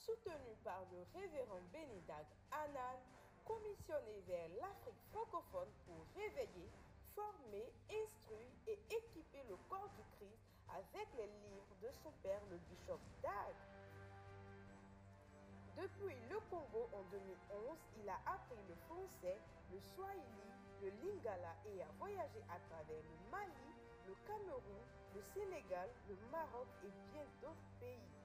Soutenu par le révérend Benny Dag Anan, commissionné vers l'Afrique francophone pour réveiller, former, instruire et équiper le corps du Christ avec les livres de son père le bishop Dag. Depuis le Congo en 2011, il a appris le français, le swahili, le lingala et a voyagé à travers le Mali, le Cameroun, le Sénégal, le Maroc et bien d'autres pays.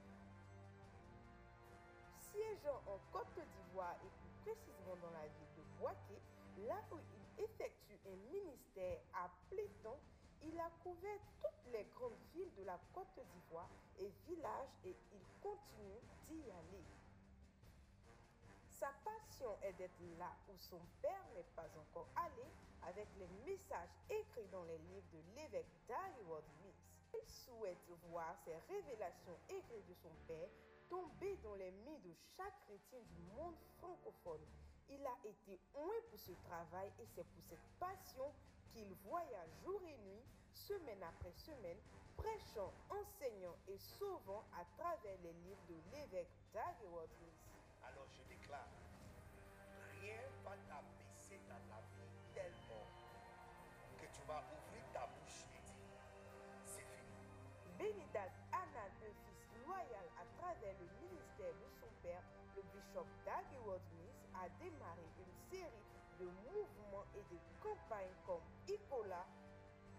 Siégeant en Côte d'Ivoire et plus précisément dans la ville de Boaké, là où il effectue un ministère à Pléton, il a couvert toutes les grandes villes de la Côte d'Ivoire et villages et il continue d'y aller. Sa passion est d'être là où son père n'est pas encore allé avec les messages écrits dans les livres de l'évêque Darrell Mills. Il souhaite voir ces révélations écrites de son père tomber dans les mains de chaque chrétien du monde francophone. Il a été oint pour ce travail et c'est pour cette passion qu'il voyage jour et nuit, semaine après semaine, prêchant, enseignant et sauvant à travers les livres de l'évêque Darrell Mills. Alors je déclare, rien va t'abaisser dans la vie tellement que tu vas ouvrir ta bouche et dire, c'est fini. Bénidag le bishop Heward Mills, a démarré une série de mouvements et de campagnes comme Icola,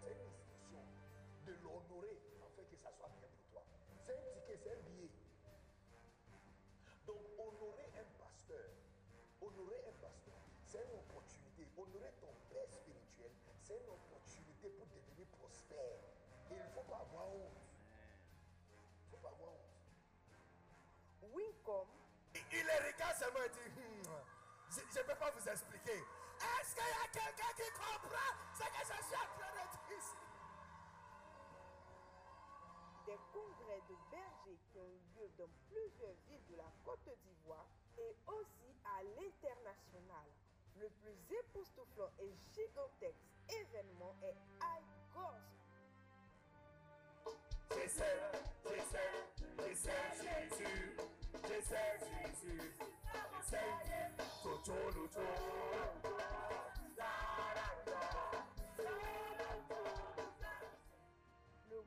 C'est une instruction de l'honorer afin que ça soit bien pour toi. C'est un ticket, c'est un billet. Donc honorer un pasteur, honorer un pasteur, c'est une opportunité. Honorer ton père spirituel, c'est une opportunité pour devenir prospère. Et il ne faut pas avoir honte. Il ne faut pas avoir honte. Wincom, seulement dit, Hmm, je ne peux pas vous expliquer. Est-ce qu'il y a quelqu'un qui comprend ce que je suis en train de dire ici? des congrès de bergers qui ont eu lieu dans plusieurs villes de la Côte d'Ivoire et aussi à l'international. Le plus époustouflant et gigantesque événement est Jésus, j'essaie Jésus, le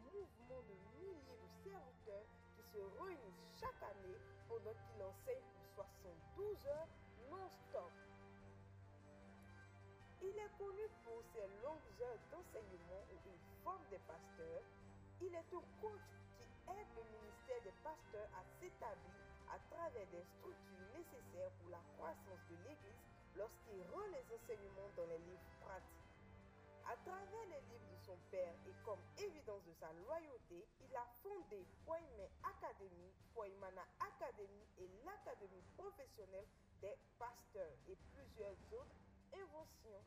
mouvement de milliers de serviteurs qui se réunissent chaque année pendant qu'il enseigne pour 72 heures non-stop. Il est connu pour ses longues heures d'enseignement où il forme des pasteurs. Il est un coach qui aide le ministère des pasteurs à s'établir travers des structures nécessaires pour la croissance de l'Église lorsqu'il rend les enseignements dans les livres pratiques. À travers les livres de son père et comme évidence de sa loyauté, il a fondé Poime Academy, Poimana Academy et l'Académie professionnelle des pasteurs et plusieurs autres inventions.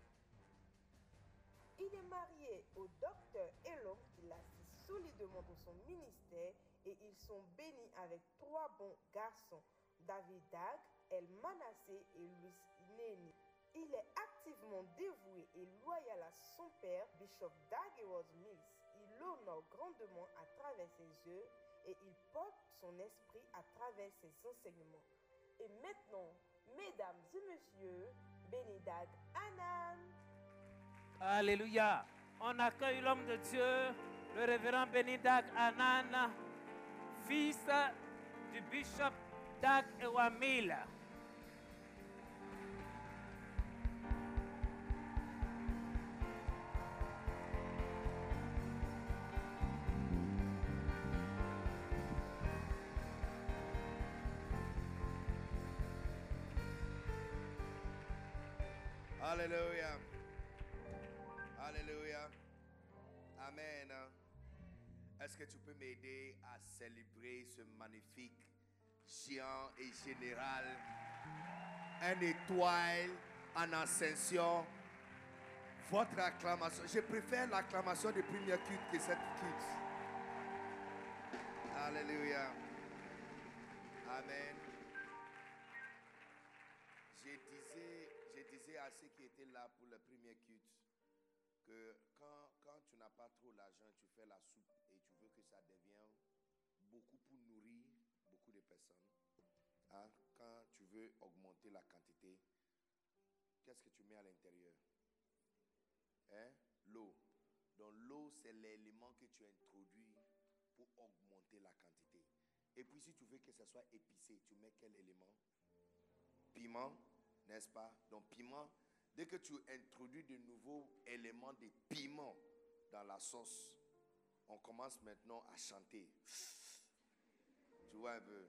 Il est marié au docteur Elom qui l'assiste solidement dans son ministère et ils sont bénis avec trois bons garçons, David Dag, El Manassé et Louis Neni. Il est activement dévoué et loyal à son père, Bishop Dag Heward Mills. Il l'honore grandement à travers ses œuvres et il porte son esprit à travers ses enseignements. Et maintenant, mesdames et messieurs, Bénidag Anan. Alléluia. On accueille l'homme de Dieu, le révérend Bénidag Anan, fils du bishop Dag Ewamil. Hallelujah. Hallelujah. Est-ce que tu peux m'aider à célébrer ce magnifique géant et général, un étoile en ascension? Votre acclamation. Je préfère l'acclamation de première culte que cette culte. Alléluia. Amen. Je disais, je disais à ceux qui étaient là pour le premier culte que quand, quand tu n'as pas trop l'argent, tu fais la soupe ça devienne beaucoup pour nourrir beaucoup de personnes. hein, Quand tu veux augmenter la quantité, qu'est-ce que tu mets à l'intérieur? Hein? L'eau. Donc l'eau, c'est l'élément que tu introduis pour augmenter la quantité. Et puis si tu veux que ça soit épicé, tu mets quel élément? Piment, n'est-ce pas? Donc piment, dès que tu introduis de nouveaux éléments de piment dans la sauce, on commence maintenant à chanter. Tu vois un peu,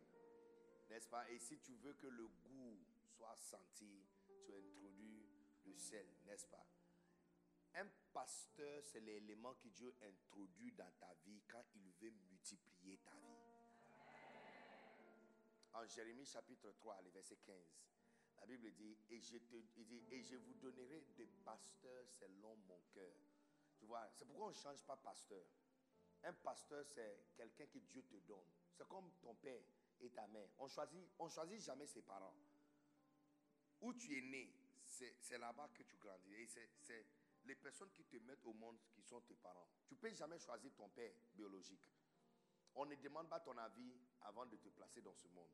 n'est-ce pas? Et si tu veux que le goût soit senti, tu introduis le sel, n'est-ce pas? Un pasteur, c'est l'élément que Dieu introduit dans ta vie quand il veut multiplier ta vie. En Jérémie chapitre 3, le verset 15, la Bible dit, et je, te, il dit, et je vous donnerai des pasteurs selon mon cœur. Tu vois, c'est pourquoi on ne change pas pasteur. Un pasteur, c'est quelqu'un que Dieu te donne. C'est comme ton père et ta mère. On choisit, on choisit jamais ses parents. Où tu es né, c'est là-bas que tu grandis. Et c'est- les personnes qui te mettent au monde qui sont tes parents. Tu ne peux jamais choisir ton père biologique. On ne demande pas ton avis avant de te placer dans ce monde.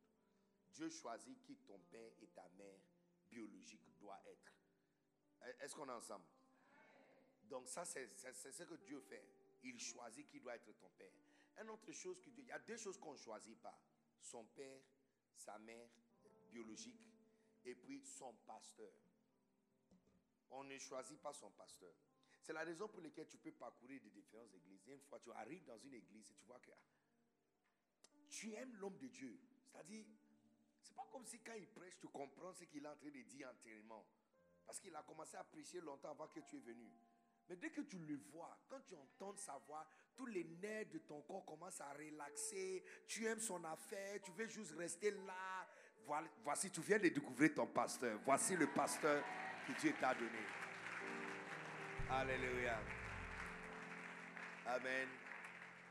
Dieu choisit qui ton père et ta mère biologique doit être. Est-ce qu'on est ensemble? Donc ça, c'est ce que Dieu fait. Il choisit qui doit être ton père. Une autre chose. Il y a deux choses qu'on ne choisit pas. Son père, sa mère biologique, et puis son pasteur. On ne choisit pas son pasteur. C'est la raison pour laquelle tu peux parcourir des différentes églises. Une fois, tu arrives dans une église et tu vois que ah, tu aimes l'homme de Dieu. C'est-à-dire, c'est pas comme si quand il prêche, tu comprends ce qu'il est en train de dire entièrement. Parce qu'il a commencé à prêcher longtemps avant que tu es venu. Mais dès que tu le vois, quand tu entends sa voix, tous les nerfs de ton corps commencent à relaxer. Tu aimes son affaire, tu veux juste rester là. Voici, tu viens de découvrir ton pasteur. Voici le pasteur que Dieu t'a donné. Alléluia. Amen.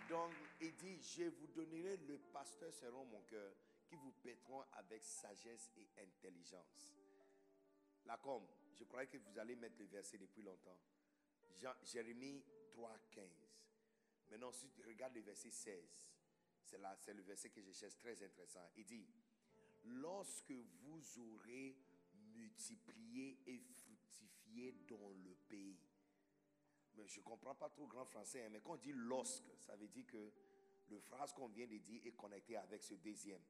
Donc, il dit, je vous donnerai le pasteur selon mon cœur, qui vous paîtront avec sagesse et intelligence. Là, comme, je croyais que vous allez mettre le verset depuis longtemps. Jérémie 3, 15. Maintenant, si tu regardes le verset 16, c'est c'est le verset que je cherche très intéressant. Il dit, lorsque vous aurez multiplié et fructifié dans le pays. Mais je ne comprends pas trop grand français, hein, mais quand on dit lorsque, ça veut dire que le phrase qu'on vient de dire est connecté avec ce deuxième.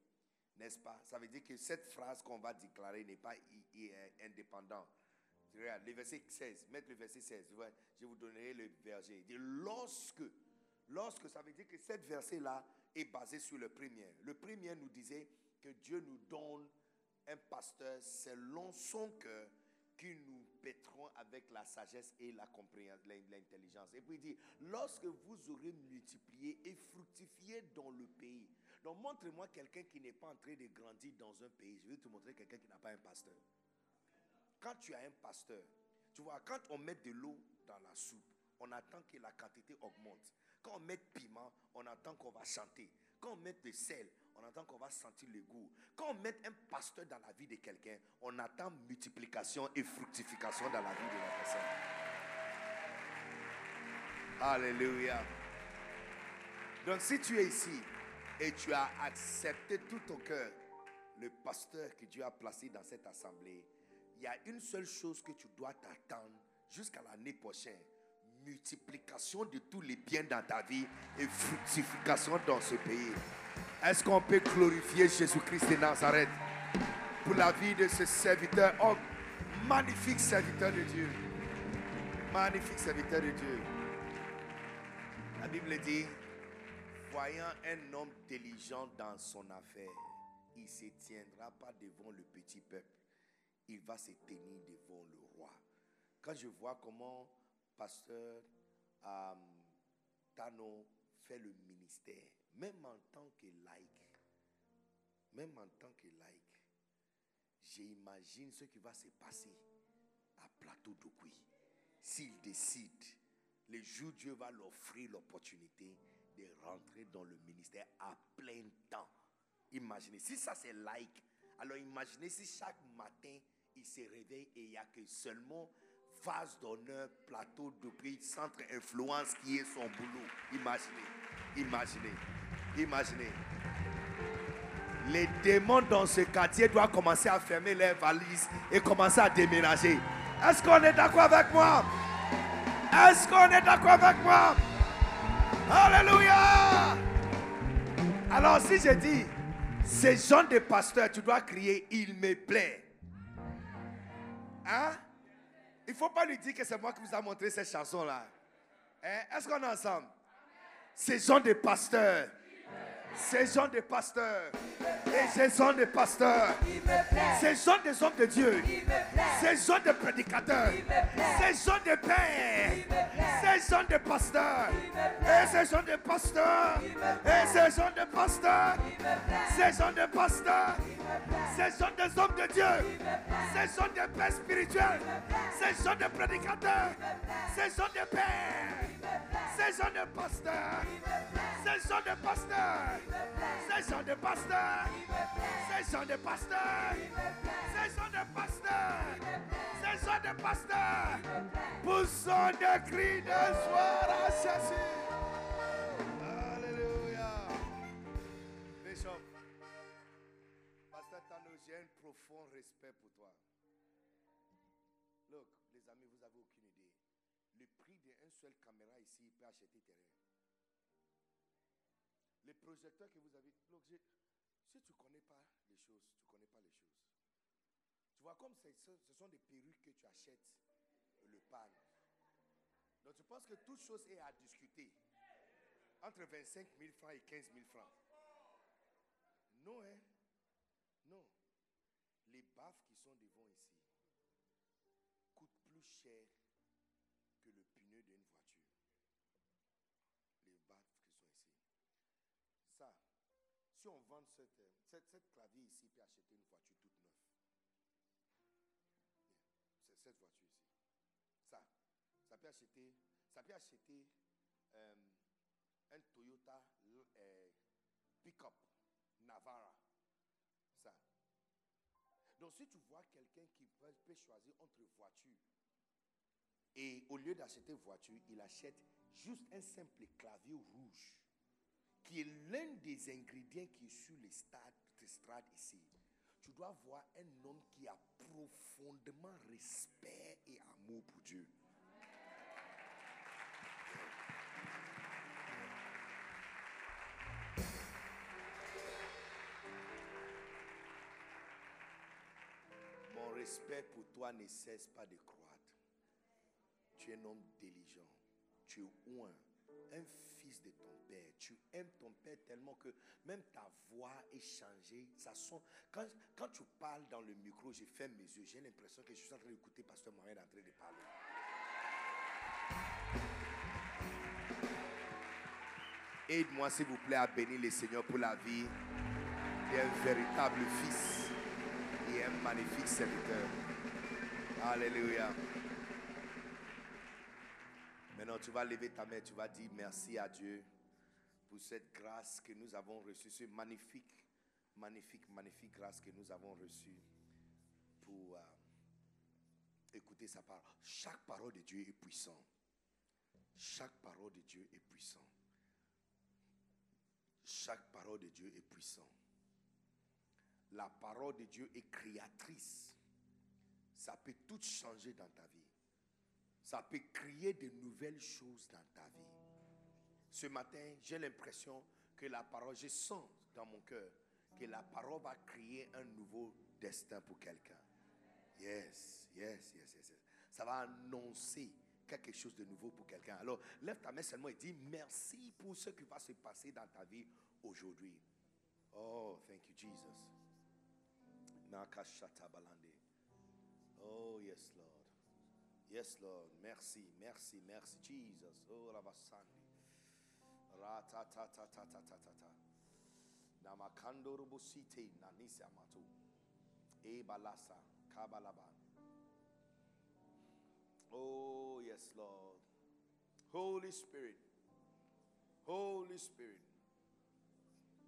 N'est-ce pas? Ça veut dire que cette phrase qu'on va déclarer n'est pas euh, indépendante. Regarde, le verset 16, mettre le verset 16, tu vois, je vous donnerai le verset. Il dit lorsque, lorsque, ça veut dire que cette verset-là est basé sur le premier. Le premier nous disait que Dieu nous donne un pasteur selon son cœur qui nous pétront avec la sagesse et la compréhension, l'intelligence. Et puis il dit, lorsque vous aurez multiplié et fructifié dans le pays. Donc montre-moi quelqu'un qui n'est pas en train de grandir dans un pays. Je vais te montrer quelqu'un qui n'a pas un pasteur. Quand tu as un pasteur, tu vois, quand on met de l'eau dans la soupe, on attend que la quantité augmente. Quand on met piment, on attend qu'on va chanter. Quand on met de sel, on attend qu'on va sentir le goût. Quand on met un pasteur dans la vie de quelqu'un, on attend multiplication et fructification dans la vie de la personne. Alléluia. Donc si tu es ici et tu as accepté tout ton cœur le pasteur que Dieu a placé dans cette assemblée, il y a une seule chose que tu dois t'attendre jusqu'à l'année prochaine. Multiplication de tous les biens dans ta vie et fructification dans ce pays. Est-ce qu'on peut glorifier Jésus-Christ de Nazareth pour la vie de ce serviteur, oh, magnifique serviteur de Dieu. Magnifique serviteur de Dieu. La Bible dit, voyant un homme diligent dans son affaire, il ne se tiendra pas devant le petit peuple, il va se tenir devant le roi. Quand je vois comment pasteur euh, Tano fait le ministère, même en tant que laïc, même en tant que laïc, j'imagine ce qui va se passer à Plateau d'Okui. S'il décide, le jour Dieu va l'offrir l'opportunité de rentrer dans le ministère à plein temps. Imaginez, si ça c'est laïque, alors imaginez si chaque matin il se réveille et il n'y a que seulement vase d'honneur, plateau de prix, centre influence qui est son boulot. Imaginez, imaginez, imaginez. Les démons dans ce quartier doivent commencer à fermer leurs valises et commencer à déménager. Est-ce qu'on est d'accord avec moi? Est-ce qu'on est d'accord avec moi? Alléluia! Alors si je dis, ces gens de pasteurs, tu dois crier, il me plaît. Hein? Il ne faut pas lui dire que c'est moi qui vous a montré cette chanson-là. Hein? Est-ce qu'on est ensemble? Ces gens de pasteurs. Ces gens de pasteurs. Et ces gens de pasteurs. Gens des hommes de Dieu. Ces gens de prédicateurs. Ces gens de pères. Ces gens de pasteurs. Et ces gens de pasteurs. Et ces gens de pasteurs. Ces gens de pasteurs. Sont des hommes de Dieu. Sont des pères spirituels. Sont des prédicateurs. Ces sont des pères. Sont des pasteurs. Sont des pasteurs. Ces sont des pasteurs. Ces sont des pasteurs. Ces sont des pasteurs. Ces sont des pasteurs. Poussons des cris de soir à chercher. Que vous avez. Look, j'ai- si tu connais pas les choses, tu connais pas les choses. Tu vois, comme ce sont des perruques que tu achètes, le pan. Donc tu penses que toute chose est à discuter entre 25 000 francs et 15 000 francs. Non, hein? Non. Les baffes qui sont devant ici coûtent plus cher que le pneu d'une voiture. Les baffes qui sont ici. Ça, si on vend cette, euh, clavier ici, puis acheter une voiture toute neuve. C'est cette voiture ici. Ça, ça peut acheter, ça peut acheter euh, un Toyota euh, pick-up Navara. Ça. Donc si tu vois quelqu'un qui peut, peut choisir entre voiture et au lieu d'acheter voiture, il achète juste un simple clavier rouge qui est l'un des ingrédients qui est sur les stades, les strades ici. Tu dois voir un homme qui a profondément respect et amour pour Dieu. Mon respect pour toi ne cesse pas de croître. Tu es un homme diligent. Tu es un, un de ton père. Tu aimes ton père tellement que même ta voix est changée. Ça sonne. Quand, quand tu parles dans le micro, je ferme mes yeux. J'ai l'impression que je suis en train d'écouter Pasteur Mohamed en train de parler. Aide-moi, s'il vous plaît, à bénir le Seigneur pour la vie d'un véritable fils et un magnifique serviteur. Alléluia. Tu vas lever ta main, tu vas dire merci à Dieu pour cette grâce que nous avons reçue, ce magnifique, magnifique, magnifique grâce que nous avons reçue pour euh, écouter sa parole. Chaque parole de Dieu est puissant. Chaque parole de Dieu est puissant. Chaque parole de Dieu est puissant. La parole de Dieu est créatrice. Ça peut tout changer dans ta vie. Ça peut créer de nouvelles choses dans ta vie. Ce matin, j'ai l'impression que la parole, je sens dans mon cœur que la parole va créer un nouveau destin pour quelqu'un. Yes, yes, yes, yes, yes. Ça va annoncer quelque chose de nouveau pour quelqu'un. Alors, lève ta main seulement et dis merci pour ce qui va se passer dans ta vie aujourd'hui. Oh, thank you, Jesus. Oh, yes, Lord. Yes, Lord. Merci, merci, merci, Jesus. Oh, Rabasandi. Ratatatatatatatata. Namakando rubusite nanisa matu. E balasa kabalaba. Oh yes, Lord. Holy Spirit. Holy Spirit.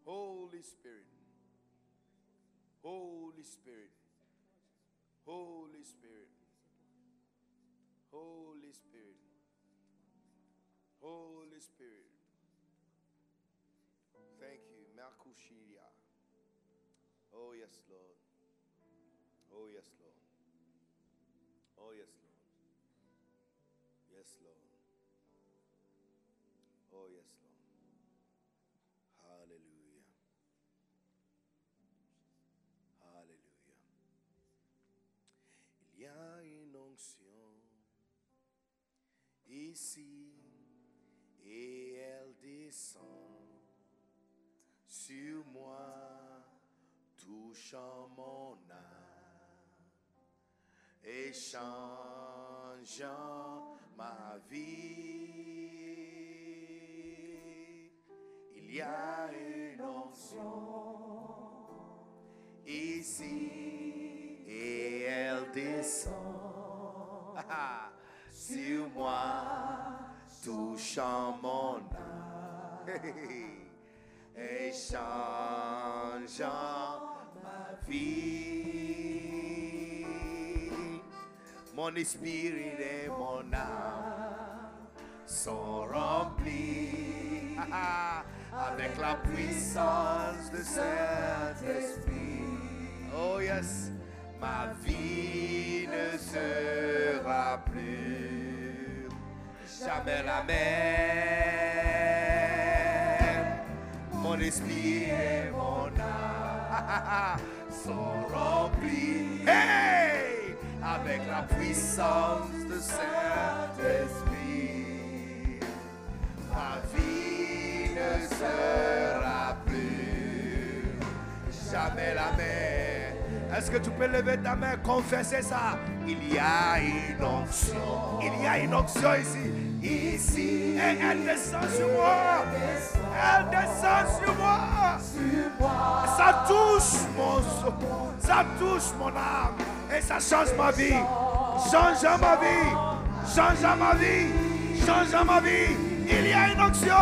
Holy Spirit. Holy Spirit. Holy Spirit. Holy Spirit. Holy Spirit. Thank you. Makushiria. Oh, yes, Lord. Oh, yes, Lord. Oh, yes, Lord. Yes, Lord. Et elle descend sur moi, touchant mon âme et changeant ma vie. Il y a une onction ici et elle descend sur moi, touchant mon âme et changeant ma vie. Mon esprit et mon âme sont remplis avec la puissance de Saint-Esprit. Oh yes, ma vie ne sera plus jamais la même. Mon esprit et mon âme sont remplis avec la puissance de Saint-Esprit. Ma vie ne sera plus jamais la même. Est-ce que tu peux lever ta main, confesser ça? Il y a une onction. Il y a une onction ici. Ici. Et elle descend sur moi. Elle descend sur moi. Ça touche mon ça touche mon âme. Et ça change ma vie. Change ma vie. Change ma vie. Change ma vie. Il y a une onction.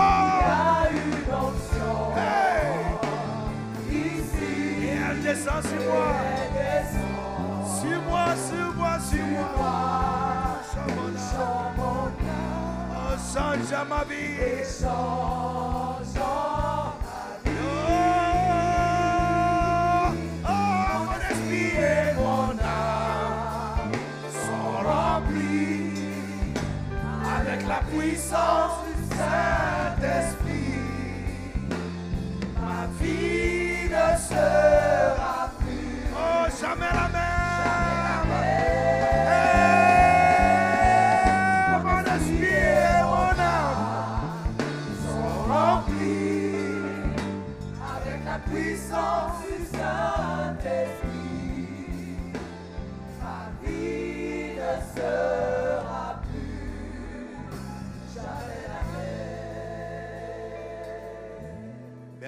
Hey. Et elle descend sur moi. Sur moi, sur moi, sur moi. Change mon âme. Oh, change ma vie. Oh, oh, mon esprit et mon âme sont remplis avec la puissance du Saint-Esprit. Ma vie ne sera plus. Oh, jamais la même.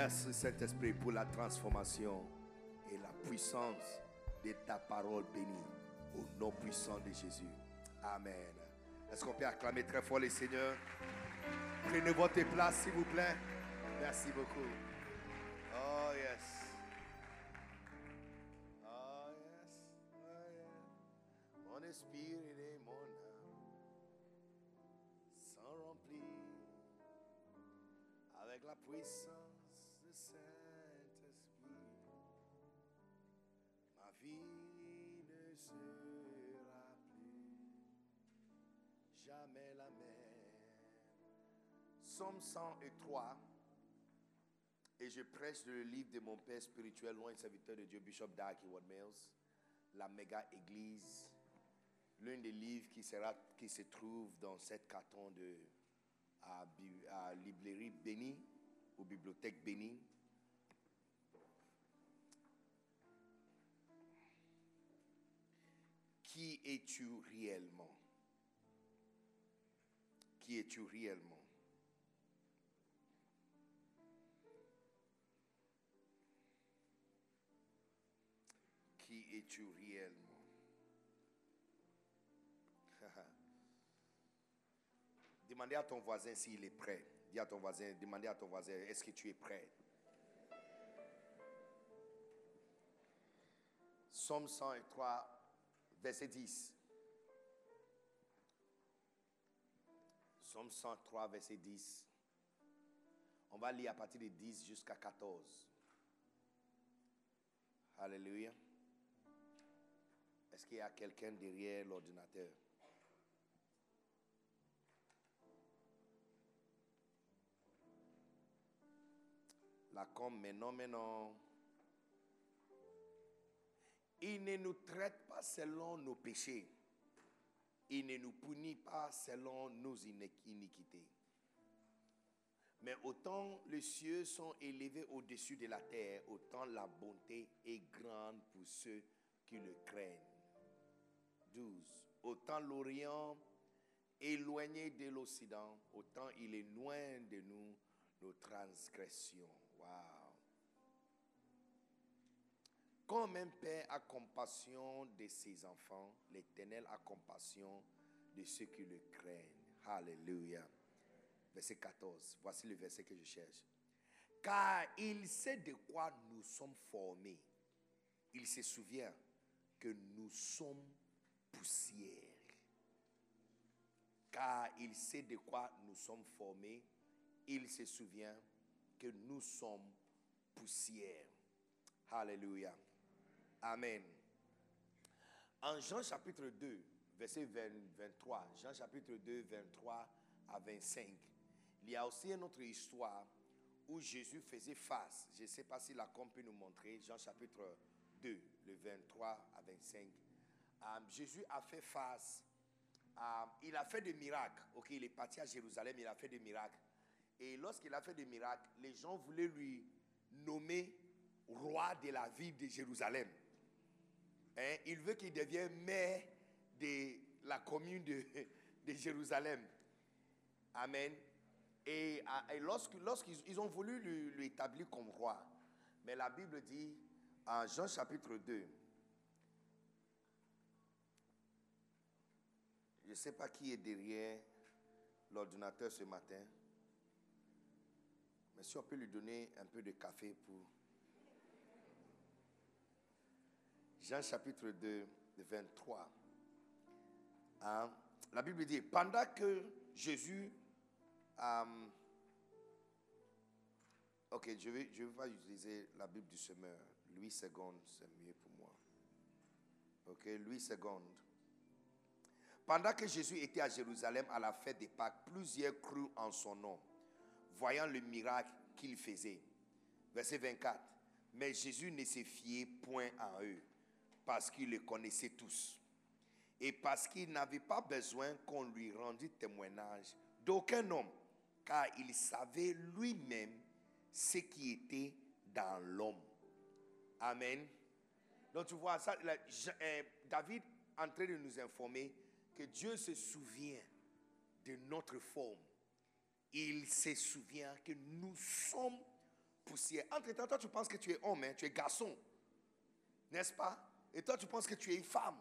Merci Saint-Esprit pour la transformation et la puissance de ta parole bénie au nom puissant de Jésus. Amen. Est-ce qu'on peut acclamer très fort les seigneurs? Prenez votre place s'il vous plaît. Merci beaucoup. Oh yes. Oh yes. Oh yes. Mon esprit et mon âme sont remplis avec la puissance Saint-Esprit. Ma vie ne sera plus jamais la même. Somme 103. Et je prêche le livre de mon père spirituel, loin serviteur de Dieu, Bishop Dark Ward Mills, la méga église, l'un des livres qui, se trouve dans cette carton de librairie Béni aux bibliothèques Qui es-tu réellement? Qui es-tu réellement? Qui es-tu réellement? Demandez à ton voisin s'il est prêt. Dis à ton voisin, demandez à ton voisin, est-ce que tu es prêt? Somme 103, verset 10. Somme 103, verset 10. On va lire à partir de 10 jusqu'à 14. Alléluia. Est-ce qu'il y a quelqu'un derrière l'ordinateur? La com, mais non, mais non. Il ne nous traite pas selon nos péchés. Il ne nous punit pas selon nos iniquités. Mais autant les cieux sont élevés au-dessus de la terre, autant la bonté est grande pour ceux qui le craignent. 12. Autant l'Orient éloigné de l'Occident, autant il est loin de nous nos transgressions. Comme un père a compassion de ses enfants, l'Éternel a compassion de ceux qui le craignent. Alléluia. Verset 14. Voici le verset que je cherche. Car il sait de quoi nous sommes formés. Il se souvient que nous sommes poussière. Car il sait de quoi nous sommes formés. Il se souvient que nous sommes poussière. Alléluia. Amen. En Jean chapitre 2, verset 23, Jean chapitre 2, 23 à 25, il y a aussi une autre histoire où Jésus faisait face. Je ne sais pas si la com peut nous montrer, Jean chapitre 2, le 23 à 25. Euh, Jésus a fait face, il a fait des miracles. Il est parti à Jérusalem, il a fait des miracles. Et lorsqu'il a fait des miracles, les gens voulaient lui nommer roi de la ville de Jérusalem. Hein, il veut qu'il devienne maire de la commune de, Jérusalem. Amen. Et, lorsqu'ils ont voulu lui, établir comme roi, mais la Bible dit en Jean chapitre 2, je ne sais pas qui est derrière l'ordinateur ce matin, mais si on peut lui donner un peu de café pour... Jean chapitre 2, 23. Hein? La Bible dit, pendant que Jésus Um, ok, je vais, je vais pas utiliser la Bible du semeur. 8 secondes, c'est mieux pour moi. Ok, 8 secondes. Pendant que Jésus était à Jérusalem à la fête des Pâques, plusieurs crurent en son nom, voyant le miracle qu'il faisait. Verset 24. Mais Jésus ne se fiait point à eux, parce qu'il les connaissait tous. Et parce qu'il n'avait pas besoin qu'on lui rendît témoignage d'aucun homme, car il savait lui-même ce qui était dans l'homme. Amen. Donc tu vois ça, euh, David en train de nous informer que Dieu se souvient de notre forme. Il se souvient que nous sommes poussière. Entre-temps, toi tu penses que tu es homme, hein, tu es garçon. N'est-ce pas? Et toi tu penses que tu es une femme.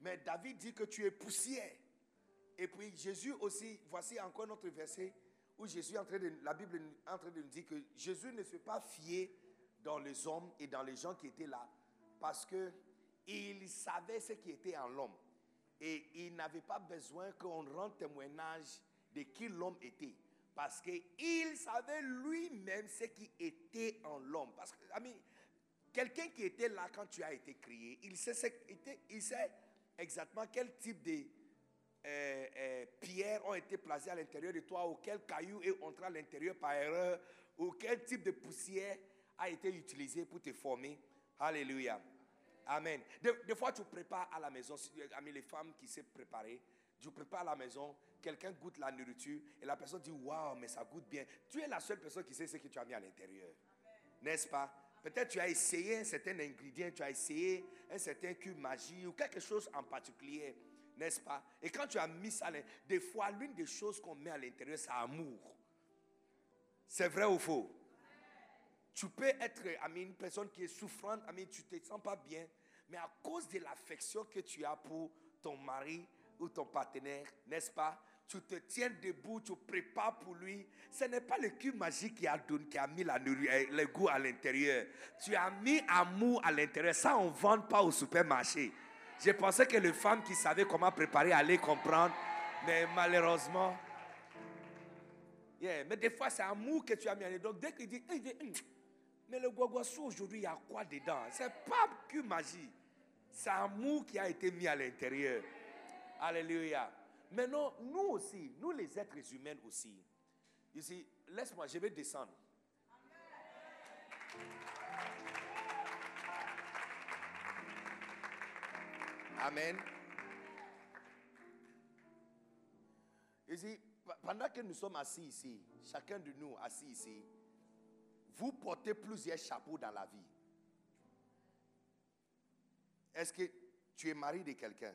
Mais David dit que tu es poussière. Et puis Jésus aussi, voici encore notre verset où Jésus en train de, la Bible est en train de nous dire que Jésus ne s'est pas fié dans les hommes et dans les gens qui étaient là parce que il savait ce qui était en l'homme et il n'avait pas besoin qu'on rende témoignage de qui l'homme était parce qu'il savait lui-même ce qui était en l'homme. Parce que, ami, quelqu'un qui était là quand tu as été créé, il sait, exactement quel type de euh, euh, pierres ont été placées à l'intérieur de toi, ou quel caillou est entré à l'intérieur par erreur, ou quel type de poussière a été utilisé pour te former. Alléluia. Amen. Des, fois, tu prépares à la maison, amis les femmes qui savent préparer, tu prépares à la maison, quelqu'un goûte la nourriture et la personne dit Waouh, mais ça goûte bien. Tu es la seule personne qui sait ce que tu as mis à l'intérieur. N'est-ce pas? Peut-être tu as essayé un certain ingrédient, tu as essayé un certain cube magie ou quelque chose en particulier n'est-ce pas? Et quand tu as mis ça, des fois, l'une des choses qu'on met à l'intérieur, c'est amour. C'est vrai ou faux? Tu peux être ami, une personne qui est souffrante, ami, tu ne te sens pas bien, Mais à cause de l'affection que tu as pour ton mari ou ton partenaire, n'est-ce pas? Tu te tiens debout, tu prépares pour lui. Ce n'est pas le cul magique qui a, mis nourriture, le goût à l'intérieur. Tu as mis amour à l'intérieur. Ça, on ne vend pas au supermarché. Je pensais que les femmes qui savaient comment préparer allaient comprendre. Mais malheureusement, mais des fois, c'est amour que tu as mis l'intérieur. Donc, dès qu'il dit, mais le guaguassou aujourd'hui, il y a quoi dedans? C'est pas que magie. C'est amour qui a été mis à l'intérieur. Alléluia. Maintenant, nous aussi, nous les êtres humains aussi. Ici, laisse-moi, je vais descendre. Amen. Ici, pendant que nous sommes assis ici, chacun de nous assis ici, vous portez plusieurs chapeaux dans la vie. Est-ce que tu es mari de quelqu'un?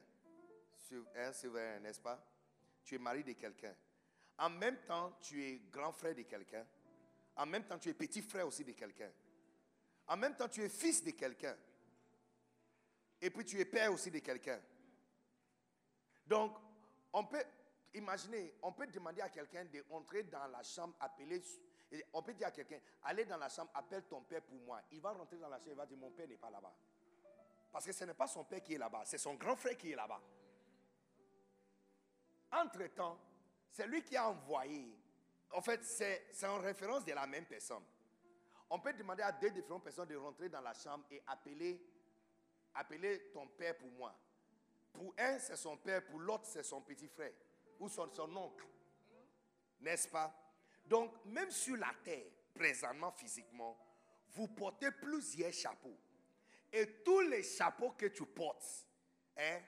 C'est vrai, n'est-ce pas? Tu es mari de quelqu'un. En même temps, tu es grand frère de quelqu'un. En même temps, tu es petit frère aussi de quelqu'un. En même temps, tu es fils de quelqu'un. Et puis, tu es père aussi de quelqu'un. Donc, on peut imaginer, on peut demander à quelqu'un d'entrer dans la chambre, appeler on peut dire à quelqu'un, allez dans la chambre, appelle ton père pour moi. Il va rentrer dans la chambre, il va dire, mon père n'est pas là-bas. Parce que ce n'est pas son père qui est là-bas, c'est son grand frère qui est là-bas. Entre-temps, c'est lui qui a envoyé. En fait, c'est en référence de la même personne. On peut demander à deux différentes personnes de rentrer dans la chambre et appeler, appeler ton père pour moi. Pour un, c'est son père, pour l'autre, c'est son petit frère ou son, son oncle. N'est-ce pas? Donc, même sur la terre, présentement physiquement, vous portez plusieurs chapeaux. Et tous les chapeaux que tu portes, hein,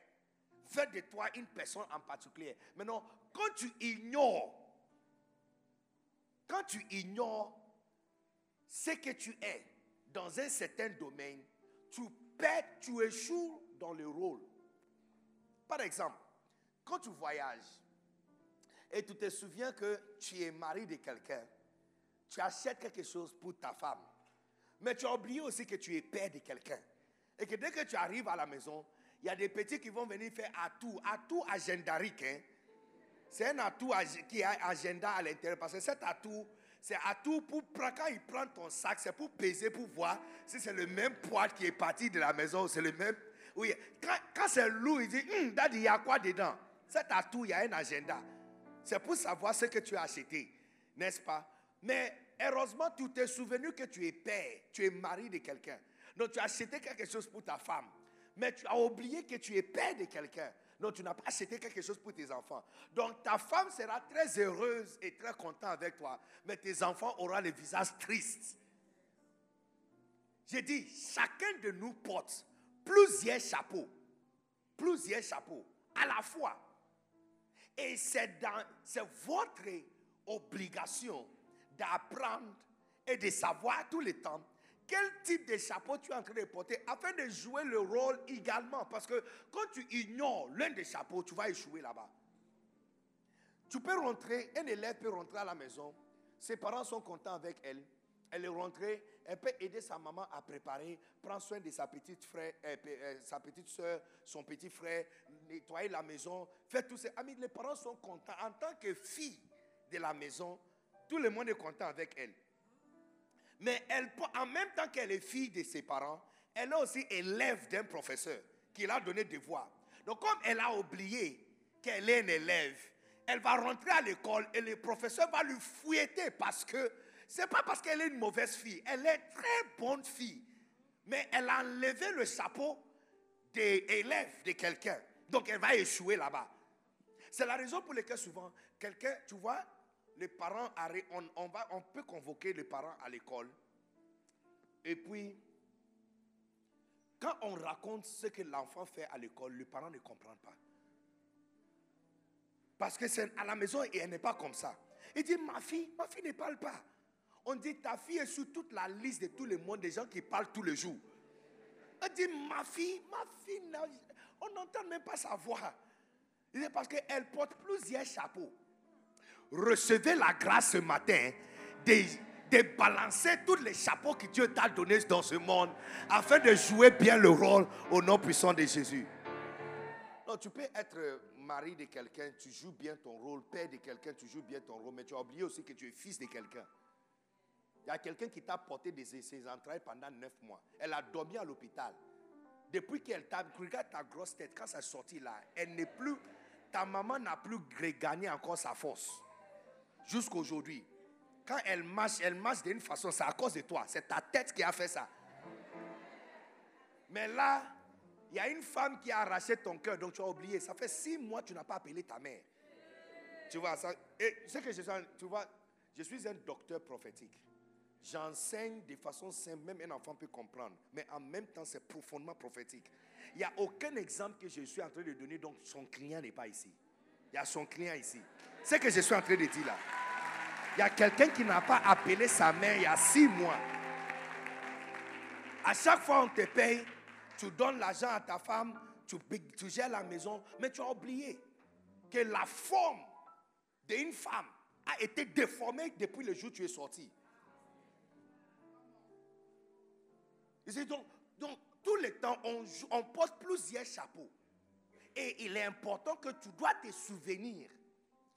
fait de toi une personne en particulier. Maintenant, quand tu ignores, quand tu ignores ce que tu es dans un certain domaine, tu perds, tu échoues dans le rôle. Par exemple, quand tu voyages, et tu te souviens que tu es mari de quelqu'un, tu achètes quelque chose pour ta femme, mais tu as oublié aussi que tu es père de quelqu'un. Et que dès que tu arrives à la maison, il y a des petits qui vont venir faire atout, atout agendarique. Hein? C'est un atout qui a agenda à l'intérieur. Parce que cet atout, c'est atout pour quand il prend ton sac, c'est pour peser, pour voir si c'est le même poids qui est parti de la maison, c'est le même. Oui, quand, c'est lourd, il dit, hum, daddy, il y a quoi dedans? Cet atout, il y a un agenda. C'est pour savoir ce que tu as acheté, n'est-ce pas? Mais heureusement, tu t'es souvenu que tu es père, tu es mari de quelqu'un. Donc tu as acheté quelque chose pour ta femme. Mais tu as oublié que tu es père de quelqu'un. Donc tu n'as pas acheté quelque chose pour tes enfants. Donc ta femme sera très heureuse et très contente avec toi. Mais tes enfants auront le visage triste. J'ai dit, chacun de nous porte plusieurs chapeaux. Plusieurs chapeaux. À la fois. Et c'est votre obligation d'apprendre et de savoir tout le temps quel type de chapeau tu es en train de porter afin de jouer le rôle également? Parce que quand tu ignores l'un des chapeaux, tu vas échouer là-bas. Tu peux rentrer, un élève peut rentrer à la maison, ses parents sont contents avec elle, elle est rentrée, elle peut aider sa maman à préparer, prendre soin de sa petite frère, euh, euh, sa petite soeur, son petit frère, nettoyer la maison, faire tout ça. Amis, les parents sont contents. En tant que fille de la maison, tout le monde est content avec elle. Mais elle, en même temps qu'elle est fille de ses parents, elle est aussi élève d'un professeur qui l'a donné des devoirs. Donc comme elle a oublié qu'elle est une élève, elle va rentrer à l'école et le professeur va lui fouetter parce que c'est pas parce qu'elle est une mauvaise fille. Elle est très bonne fille. Mais elle a enlevé le chapeau des de quelqu'un. Donc elle va échouer là-bas. C'est la raison pour laquelle souvent, quelqu'un, tu vois, les parents, on, on, peut convoquer les parents à l'école. Et puis, quand on raconte ce que l'enfant fait à l'école, le parent ne comprend pas. Parce que c'est à la maison et elle n'est pas comme ça. Il dit, ma fille, ma fille ne parle pas. On dit ta fille est sur toute la liste de tout le monde des gens qui parlent tous les jours. On dit ma fille, ma fille, on n'entend même pas sa voix. C'est parce qu'elle porte plusieurs chapeaux. Recevez la grâce ce matin de, débalancer tous les chapeaux que Dieu t'a donnés dans ce monde afin de jouer bien le rôle au nom puissant de Jésus. Non, tu peux être mari de quelqu'un, tu joues bien ton rôle, père de quelqu'un, tu joues bien ton rôle, mais tu as oublié aussi que tu es fils de quelqu'un. Il y a quelqu'un qui t'a porté des, ses entrailles pendant neuf mois. Elle a dormi à l'hôpital. Depuis qu'elle t'a, regarde ta grosse tête, quand ça est sorti là, elle n'est plus, ta maman n'a plus gagné encore sa force. Jusqu'aujourd'hui. Quand elle marche, elle marche d'une façon, c'est à cause de toi. C'est ta tête qui a fait ça. Mais là, il y a une femme qui a arraché ton cœur, donc tu as oublié. Ça fait six mois que tu n'as pas appelé ta mère. Tu vois Et ce que je tu vois, je suis un docteur prophétique. J'enseigne de façon simple, même un enfant peut comprendre. Mais en même temps, c'est profondément prophétique. Il n'y a aucun exemple que je suis en train de donner, donc son client n'est pas ici. Il y a son client ici. C'est ce que je suis en train de dire là. Il y a quelqu'un qui n'a pas appelé sa mère il y a six mois. À chaque fois on te paye, tu donnes l'argent à ta femme, tu, gères la maison, mais tu as oublié que la forme d'une femme a été déformée depuis le jour où tu es sorti. Donc, donc tout le temps, on, on porte plusieurs chapeaux. Et il est important que tu dois te souvenir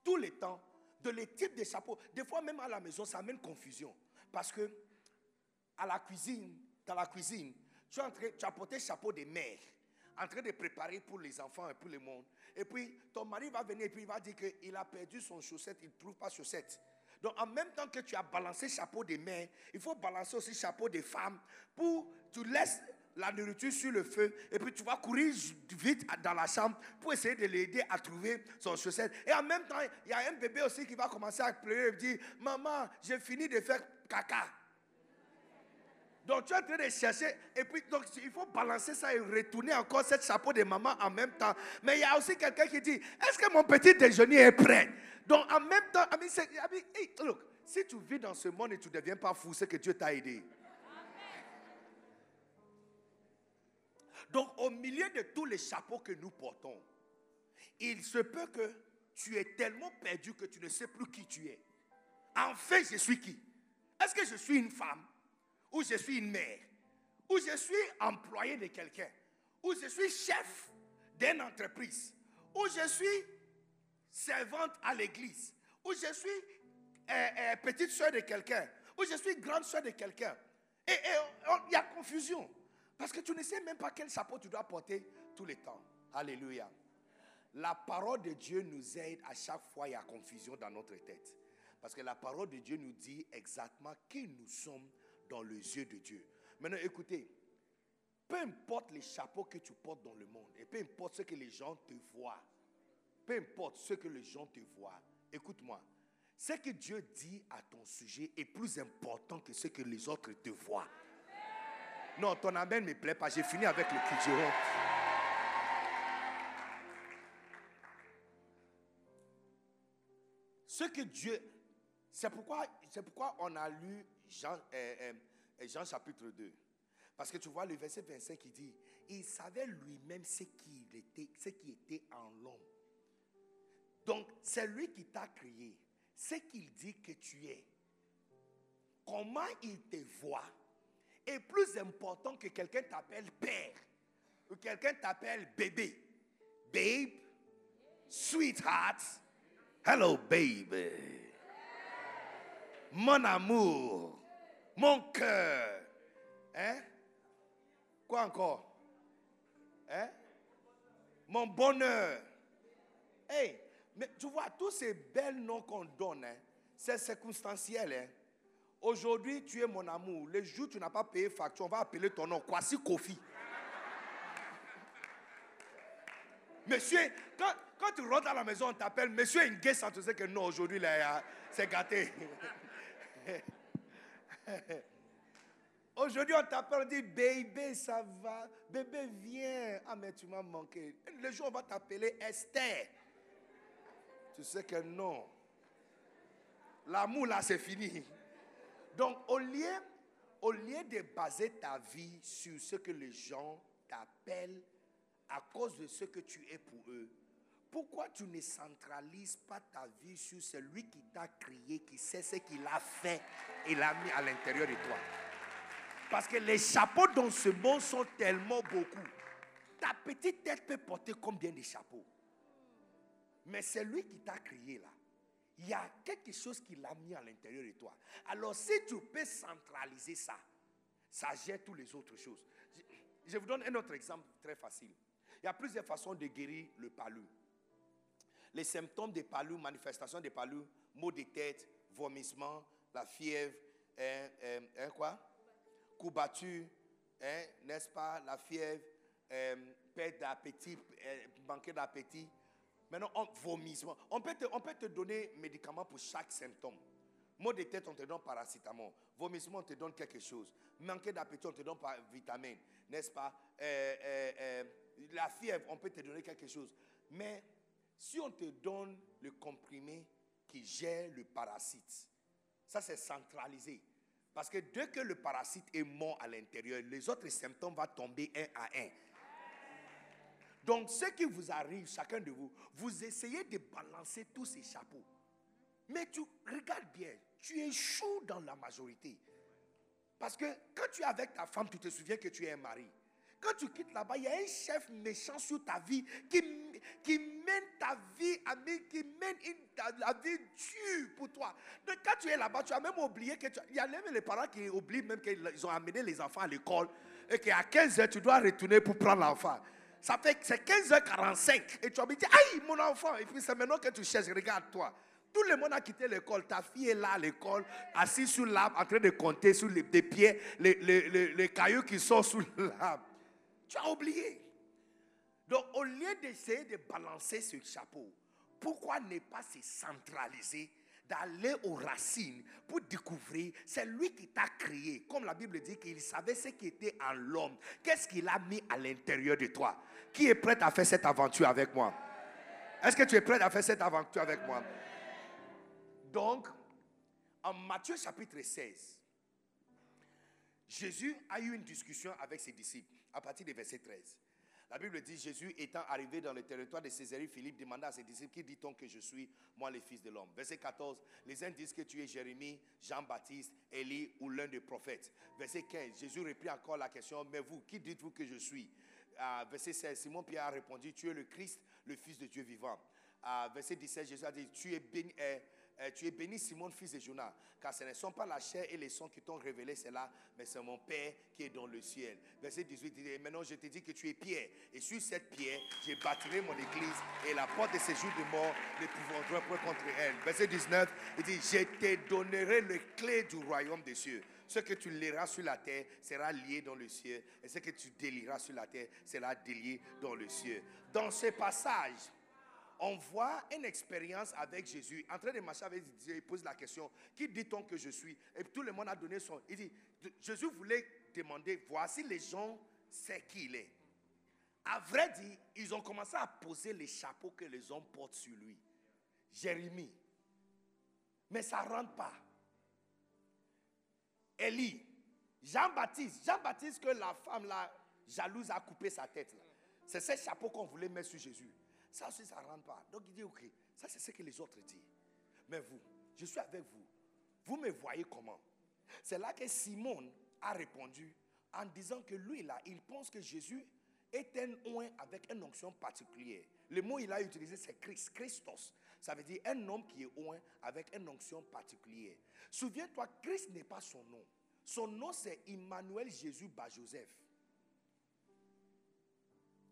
tout le temps de les types de chapeaux. Des fois, même à la maison, ça amène confusion. Parce que à la cuisine, dans la cuisine, tu, train, tu as porté chapeau de mère, en train de préparer pour les enfants et pour le monde. Et puis, ton mari va venir et puis il va dire qu'il a perdu son chaussette, il ne trouve pas chaussette. Donc, en même temps que tu as balancé chapeau de mère, il faut balancer aussi chapeau de femme pour tu laisses la nourriture sur le feu et puis tu vas courir vite dans la chambre pour essayer de l'aider à trouver son chaussette. Et en même temps, il y a un bébé aussi qui va commencer à pleurer et dire Maman, j'ai fini de faire caca. Donc tu es en train de chercher et puis donc il faut balancer ça et retourner encore cette chapeau de maman en même temps. Mais il y a aussi quelqu'un qui dit Est-ce que mon petit déjeuner est prêt? Donc en même temps, look, si tu vis dans ce monde et tu ne deviens pas fou, c'est que Dieu t'a aidé. Donc, au milieu de tous les chapeaux que nous portons, il se peut que tu es tellement perdu que tu ne sais plus qui tu es. En fait, je suis qui? Est-ce que je suis une femme? Ou je suis une mère? Ou je suis employé de quelqu'un? Ou je suis chef d'une entreprise? Ou je suis servante à l'église? Ou je suis euh, euh, petite soeur de quelqu'un? Ou je suis grande soeur de quelqu'un? Et il y a confusion. Parce que tu ne sais même pas quel chapeau tu dois porter tout le temps. Alléluia. La parole de Dieu nous aide à chaque fois il y a confusion dans notre tête. Parce que la parole de Dieu nous dit exactement qui nous sommes dans les yeux de Dieu. Maintenant, écoutez, peu importe les chapeaux que tu portes dans le monde, et peu importe ce que les gens te voient, peu importe ce que les gens te voient, écoute-moi, ce que Dieu dit à ton sujet est plus important que ce que les autres te voient. Non, ton amen ne me plaît pas. J'ai fini avec le Kidjiron. Ce que Dieu. C'est pourquoi, c'est pourquoi on a lu Jean, euh, euh, Jean chapitre 2. Parce que tu vois le verset 25 qui dit Il savait lui-même ce qui était, ce qui était en l'homme. Donc, c'est lui qui t'a créé. Ce qu'il dit que tu es. Comment il te voit est plus important que quelqu'un t'appelle père ou quelqu'un t'appelle bébé. Babe, sweetheart, hello baby. Mon amour, mon cœur. Hein? Quoi encore? Hein? Mon bonheur. Hey, mais tu vois, tous ces belles noms qu'on donne, hein, c'est circonstanciel. Hein? Aujourd'hui, tu es mon amour. Le jour où tu n'as pas payé facture, on va appeler ton nom. Kwasi Kofi. Monsieur, quand, tu rentres à la maison, on t'appelle Monsieur Ngué sans te dire que non, aujourd'hui, c'est gâté. Aujourd'hui, on t'appelle, on dit Bébé, ça va? Bébé, viens. Ah, mais tu m'as manqué. Le jour, on va t'appeler Esther. Tu sais que non. L'amour, là, c'est fini. Donc, au lieu, au de baser ta vie sur ce que les gens t'appellent à cause de ce que tu es pour eux, Pourquoi tu ne centralises pas ta vie sur celui qui t'a créé, qui sait ce qu'il a fait et l'a mis à l'intérieur de toi? Parce que les chapeaux dans ce monde sont tellement beaucoup. Ta petite tête peut porter combien de chapeaux? Mais c'est lui qui t'a créé là. Il y a quelque chose qu'il a mis à l'intérieur de toi. Alors si tu peux centraliser ça, ça gère toutes les autres choses. Je, vous donne un autre exemple très facile. Il y a plusieurs façons de guérir le palu. Les symptômes des palus, manifestations des palus, maux de tête, vomissement, la fièvre, hein, hein, hein, quoi? Courbature, hein, n'est-ce pas? La fièvre, euh, perte d'appétit, euh, manquer d'appétit. Maintenant, vomissement. On peut, te, on peut te donner médicaments pour chaque symptôme. Maux de tête, on te donne paracétamol. Vomissement, on te donne quelque chose. Manquer d'appétit, on te donne pas vitamine, n'est-ce pas? Euh, euh, euh, La fièvre, on peut te donner quelque chose. Mais si on te donne le comprimé qui gère le parasite, ça c'est centralisé. Parce que dès que le parasite est mort à l'intérieur, les autres symptômes vont tomber un à un. Donc, ce qui vous arrive, chacun de vous, vous essayez de balancer tous ces chapeaux. Mais tu regardes bien, tu échoues dans la majorité. Parce que quand tu es avec ta femme, tu te souviens que tu es un mari. Quand tu quittes là-bas, il y a un chef méchant sur ta vie qui, qui mène ta vie, qui mène la vie dure pour toi. Donc quand tu es là-bas, tu as même oublié que il y a même les parents qui oublient même qu'ils ont amené les enfants à l'école et qu'à 15h, tu dois retourner pour prendre l'enfant. Ça fait c'est 15h45 et tu as dit, aïe, mon enfant. Et puis c'est maintenant que tu cherches, regarde-toi. Tout le monde a quitté l'école. Ta fille est là à l'école, assise sur l'arbre, en train de compter sur les, pieds les cailloux qui sont sous l'arbre. Tu as oublié. Donc, au lieu d'essayer de balancer ce chapeau, pourquoi ne pas se centraliser, d'aller aux racines pour découvrir, c'est lui qui t'a créé. Comme la Bible dit qu'il savait ce qui était en l'homme. Qu'est-ce qu'il a mis à l'intérieur de toi? Qui est prêt à faire cette aventure avec moi? Est-ce que tu es prêt à faire cette aventure avec moi? Donc, en Matthieu chapitre 16, Jésus a eu une discussion avec ses disciples à partir du verset 13. La Bible dit Jésus étant arrivé dans le territoire de Césarée, Philippe demanda à ses disciples Qui dit-on que je suis, moi le Fils de l'homme? Verset 14 Les uns disent que tu es Jérémie, Jean-Baptiste, Élie ou l'un des prophètes. Verset 15 Jésus reprit encore la question Mais vous, qui dites-vous que je suis? Ah, Verset 16 Simon Pierre a répondu Tu es le Christ, le Fils de Dieu vivant. Ah, verset 17 Jésus a dit Tu es béni. euh, euh, tu es béni Simon, fils de Jonas, car ce ne sont pas la chair et les sons qui t'ont révélé cela, mais c'est mon Père qui est dans le ciel. Verset 18 dit, maintenant je te dis que tu es pierre, et sur cette pierre, je bâtirai mon église, et la porte de ces jours de mort ne pourront point contre elle. Verset 19, il dit, je te donnerai les clés du royaume des cieux. Ce que tu liras sur la terre sera lié dans le ciel, et ce que tu délieras sur la terre sera délié dans le ciel. Dans ce passage, on voit une expérience avec Jésus, en train de marcher avec Dieu, il pose la question, qui dit-on que je suis? Et tout le monde a donné son... Il dit, Jésus voulait demander, voici les gens, c'est qui il est. À vrai dire, ils ont commencé à poser les chapeaux que les hommes portent sur lui. Jérémie. Mais ça ne rentre pas. Élie. Jean-Baptiste. Jean-Baptiste que la femme là, jalouse a coupé sa tête. C'est ce chapeau qu'on voulait mettre sur Jésus. Ça aussi, ça ne rentre pas. Donc il dit, ok, ça c'est ce que les autres disent. Mais vous, je suis avec vous. Vous me voyez comment? C'est là que Simon a répondu en disant que lui là, il pense que Jésus est un oint avec une onction particulière. Le mot il a utilisé c'est Christ, Christos. Ça veut dire un homme qui est oint avec une onction particulière. Souviens-toi, Christ n'est pas son nom. Son nom c'est Emmanuel Jésus Bar Joseph.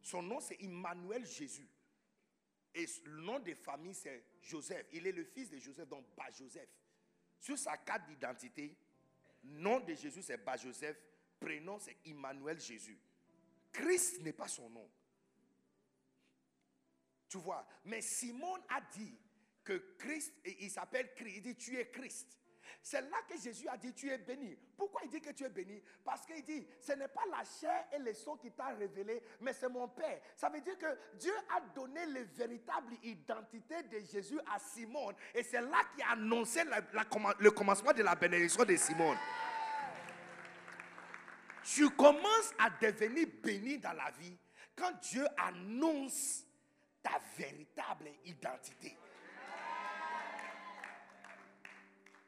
Son nom c'est Emmanuel Jésus. Et le nom de famille, c'est Joseph. Il est le fils de Joseph, donc Bar Joseph. Sur sa carte d'identité, nom de Jésus, c'est Bar Joseph. Prénom, c'est Emmanuel Jésus. Christ n'est pas son nom. Tu vois? Mais Simon a dit que Christ, il s'appelle Christ. Il dit, tu es Christ. C'est là que Jésus a dit, tu es béni. Pourquoi il dit que tu es béni? Parce qu'il dit, ce n'est pas la chair et le sang qui t'a révélé, mais c'est mon Père. Ça veut dire que Dieu a donné la véritable identité de Jésus à Simon. Et c'est là qu'il a annoncé le commencement de la bénédiction de Simon. Tu commences à devenir béni dans la vie quand Dieu annonce ta véritable identité.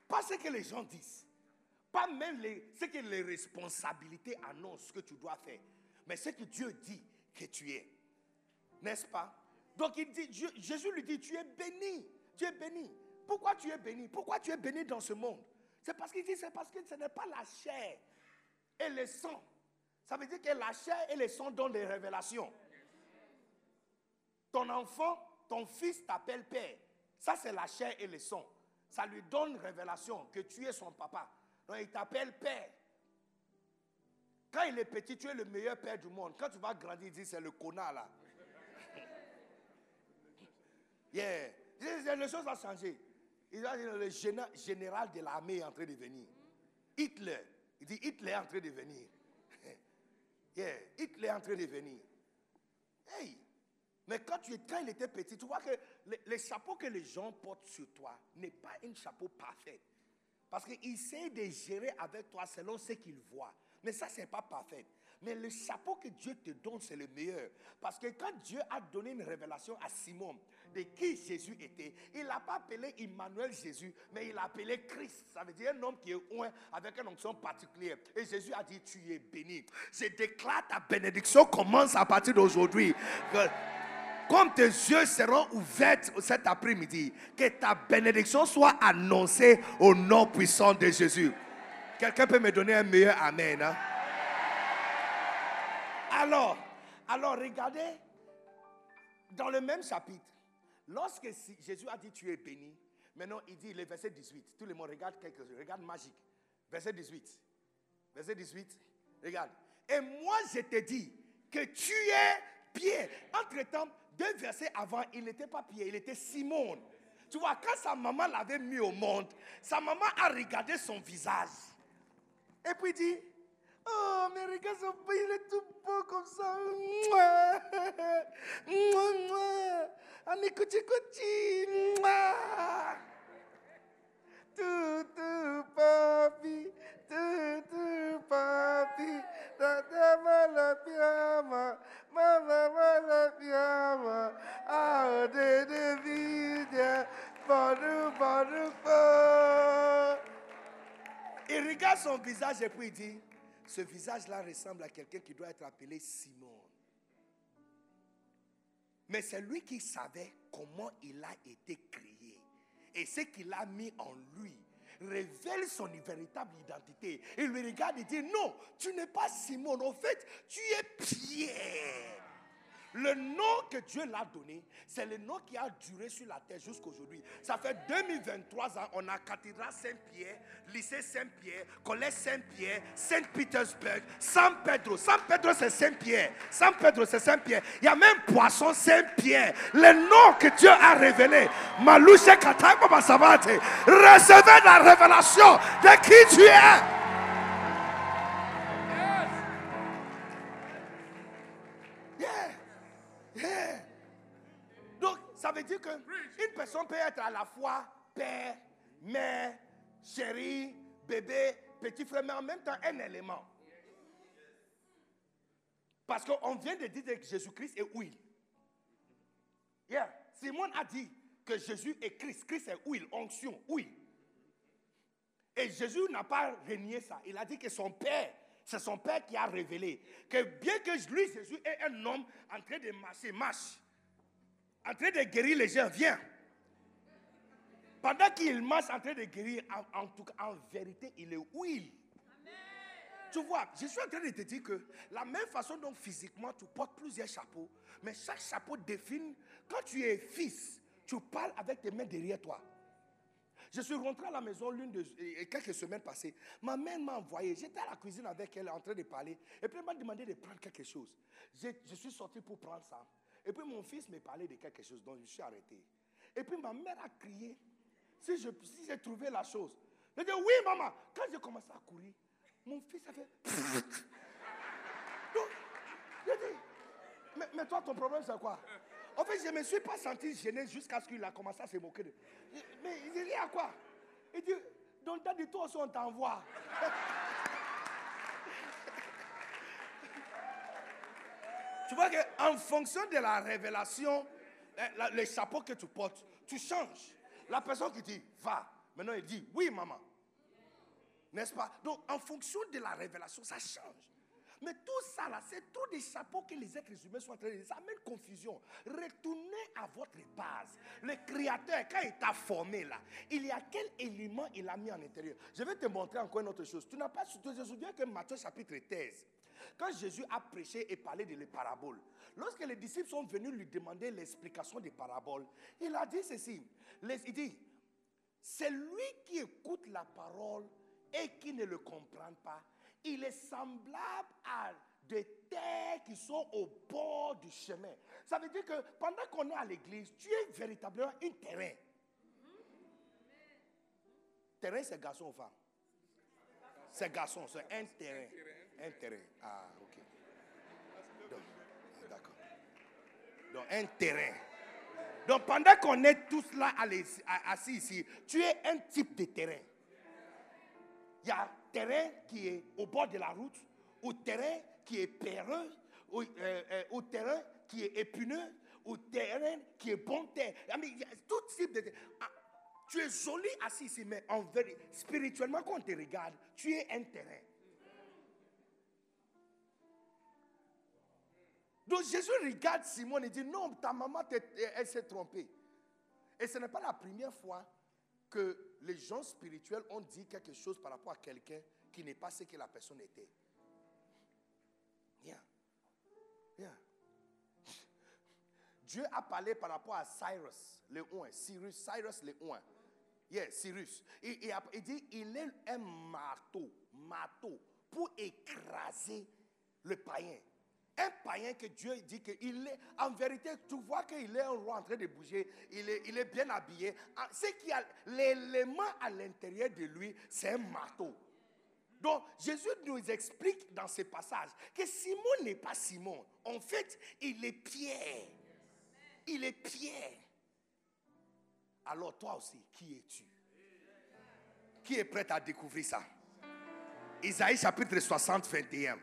Pas ce que les gens disent. Pas même ce que les responsabilités annoncent que tu dois faire. Mais ce que Dieu dit que tu es. N'est-ce pas? Donc Jésus lui dit, tu es béni. Tu es béni. Pourquoi tu es béni? Pourquoi tu es béni dans ce monde? C'est parce qu'il dit, c'est parce que ce n'est pas la chair et le sang. Ça veut dire que la chair et le sang donnent des révélations. Ton enfant, ton fils t'appelle père. Ça, c'est la chair et le sang. Ça lui donne révélation que tu es son papa. Donc, il t'appelle père. Quand il est petit, tu es le meilleur père du monde. Quand tu vas grandir, il dit c'est le connard là. Yeah. Les choses ont changé. Il a dit le géné- général de l'armée est en train de venir. Hitler. Il dit Hitler est en train de venir. Yeah. Hitler est en train de venir. Hey. Mais quand, tu, quand il était petit, tu vois que le, chapeau que les gens portent sur toi n'est pas un chapeau parfait. Parce qu'il essaie de gérer avec toi selon ce qu'il voit. Mais ça, ce n'est pas parfait. Mais le chapeau que Dieu te donne, c'est le meilleur. Parce que quand Dieu a donné une révélation à Simon de qui Jésus était, il n'a pas appelé Emmanuel Jésus, mais il l'a appelé Christ. Ça veut dire un homme qui est oint avec une onction particulière. Et Jésus a dit, tu es béni. Je déclare ta bénédiction commence à partir d'aujourd'hui. Comme tes yeux seront ouverts cet après-midi, que ta bénédiction soit annoncée au nom puissant de Jésus. Quelqu'un peut me donner un meilleur Amen. hein? Alors, alors regardez, dans le même chapitre, lorsque Jésus a dit tu es béni, maintenant il dit le verset 18. Tout le monde regarde quelque chose, regarde magique. Verset 18. Verset 18. Regarde. Et moi je te dis que tu es Pierre. Entre-temps, deux versets avant, il n'était pas Pierre, il était Simon. Tu vois, quand sa maman l'avait mis au monde, sa maman a regardé son visage. Et puis dit, oh, mais regarde son pays, il est tout beau comme ça. Mouah. Mouah. Allez, couchi, couchi. Mouah. Tout, tout, papi. Tout, tout, papi. Da, da, ma, la, piama. Ma, ma, ma, la, piama. Ah, de, de, vida. Il regarde son visage et puis il dit, ce visage-là ressemble à quelqu'un qui doit être appelé Simon. Mais c'est lui qui savait comment il a été créé. Et ce qu'il a mis en lui révèle son véritable identité. Il lui regarde et dit, non, tu n'es pas Simon. En fait, tu es Pierre. Le nom que Dieu l'a donné, c'est le nom qui a duré sur la terre jusqu'aujourd'hui. Ça fait 2023 ans, on a cathédrale Saint-Pierre, lycée Saint-Pierre, collège Saint-Pierre, Saint-Petersburg, San Pedro. San Pedro, c'est Saint-Pierre. San Pedro, c'est Saint-Pierre. Il y a même poisson Saint-Pierre. Le nom que Dieu a révélé. Malouche. Recevez la révélation de qui tu es. Dire qu'une personne peut être à la fois père, mère, chérie, bébé, petit frère, mais en même temps un élément. Parce qu'on vient de dire que Jésus-Christ est huile. Yeah. Simon a dit que Jésus est Christ. Christ est huile, onction, huile. Et Jésus n'a pas renié ça. Il a dit que son Père, c'est son Père qui a révélé. Que bien que lui, Jésus, est un homme en train de marcher, marche. En train de guérir les gens, viens. Pendant qu'il marche en train de guérir, en, en tout cas, en vérité, il est huile. Tu vois, je suis en train de te dire que la même façon dont physiquement tu portes plusieurs chapeaux, mais chaque chapeau définit, quand tu es fils, tu parles avec tes mains derrière toi. Je suis rentré à la maison l'une de quelques semaines passées. Ma mère m'a envoyé. J'étais à la cuisine avec elle en train de parler. Et puis elle m'a demandé de prendre quelque chose. Je, je suis sorti pour prendre ça. Et puis mon fils me parlait de quelque chose, donc je suis arrêté. Et puis ma mère a crié. Si je- si j'ai trouvé la chose. Je dis oui maman. Quand j'ai commencé à courir, mon fils a fait. Donc, je dis, mais, mais toi, ton problème, c'est quoi? En fait, je ne me suis pas senti gêné jusqu'à ce qu'il a commencé à se moquer de. Mais il dit, a quoi? Il dit, donc t'as dit, toi aussi, on t'envoie. tu vois qu'en fonction de la révélation, eh, les chapeaux que tu portes, tu changes. La personne qui dit va, maintenant il dit oui, maman. N'est-ce pas? Donc, en fonction de la révélation, ça change. Mais tout ça, là, c'est trop des chapeaux que les êtres humains sont en train de... Ça amène confusion. Retournez à votre base. Le Créateur, quand il t'a formé, là, il y a quel élément il a mis en intérieur? Je vais te montrer encore une autre chose. Tu n'as pas... Tu te souviens que Matthieu chapitre 13, quand Jésus a prêché et parlé de les paraboles, lorsque les disciples sont venus lui demander l'explication des paraboles, il a dit ceci. Il dit, c'est lui qui écoute la parole et qui ne le comprend pas. Il est semblable à des terres qui sont au bord du chemin. Ça veut dire que pendant qu'on est à l'église, tu es véritablement un terrain. Terrain, c'est garçon ou femme? C'est garçon, c'est un terrain. Un terrain. Ah, ok. Donc, ah, D'accord. Donc, un terrain. Donc pendant qu'on est tous là assis ici, tu es un type de terrain. Il y a terrain qui est au bord de la route, ou terrain qui est péreux, euh, euh, ou terrain qui est épineux, ou terrain qui est bon terre. Mean, il y a tout type de terrain. Ah, tu es joli assis ici, mais en vérité, spirituellement, quand on te regarde, tu es un terrain. Donc Jésus regarde Simon et dit, non, ta maman, elle s'est trompée. Et ce n'est pas la première fois que les gens spirituels ont dit quelque chose par rapport à quelqu'un qui n'est pas ce que la personne était. Bien. Bien. Dieu a parlé par rapport à Cyrus, le 1, Cyrus, Cyrus le 1. Yeah, Cyrus. Il, il dit, il est un marteau, marteau, pour écraser le païen. Un païen que Dieu dit qu'il est, en vérité, tu vois qu'il est un roi en train de bouger, il est, bien habillé. Ah, qui a l'élément à l'intérieur de lui, c'est un marteau. Donc, Jésus nous explique dans ce passage que Simon n'est pas Simon. En fait, il est Pierre. Il est Pierre. Alors, toi aussi, qui es-tu? Qui est prêt à découvrir ça? Isaïe chapitre 60, 21.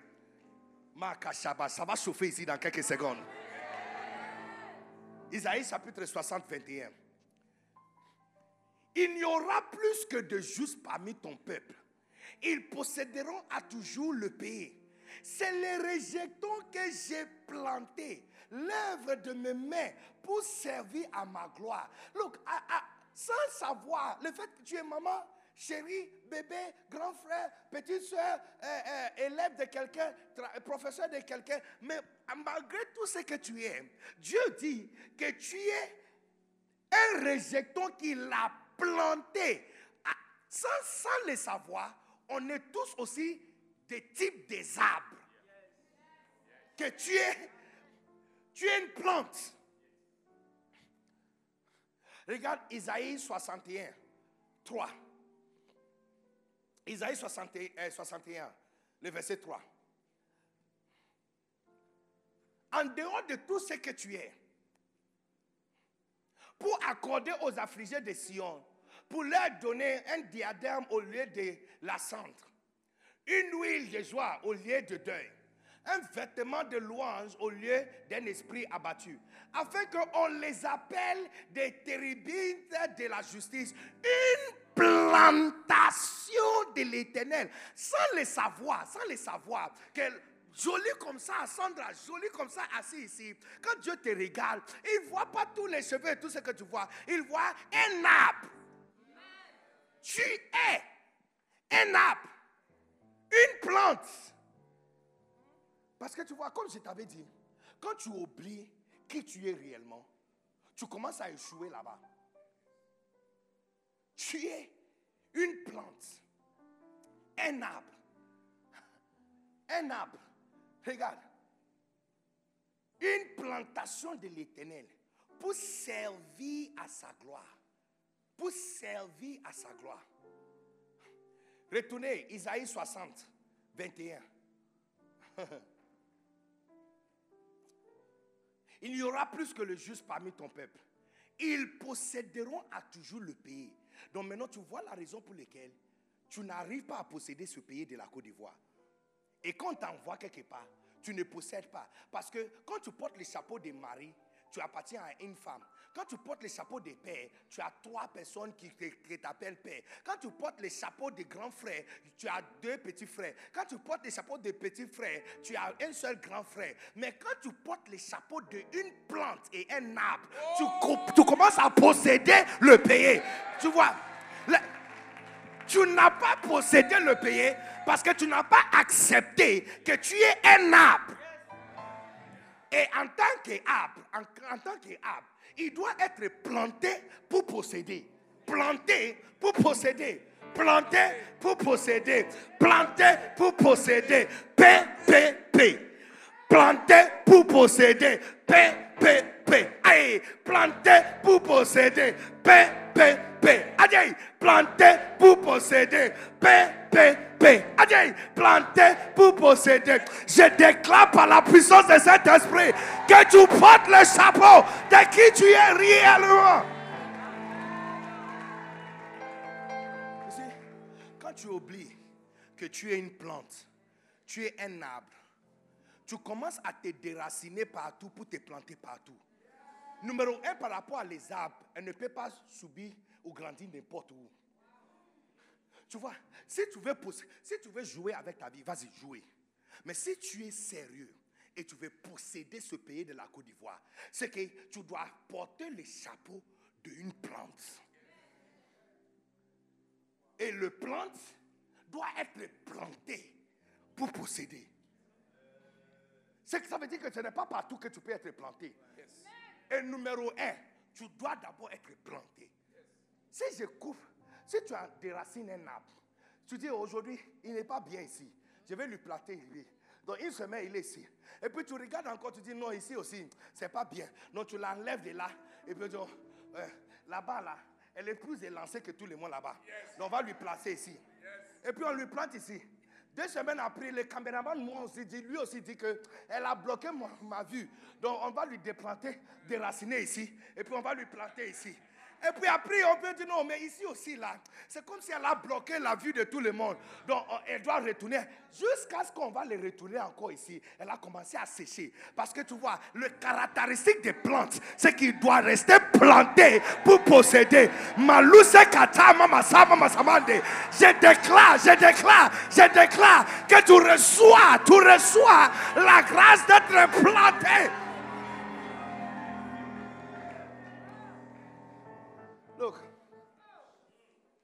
Makashaba, ça va chauffer ici dans quelques secondes. Isaïe chapitre 60, 21. Il n'y aura plus que de justes parmi ton peuple. Ils posséderont à toujours le pays. C'est les rejetons que j'ai plantés, l'œuvre de mes mains, pour servir à ma gloire. Look, sans savoir, le fait que tu es maman, chérie, bébé, grand frère, petite soeur, élève de quelqu'un, professeur de quelqu'un, mais malgré tout ce que tu es, Dieu dit que tu es un rejeton qu'il a planté. Ah, Sans, sans le savoir, on est tous aussi des types des arbres. Que tu es, tu es une plante. Regarde Isaïe 61, 3. Isaïe 61, euh, 61, le verset 3. En dehors de tout ce que tu es, pour accorder aux affligés de Sion, pour leur donner un diadème au lieu de la cendre, une huile de joie au lieu de deuil, un vêtement de louange au lieu d'un esprit abattu, afin qu'on les appelle des térébites de la justice, une plantation de l'éternel, sans le savoir, sans le savoir, que Joli comme ça, Sandra, joli comme ça, assis ici. Quand Dieu te regarde, il ne voit pas tous les cheveux et tout ce que tu vois. Il voit un arbre. Tu es un arbre. Une plante. Parce que tu vois, comme je t'avais dit, quand tu oublies qui tu es réellement, tu commences à échouer là-bas. Tu es une plante. Un arbre. Un arbre. Regarde. Une plantation de l'éternel pour servir à sa gloire. Pour servir à sa gloire. Retournez, Isaïe 60, 21. Il n'y aura plus que le juste parmi ton peuple. Ils posséderont à toujours le pays. Donc maintenant, tu vois la raison pour laquelle tu n'arrives pas à posséder ce pays de la Côte d'Ivoire. Et quand tu envoies quelque part, tu ne possèdes pas. Parce que quand tu portes le chapeau de Marie, tu appartiens à une femme. Quand tu portes le chapeau des pères, tu as trois personnes qui, t'appellent père. Quand tu portes le chapeau des grands frères, tu as deux petits frères. Quand tu portes le chapeau des petits frères, tu as un seul grand frère. Mais quand tu portes le chapeau d'une plante et un arbre, tu, tu commences à posséder le pays. Tu vois, le- tu n'as pas possédé le pays parce que tu n'as pas accepté que tu es un arbre. Et en tant qu'arbre, en, en tant qu'arbre, il doit être planté pour posséder. Planté pour posséder. Planté pour posséder. Planté pour posséder. P, P, P. Planté pour posséder. P, P, P. Aïe. Planté pour posséder. P, P, P. Aïe. Planté pour posséder. P, P, P. Aïe. Planté pour posséder. Je déclare par la puissance de cet esprit que tu portes le chapeau de qui tu es réellement. Quand tu oublies que tu es une plante, tu es un arbre, tu commences à te déraciner partout pour te planter partout. Numéro un, par rapport à les arbres, elle ne peut pas subir ou grandir n'importe où. Tu vois, si tu veux, poss- si tu veux jouer avec ta vie, vas-y, jouer. Mais si tu es sérieux et tu veux posséder ce pays de la Côte d'Ivoire, c'est que tu dois porter le chapeau d'une plante. Et le plante doit être planté pour posséder. C'est que ça veut dire que ce n'est pas partout que tu peux être planté. Et numéro un, tu dois d'abord être planté. Si je coupe, si tu as des racines un arbre, tu dis aujourd'hui, il n'est pas bien ici. Je vais lui planter ici. Donc une semaine, il est ici. Et puis tu regardes encore, tu dis non, ici aussi, c'est pas bien. Donc tu l'enlèves de là. Et puis tu dis, euh, là-bas, là, elle est plus élancée que tout le monde là-bas. Donc on va lui placer ici. Et puis on lui plante ici. Deux semaines après, le caméraman, moi aussi, dit, lui aussi dit que elle a bloqué ma, ma vue. Donc on va lui déplanter, déraciner ici. Et puis on va lui planter ici. Et puis après, on peut dire non, mais ici aussi, là, c'est comme si elle a bloqué la vue de tout le monde. Donc, on- elle doit retourner. Jusqu'à ce qu'on va les retourner encore ici. Elle a commencé à sécher. Parce que tu vois, le caractéristique des plantes, c'est qu'il doit rester planté pour posséder. Je déclare, je déclare, je déclare que tu reçois, tu reçois la grâce d'être planté.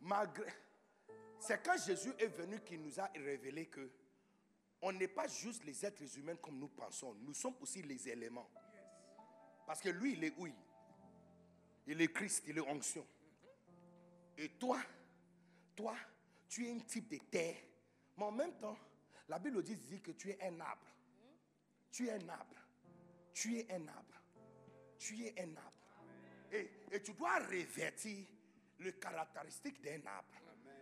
Malgré. C'est quand Jésus est venu qu'il nous a révélé que on n'est pas juste les êtres humains comme nous pensons. Nous sommes aussi les éléments. Parce que lui, il est huile. Il est Christ, il est onction. Et toi, toi, tu es un type de terre. Mais en même temps, la Bible dit, dit que tu es un arbre. Tu es un arbre. Tu es un arbre. Tu es un arbre. Et, et tu dois revêtir le caractéristique d'un arbre.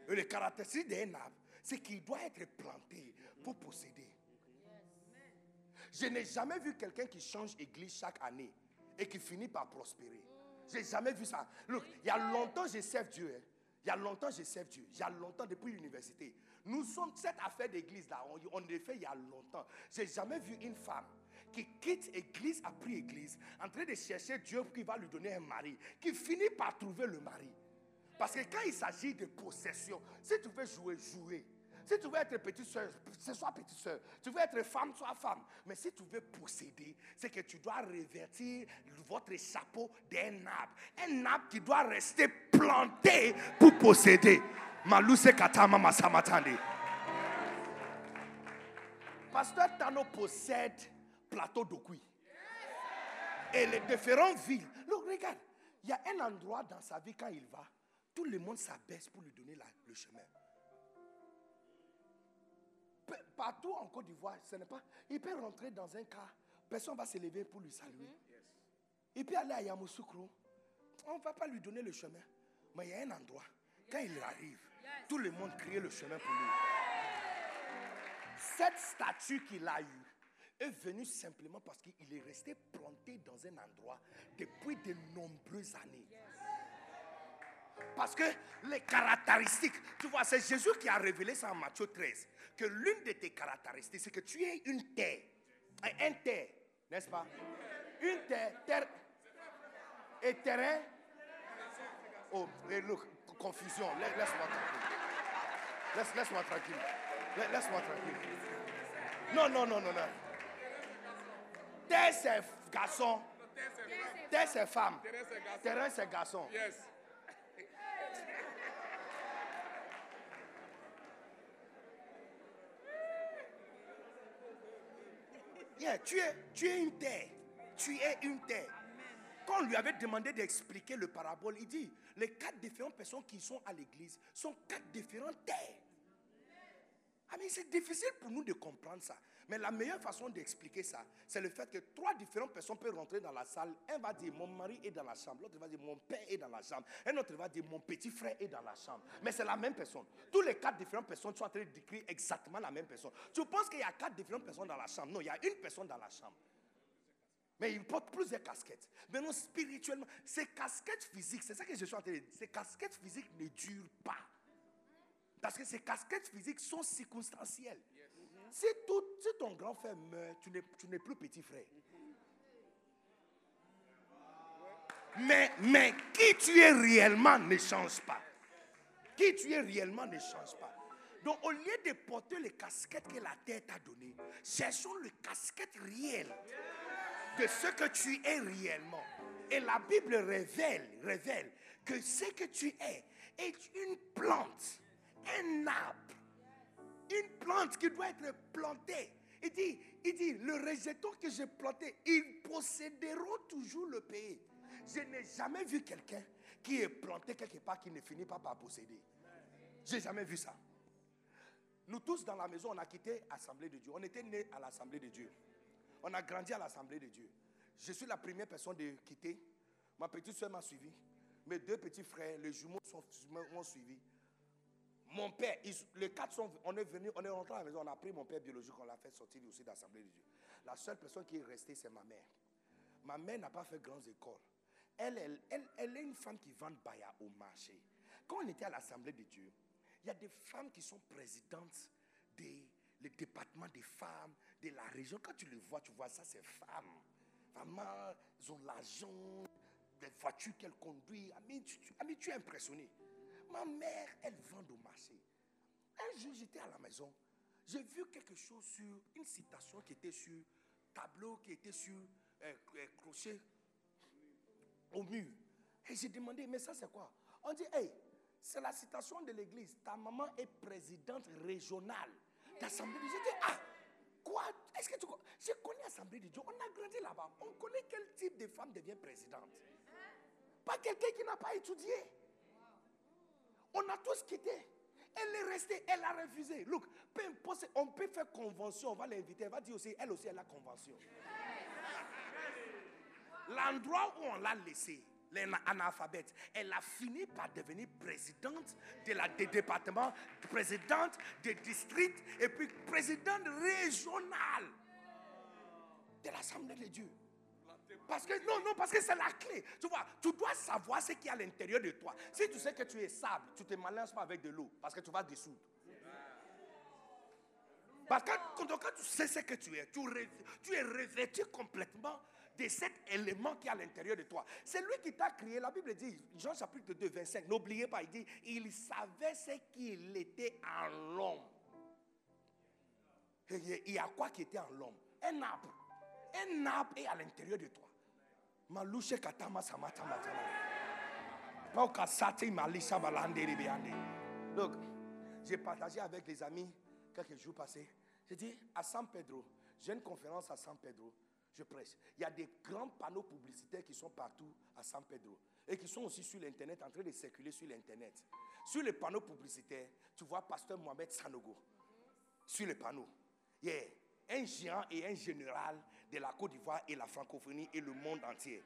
Et le caractéristique d'un arbre, c'est qu'il doit être planté pour posséder. Je n'ai jamais vu quelqu'un qui change église chaque année et qui finit par prospérer. J'ai jamais vu ça. Look, il y a longtemps je sers Dieu. hein. Il y a longtemps je sers Dieu. Il y a longtemps depuis l'université. Nous sommes cette affaire d'église là, on, on l'a fait il y a longtemps. J'ai jamais vu une femme qui quitte église après église en train de chercher Dieu qui va lui donner un mari, qui finit par trouver le mari. Parce que quand il s'agit de possession, si tu veux jouer, jouer. Si tu veux être petite soeur, ce soit petite soeur. Tu veux être femme, sois femme. Mais si tu veux posséder, c'est que tu dois revêtir votre chapeau d'un arbre. Un arbre qui doit rester planté pour posséder. Pasteur Tano possède plateau d'Okui. Et les différentes villes. Look, regarde, il y a un endroit dans sa vie quand il va, tout le monde s'abaisse pour lui donner la- le chemin. Partout en Côte d'Ivoire, ce n'est pas. Il peut rentrer dans un car, personne ne va se lever pour lui saluer. Il peut aller à Yamoussoukro, on ne va pas lui donner le chemin. Mais il y a un endroit, quand il arrive, tout le monde crie le chemin pour lui. Cette statue qu'il a eue est venue simplement parce qu'il est resté planté dans un endroit depuis de nombreuses années. Parce que les caractéristiques, tu vois, c'est Jésus qui a révélé ça en Matthieu 13, que l'une de tes caractéristiques, c'est que tu es une terre, un terre, n'est-ce pas? Une terre, terre, Et terrain Oh, et look, confusion. Laisse- Laisse-moi tranquille. Laisse- Laisse-moi tranquille. La- Laisse-moi tranquille. Non, non, non, non, non. Terre, c'est garçon. Terre, c'est femme. Terrain, c'est garçon. Yes. Yeah, tu, es, tu es une terre. Tu es une terre. Quand on lui avait demandé d'expliquer le parabole, il dit les quatre différentes personnes qui sont à l'église sont quatre différentes terres. Ah, mais c'est difficile pour nous de comprendre ça. Mais la meilleure façon d'expliquer ça, c'est le fait que trois différentes personnes peuvent rentrer dans la salle. Un va dire mon mari est dans la chambre, l'autre va dire mon père est dans la chambre, un autre va dire mon petit frère est dans la chambre. Mais c'est la même personne. Tous les quatre différentes personnes sont en train de décrire exactement la même personne. Tu penses qu'il y a quatre différentes personnes dans la chambre? Non, il y a une personne dans la chambre. Mais il porte plusieurs casquettes. Mais non, spirituellement, ces casquettes physiques, c'est ça que je suis en train de dire, ces casquettes physiques ne durent pas. Parce que ces casquettes physiques sont circonstancielles. Si, ton grand frère meurt, tu n'es, plus petit frère. Mais, qui tu es réellement ne change pas. Qui tu es réellement ne change pas. Donc au lieu de porter les casquettes que la terre t'a données, cherchons le casquette réel de ce que tu es réellement. Et la Bible révèle que ce que tu es est une plante, un arbre, une plante qui doit être plantée. Il dit, il dit, le rejeton que j'ai planté, ils posséderont toujours le pays. Je n'ai jamais vu quelqu'un qui est planté quelque part qui ne finit pas par posséder. J'ai jamais vu ça. Nous tous dans la maison, on a quitté l'Assemblée de Dieu. On était nés à l'Assemblée de Dieu. On a grandi à l'Assemblée de Dieu. Je suis la première personne de quitter. Ma petite soeur m'a suivi. Mes deux petits frères, les jumeaux m'ont suivi. Mon père, les quatre sont, on est on est rentré à la maison, on a pris mon père biologique, on l'a fait sortir aussi de l'Assemblée de Dieu. La seule personne qui est restée, c'est ma mère. Ma mère n'a pas fait grandes écoles. Elle, est une femme qui vend baya au marché. Quand on était à l'Assemblée de Dieu, il y a des femmes qui sont présidentes des les départements des femmes de la région. Quand tu les vois, tu vois ça, c'est femmes. Vraiment, ils ont l'argent, des voitures qu'elles conduisent. Ami, tu, tu es impressionné. Ma mère, elle vend au marché. Un jour, j'étais à la maison. J'ai vu quelque chose sur une citation qui était sur tableau, qui était sur euh, euh, crochet au mur. Et j'ai demandé, mais ça c'est quoi? On dit, hey, c'est la citation de l'église. Ta maman est présidente régionale d'Assemblée de Dieu. J'ai dit, ah, quoi? Est-ce que tu connais Je connais l'Assemblée de Dieu. On a grandi là-bas. On connaît quel type de femme devient présidente. Pas quelqu'un qui n'a pas étudié. On a tous quitté. Elle est restée, elle a refusé. Look, on peut faire convention, on va l'inviter, elle va dire aussi, elle aussi, elle a convention. L'endroit où on l'a laissé, l'analphabète, elle a fini par devenir présidente de la, des départements, présidente des districts et puis présidente régionale de l'Assemblée de Dieu. Parce que non, non, parce que c'est la clé. Tu vois, tu dois savoir ce qu'il y a à l'intérieur de toi. Si tu sais que tu es sable, tu te mélanges pas avec de l'eau parce que tu vas dissoudre. Parce que quand, tu sais ce que tu es, tu, es revêtu complètement de cet élément qui est à l'intérieur de toi. C'est lui qui t'a créé. La Bible dit, Jean chapitre 2, 25, n'oubliez pas, il dit, il savait ce qu'il était en l'homme. Il y a quoi qui était en l'homme? Un arbre. Un arbre est à l'intérieur de toi. Malouche katama samata matama. Donc, j'ai partagé avec les amis quelques jours passés. J'ai dit à San Pedro, j'ai une conférence à San Pedro, je prêche. Il y a des grands panneaux publicitaires qui sont partout à San Pedro et qui sont aussi sur l'internet, en train de circuler sur l'internet. Sur les panneaux publicitaires, tu vois Pasteur Mohamed Sanogo. Sur les panneaux. Yeah. Un géant et un général de la Côte d'Ivoire et la francophonie et le monde entier.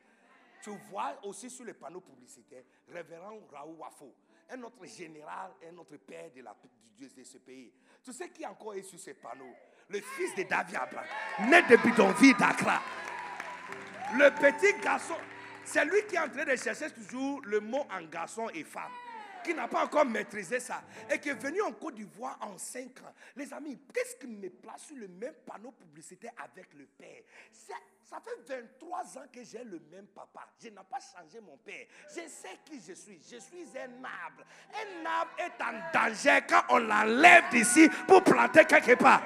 Tu vois aussi sur les panneaux publicitaires, révérend Raoul Wafo, un autre général, un autre père de, la, de ce pays. Tu sais qui encore est sur ces panneaux? Le fils de David Abraham, né de bidonville d'Accra. Le petit garçon, c'est lui qui est en train de chercher toujours le mot en garçon et femme. Qui n'a pas encore maîtrisé ça et qui est venu en Côte d'Ivoire en 5 ans. Les amis, qu'est-ce qui me place sur le même panneau publicitaire avec le père? Ça- fait 23 ans que j'ai le même papa. Je n'ai pas changé mon père. Je sais qui je suis. Je suis un arbre. Un arbre est en danger quand on l'enlève d'ici pour planter quelque part.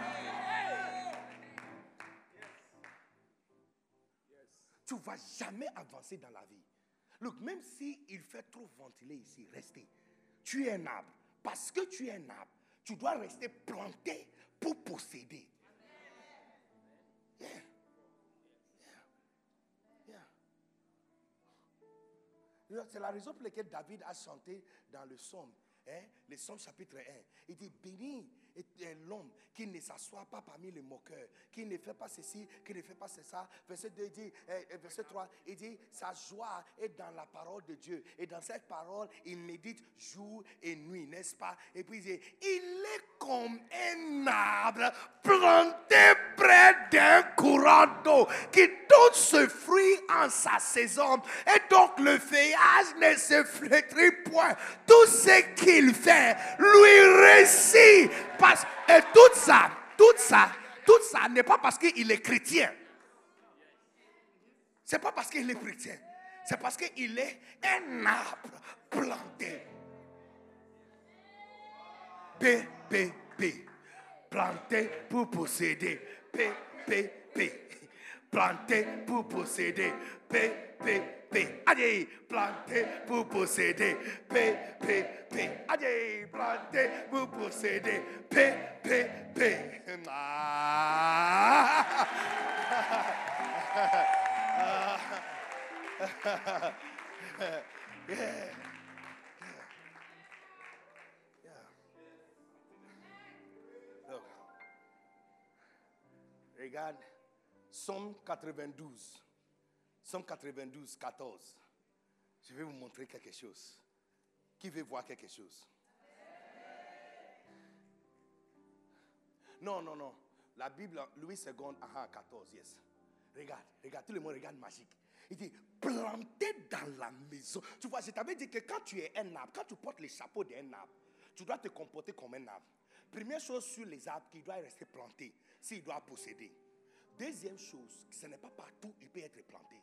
tu ne vas jamais avancer dans la vie. Look, même si il fait trop ventiler ici, restez. Tu es un arbre. Parce que tu es un arbre, tu dois rester planté pour posséder. C'est la raison pour laquelle David a chanté dans le psaume, hein, le psaume chapitre 1. Il dit Béni est l'homme qui ne s'assoit pas parmi les moqueurs, qui ne fait pas ceci, qui ne fait pas ça. Verset 2 il dit, euh, euh, verset 3, il dit Sa joie est dans la parole de Dieu. Et dans cette parole, il médite jour et nuit, n'est-ce pas? Et puis il dit Il est comme un arbre planté près d'un courant d'eau qui donne ce fruit en sa saison. Et donc le feuillage ne se flétrit point. Tout ce qu'il fait lui réussit. Et tout ça, tout ça, tout ça n'est pas parce qu'il est chrétien. C'est pas parce qu'il est chrétien. C'est parce qu'il est un arbre planté. P, P, P. Planté pour posséder. P, P, P. Planté pour posséder. P, P, P. Allez, planté pour posséder. P, P, P. Allez, planté pour posséder. P, P, P. Ah. Yeah. Look. Regarde, Somme 92. Somme 92, 14. Je vais vous montrer quelque chose. Qui veut voir quelque chose? Non, non, non. La Bible, Louis II, ah, 14, yes. Regarde, regarde, tout le monde regarde magique. Il dit, planté dans la maison. Tu vois, je t'avais dit que quand tu es un arbre, quand tu portes le chapeau d'un arbre, tu dois te comporter comme un arbre. Première chose sur les arbres, qu'il doit rester planté, s'il doit posséder. Deuxième chose, ce n'est pas partout il peut être planté.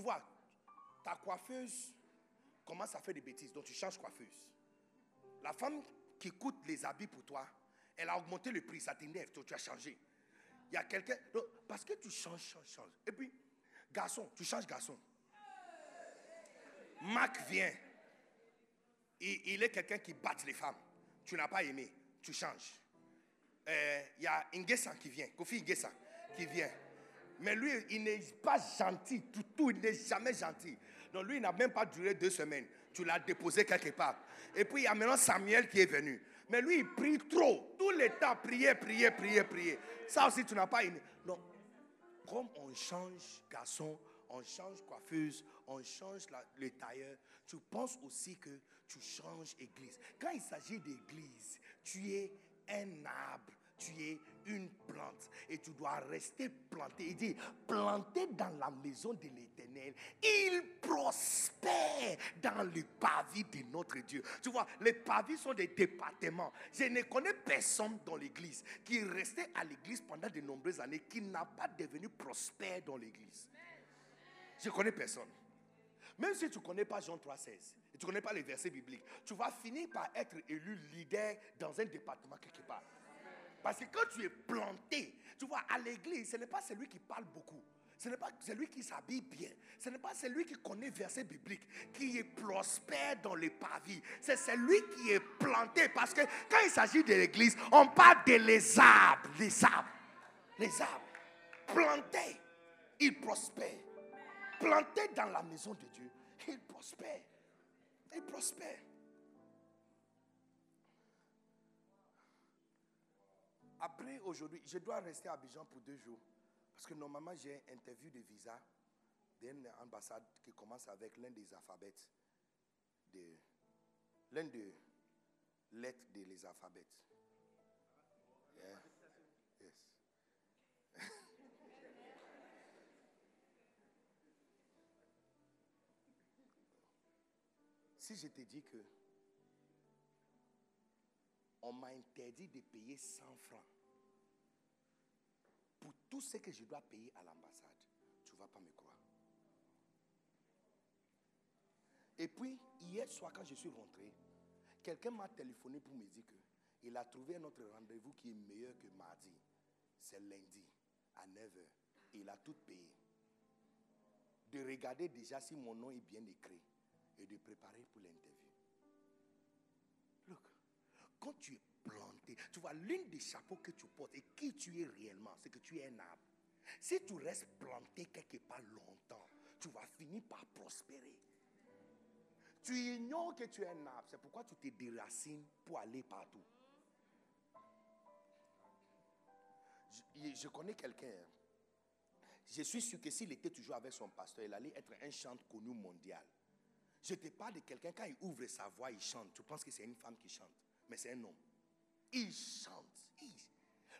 Tu vois, ta coiffeuse commence à faire des bêtises, donc tu changes coiffeuse. La femme qui coûte les habits pour toi, elle a augmenté le prix, ça t'énerve, tu as changé. Il y a quelqu'un. Parce que tu changes, changes, changes. Et puis, garçon, tu changes garçon. Marc vient. Il, est quelqu'un qui bat les femmes. Tu n'as pas aimé, tu changes. Euh, Il y a qui vient, Kofi qui vient. Mais lui, il n'est pas gentil du tout, il n'est jamais gentil. Donc lui, il n'a même pas duré deux semaines. Tu l'as déposé quelque part. Et puis il y a maintenant Samuel qui est venu. Mais lui, il prie trop. Tout le temps, prier, prier, prier, prier. Ça aussi, tu n'as pas aimé. Non. Comme on change garçon, on change coiffeuse, on change la- le tailleur, tu penses aussi que tu changes église. Quand il s'agit d'église, tu es un arbre, tu es une plante et tu dois rester planté. Il dit, planté dans la maison de l'éternel, il prospère dans le pavis de notre Dieu. Tu vois, les pavis sont des départements. Je ne connais personne dans l'église qui est resté à l'église pendant de nombreuses années qui n'a pas devenu prospère dans l'église. Je ne connais personne. Même si tu ne connais pas Jean 3,16, et tu ne connais pas les versets bibliques, tu vas finir par être élu leader dans un département quelque part. Parce que quand tu es planté, tu vois, à l'église, ce n'est pas celui qui parle beaucoup. Ce n'est pas celui qui s'habille bien. Ce n'est pas celui qui connaît versets bibliques, qui est prospère dans les pavis. C'est celui qui est planté. Parce que quand il s'agit de l'église, on parle de arbres. Les arbres. Les arbres. Plantés. Il prospère. Planté dans la maison de Dieu, il prospère. Il prospère. Après, aujourd'hui, je dois rester à Abidjan pour deux jours. Parce que normalement, j'ai un interview de visa d'une ambassade qui commence avec l'un des alphabets. De, l'un des lettres des les alphabets. Si je te dis que on m'a interdit de payer 100 francs pour tout ce que je dois payer à l'ambassade, tu ne vas pas me croire. Et puis, hier soir, quand je suis rentré, quelqu'un m'a téléphoné pour me dire qu'il a trouvé un autre rendez-vous qui est meilleur que mardi. C'est lundi, à 9h. Il a tout payé. De regarder déjà si mon nom est bien écrit et de préparer pour l'interview. Quand tu es planté, tu vois, l'une des chapeaux que tu portes et qui tu es réellement, c'est que tu es un arbre. Si tu restes planté quelque part longtemps, tu vas finir par prospérer. Tu ignores que tu es un arbre. C'est pourquoi tu te déracines pour aller partout. Je, connais quelqu'un. hein. Je suis sûr que s'il était toujours avec son pasteur, il allait être un chante connu mondial. Je te parle de quelqu'un, quand il ouvre sa voix, il chante. Tu penses que c'est une femme qui chante, mais c'est un homme. Il chante. Il-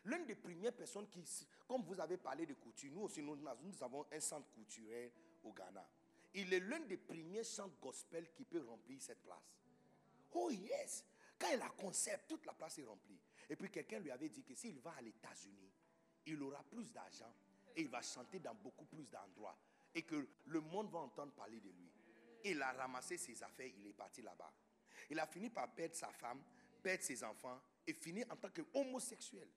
L'une des premières personnes qui, comme vous avez parlé de couture, nous aussi, nous, avons un centre couturier au Ghana. Il est l'un des premiers chants gospel qui peut remplir cette place. Oh yes! Quand il a concept, toute la place est remplie. Et puis quelqu'un lui avait dit que s'il va à l'États-Unis, il aura plus d'argent et il va chanter dans beaucoup plus d'endroits. Et que le monde va entendre parler de lui. Il a ramassé ses affaires, il est parti là-bas. Il a fini par perdre sa femme, perdre ses enfants et finir en tant qu'homosexuel.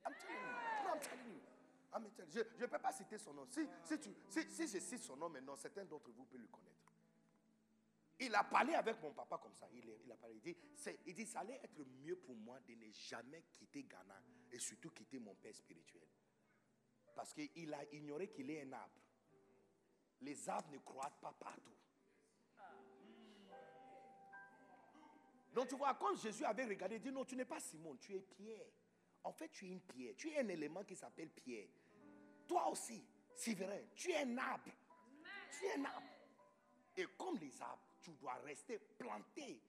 Je ne peux pas citer son nom. Si, si, je cite son nom maintenant, certains d'entre vous peuvent le connaître. Il a parlé avec mon papa comme ça. Il, a parlé. Il dit, il dit, ça allait être mieux pour moi de ne jamais quitter Ghana et surtout quitter mon père spirituel. Parce qu'il a ignoré qu'il est un arbre. Les arbres ne croissent pas partout. Donc tu vois, quand Jésus avait regardé, il dit non, tu n'es pas Simon, tu es Pierre. En fait, tu es une pierre. Tu es un élément qui s'appelle pierre. Toi aussi, vrai, tu es un arbre. Tu es un arbre. Et comme les arbres, tu dois rester planté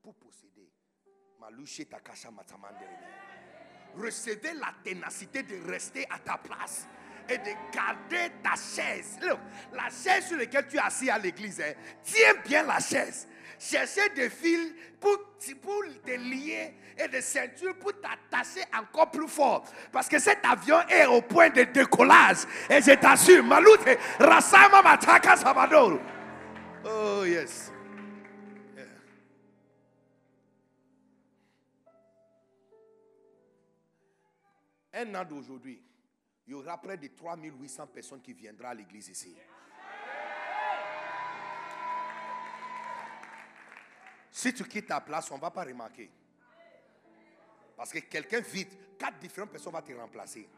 pour posséder. Recevez la ténacité de rester à ta place et de garder ta chaise. Look, la chaise sur laquelle tu es assis à l'église, hein, tiens bien la chaise. Cherchez des fils pour, te lier et des ceintures pour t'attacher encore plus fort. Parce que cet avion est au point de décollage. Et je t'assure, Maloute, Rassama Mataka Sabador. Oh, yes. Un an d'aujourd'hui, il y aura près de 3800 personnes qui viendront à l'église ici. Si tu quittes ta place, on ne va pas remarquer. Parce que quelqu'un vite, quatre différentes personnes vont te remplacer.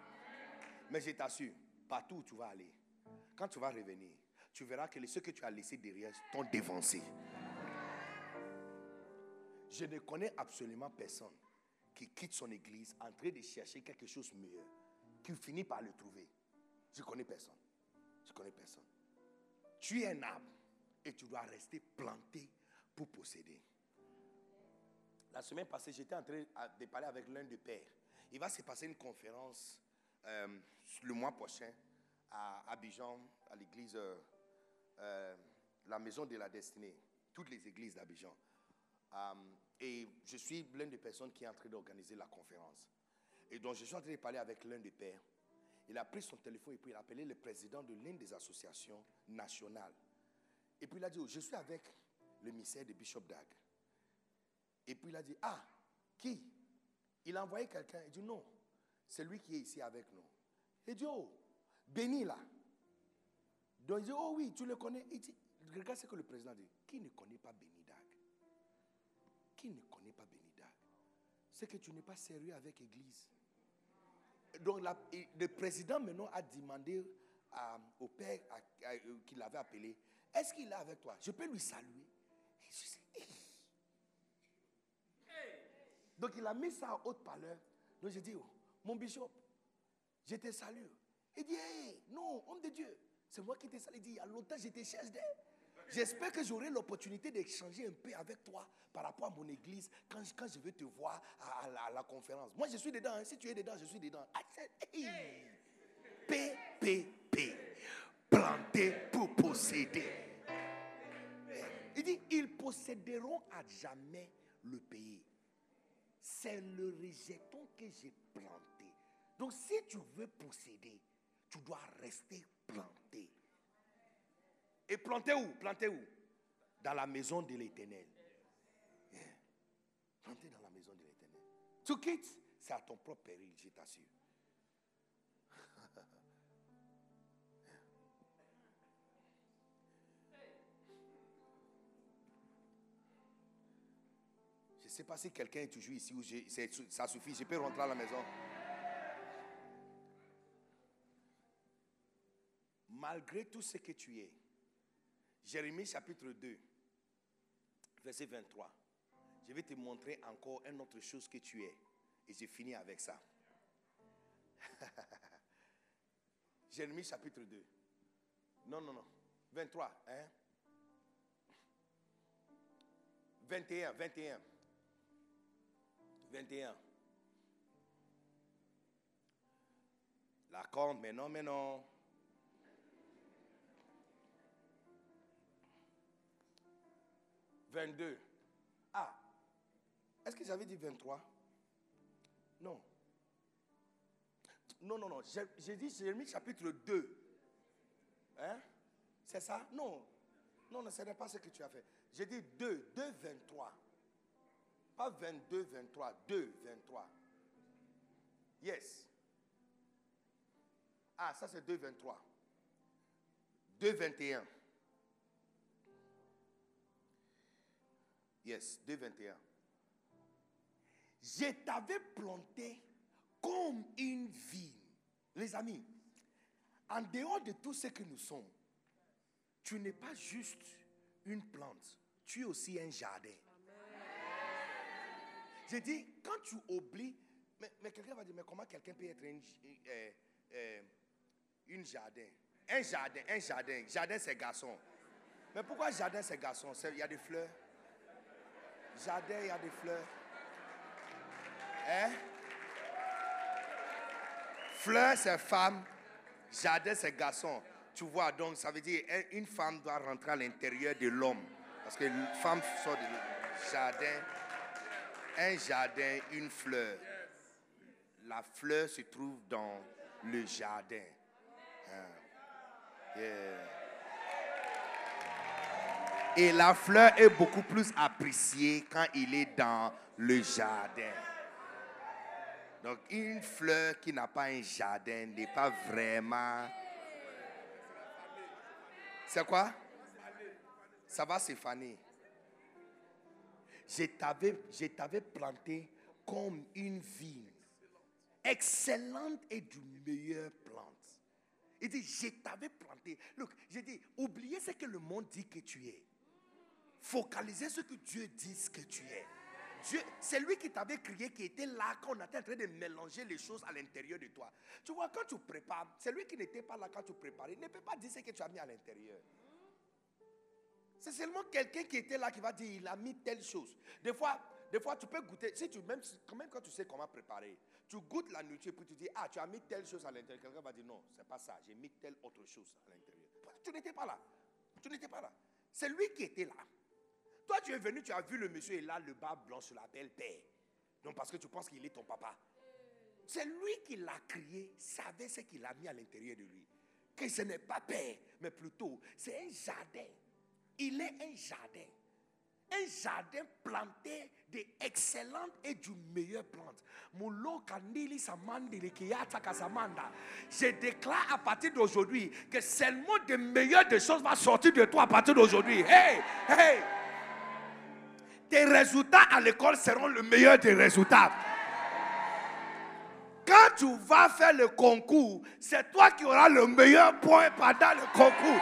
Mais je t'assure, partout où tu vas aller, quand tu vas revenir, tu verras que ceux que tu as laissés derrière t'ont dévancé. Je ne connais absolument personne qui quitte son église en train de chercher quelque chose de meilleur, qui finit par le trouver. Je ne connais personne. Je ne connais personne. Tu es un arbre et tu dois rester planté pour posséder. La semaine passée, j'étais en train de parler avec l'un des pères. Il va se passer une conférence euh, le mois prochain à Abidjan, à l'église, euh, euh, la maison de la destinée, toutes les églises d'Abidjan. Et je suis l'une des personnes qui est en train d'organiser la conférence. Et donc, je suis en train de parler avec l'un des pères. Il a pris son téléphone et puis il a appelé le président de l'une des associations nationales. Et puis il a dit, oh, je suis avec le missaire de Bishop Dag. Et puis il a dit, ah, qui? Il a envoyé quelqu'un. Il dit, non, c'est lui qui est ici avec nous. Il dit, oh, Béni là. Donc il dit, oh oui, tu le connais. Il dit, regarde ce que le président dit. Qui ne connaît pas Béni Dag Qui ne connaît pas Béni Dag C'est que tu n'es pas sérieux avec l'église. Donc le président maintenant a demandé à- au père à- à- euh, qui l'avait appelé, est-ce qu'il est avec toi? Je peux lui saluer. Donc il a mis ça en haute-parleur. Donc j'ai dit, oh, mon bishop, je te salue. Il dit, hey, non, homme de Dieu, c'est moi qui te salue. Il dit, il y a longtemps, je te cherche d'elle. J'espère que j'aurai l'opportunité d'échanger un peu avec toi par rapport à mon église quand, quand je vais te voir à, la, conférence. Moi, je suis dedans. hein. Si tu es dedans, je suis dedans. I said, hey. PPP. Planté pour posséder. Il dit, ils posséderont à jamais le pays. C'est le rejeton que j'ai planté. Donc si tu veux posséder, tu dois rester planté. Et planté où? Planté où? Dans la maison de l'éternel. Planté dans la maison de l'éternel. Tu quittes, c'est à ton propre péril, je t'assure. Je ne sais pas si quelqu'un est toujours ici ou ça suffit, je peux rentrer à la maison. Malgré tout ce que tu es, Jérémie chapitre 2, verset 23, je vais te montrer encore une autre chose que tu es. Et je finis avec ça. Jérémie chapitre 2. Non, non, non. 23, hein? 21, 21. 21. La compte, mais non, mais non. Vingt-deux. Ah, est-ce que j'avais dit 23 Non. Non, non, non. J'ai j'ai dit Jérémie chapitre 2. Hein? C'est ça? Non. Non, non, ce n'est pas ce que tu as fait. J'ai dit 2, 2, 23. Pas 22, 23, 2, 23. Yes. Ah, ça c'est 2, 23. 2, 21. Yes, 2, 21. Je t'avais planté comme une vigne. Les amis, en dehors de tout ce que nous sommes, tu n'es pas juste une plante, tu es aussi un jardin. J'ai dit, quand tu oublies, mais, mais quelqu'un va dire, mais comment quelqu'un peut être une, euh, euh, une jardin? Un jardin, un jardin. Jardin, c'est garçon. Mais pourquoi jardin, c'est garçon? Il y a des fleurs. Jardin, il y a des fleurs. Hein? Fleurs, c'est femme. Jardin, c'est garçon. Tu vois, donc ça veut dire un- une femme doit rentrer à l'intérieur de l'homme. Parce que femme sort du jardin. Un jardin, une fleur. La fleur se trouve dans le jardin. Hein? Yeah. Et la fleur est beaucoup plus appréciée quand il est dans le jardin. Donc une fleur qui n'a pas un jardin n'est pas vraiment... C'est quoi? Ça va se faner. Je t'avais, je planté comme une vigne, excellente et du meilleur plante. Il dit, je t'avais planté. Look, j'ai dit, oubliez ce que le monde dit que tu es. Focalisez ce que Dieu dit que tu es. C'est lui qui t'avait crié, qui était là quand on était en train de mélanger les choses à l'intérieur de toi. Tu vois, quand tu prépares, c'est lui qui n'était pas là quand tu préparais. Il ne peut pas dire ce que tu as mis à l'intérieur. C'est seulement quelqu'un qui était là qui va dire il a mis telle chose. Des fois, des fois tu peux goûter. Si tu même, même quand tu sais comment préparer, tu goûtes la nourriture puis tu dis ah tu as mis telle chose à l'intérieur. Quelqu'un va dire non c'est pas ça. J'ai mis telle autre chose à l'intérieur. Tu n'étais pas là? Tu n'étais pas là. C'est lui qui était là. Toi tu es venu, tu as vu le monsieur et là le bas blanc sur la belle père. Non parce que tu penses qu'il est ton papa. C'est lui qui l'a crié, savait ce qu'il a mis à l'intérieur de lui. Que ce n'est pas père, mais plutôt c'est un jardin. Il est un jardin. Un jardin planté d'excellentes et du meilleur plante. Je déclare à partir d'aujourd'hui que seulement de meilleures des choses va sortir de toi à partir d'aujourd'hui. Hey, hey. Tes résultats à l'école seront le meilleur des résultats. Quand tu vas faire le concours, c'est toi qui auras le meilleur point pendant le concours.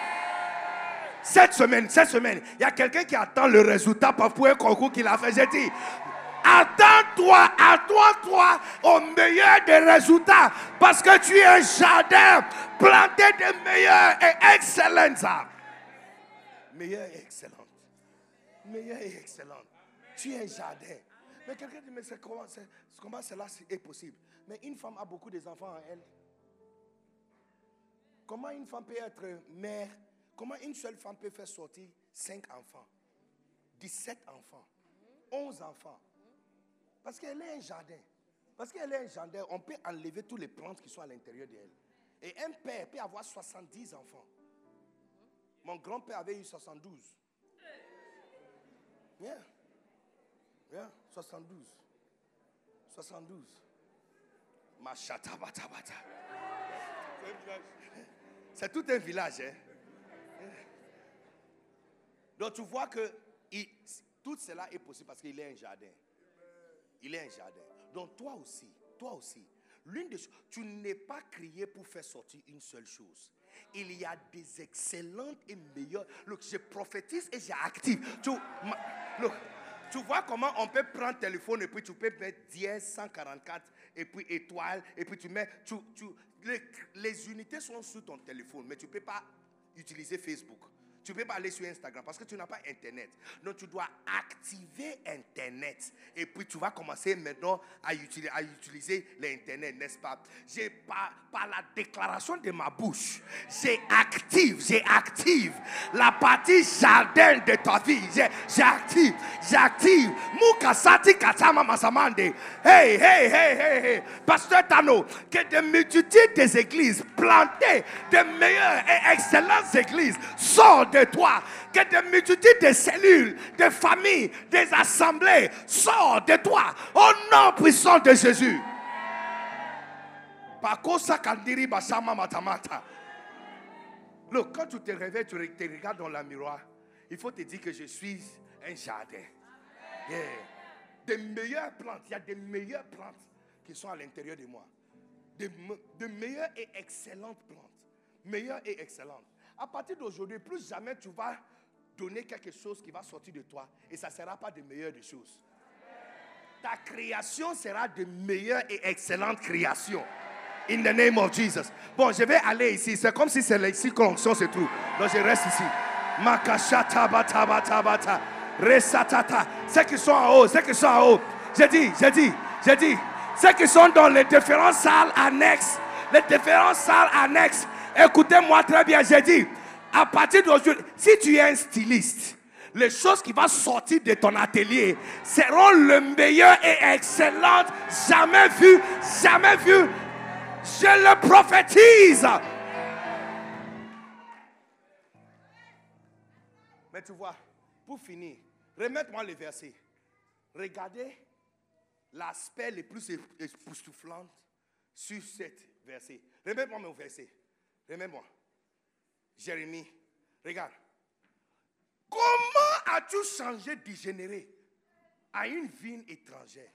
Cette semaine, cette semaine, il y a quelqu'un qui attend le résultat pour un concours qu'il a fait. J'ai dit, attends-toi, attends-toi au meilleur des résultats parce que tu es un jardin planté de meilleurs et excellents arbres. Meilleur et excellent. Meilleur et excellent. Tu es un jardin. Mais quelqu'un dit, mais c'est comment, c'est- comment cela est possible Mais une femme a beaucoup d'enfants en elle. Comment une femme peut être mère? Comment une seule femme peut faire sortir cinq enfants? 17 enfants, 11 enfants. Parce qu'elle est un jardin. Parce qu'elle est un jardin, on peut enlever toutes les plantes qui sont à l'intérieur d'elle. Et un père peut avoir 70 enfants. Mon grand-père avait eu 72. Bien. Bien, 72. 72. Machata bata bata. C'est tout un village. Hein? Donc tu vois que tout cela est possible parce qu'il est un jardin. Il est un jardin. Donc toi aussi, toi aussi, l'une des choses, tu n'es pas crié pour faire sortir une seule chose. Il y a des excellentes et meilleures. Look, je prophétise et j'active. Tu, look, tu vois comment on peut prendre téléphone et puis tu peux mettre 10, 144 et puis étoile et puis tu mets. Tu, tu, les, les unités sont sur ton téléphone, mais tu ne peux pas utiliser Facebook. Tu ne peux pas aller sur Instagram parce que tu n'as pas Internet. Donc tu dois activer Internet. Et puis tu vas commencer maintenant à utiliser, à utiliser l'Internet, n'est-ce pas? J'ai par, la déclaration de ma bouche, j'ai active, j'ai active la partie jardin de ta vie. J'active, j'active. Mukasati katama masamande. Hey, hey, hey, hey, hey. Pasteur Tano, que des multitudes des églises plantées, des meilleures et excellentes églises sortent de toi. Que des multitudes de cellules, de familles, des assemblées sortent de toi. Au nom puissant de Jésus. Look, quand tu te réveilles, tu te regardes dans le miroir, il faut te dire que je suis un jardin. Des meilleures plantes, il y a des meilleures plantes qui sont à l'intérieur de moi. De, de meilleures et excellentes plantes. Meilleures et excellentes. À partir d'aujourd'hui, plus jamais tu vas donner quelque chose qui va sortir de toi et ça ne sera pas de meilleures des choses. Ta création sera de meilleures et excellentes créations. In the name of Jesus. Bon, je vais aller ici. C'est comme si c'est ici que l'onction se trouve. Donc je reste ici. Resatata. Ceux qui sont en haut, ceux qui sont en haut. J'ai dit, j'ai dit, j'ai dit. Ceux qui sont dans les différentes salles annexes. Les différentes salles annexes. Écoutez-moi très bien. J'ai dit, à partir d'aujourd'hui, si tu es un styliste, les choses qui vont sortir de ton atelier seront le meilleur et excellentes jamais vues, jamais vues. Je le prophétise. Mais tu vois, pour finir, remettez-moi les versets. Regardez l'aspect le plus époustouflant sur cet verset. Remets-moi mon verset. Remets-moi. Jérémie, regarde. Comment as-tu changé d'igénéré à une vigne étrangère?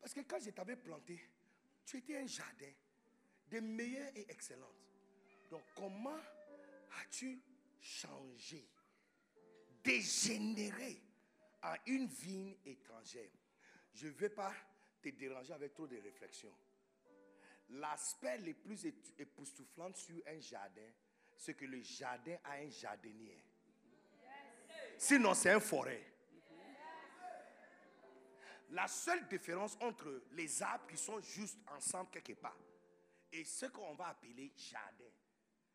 Parce que quand je t'avais planté, tu étais un jardin de meilleures et excellentes. Donc comment as-tu changé, dégénéré à une vigne étrangère? Je ne vais pas te déranger avec trop de réflexions. L'aspect le plus ép- époustouflant sur un jardin, c'est que le jardin a un jardinier. Sinon, c'est un forêt. La seule différence entre les arbres qui sont juste ensemble quelque part et ce qu'on va appeler jardin,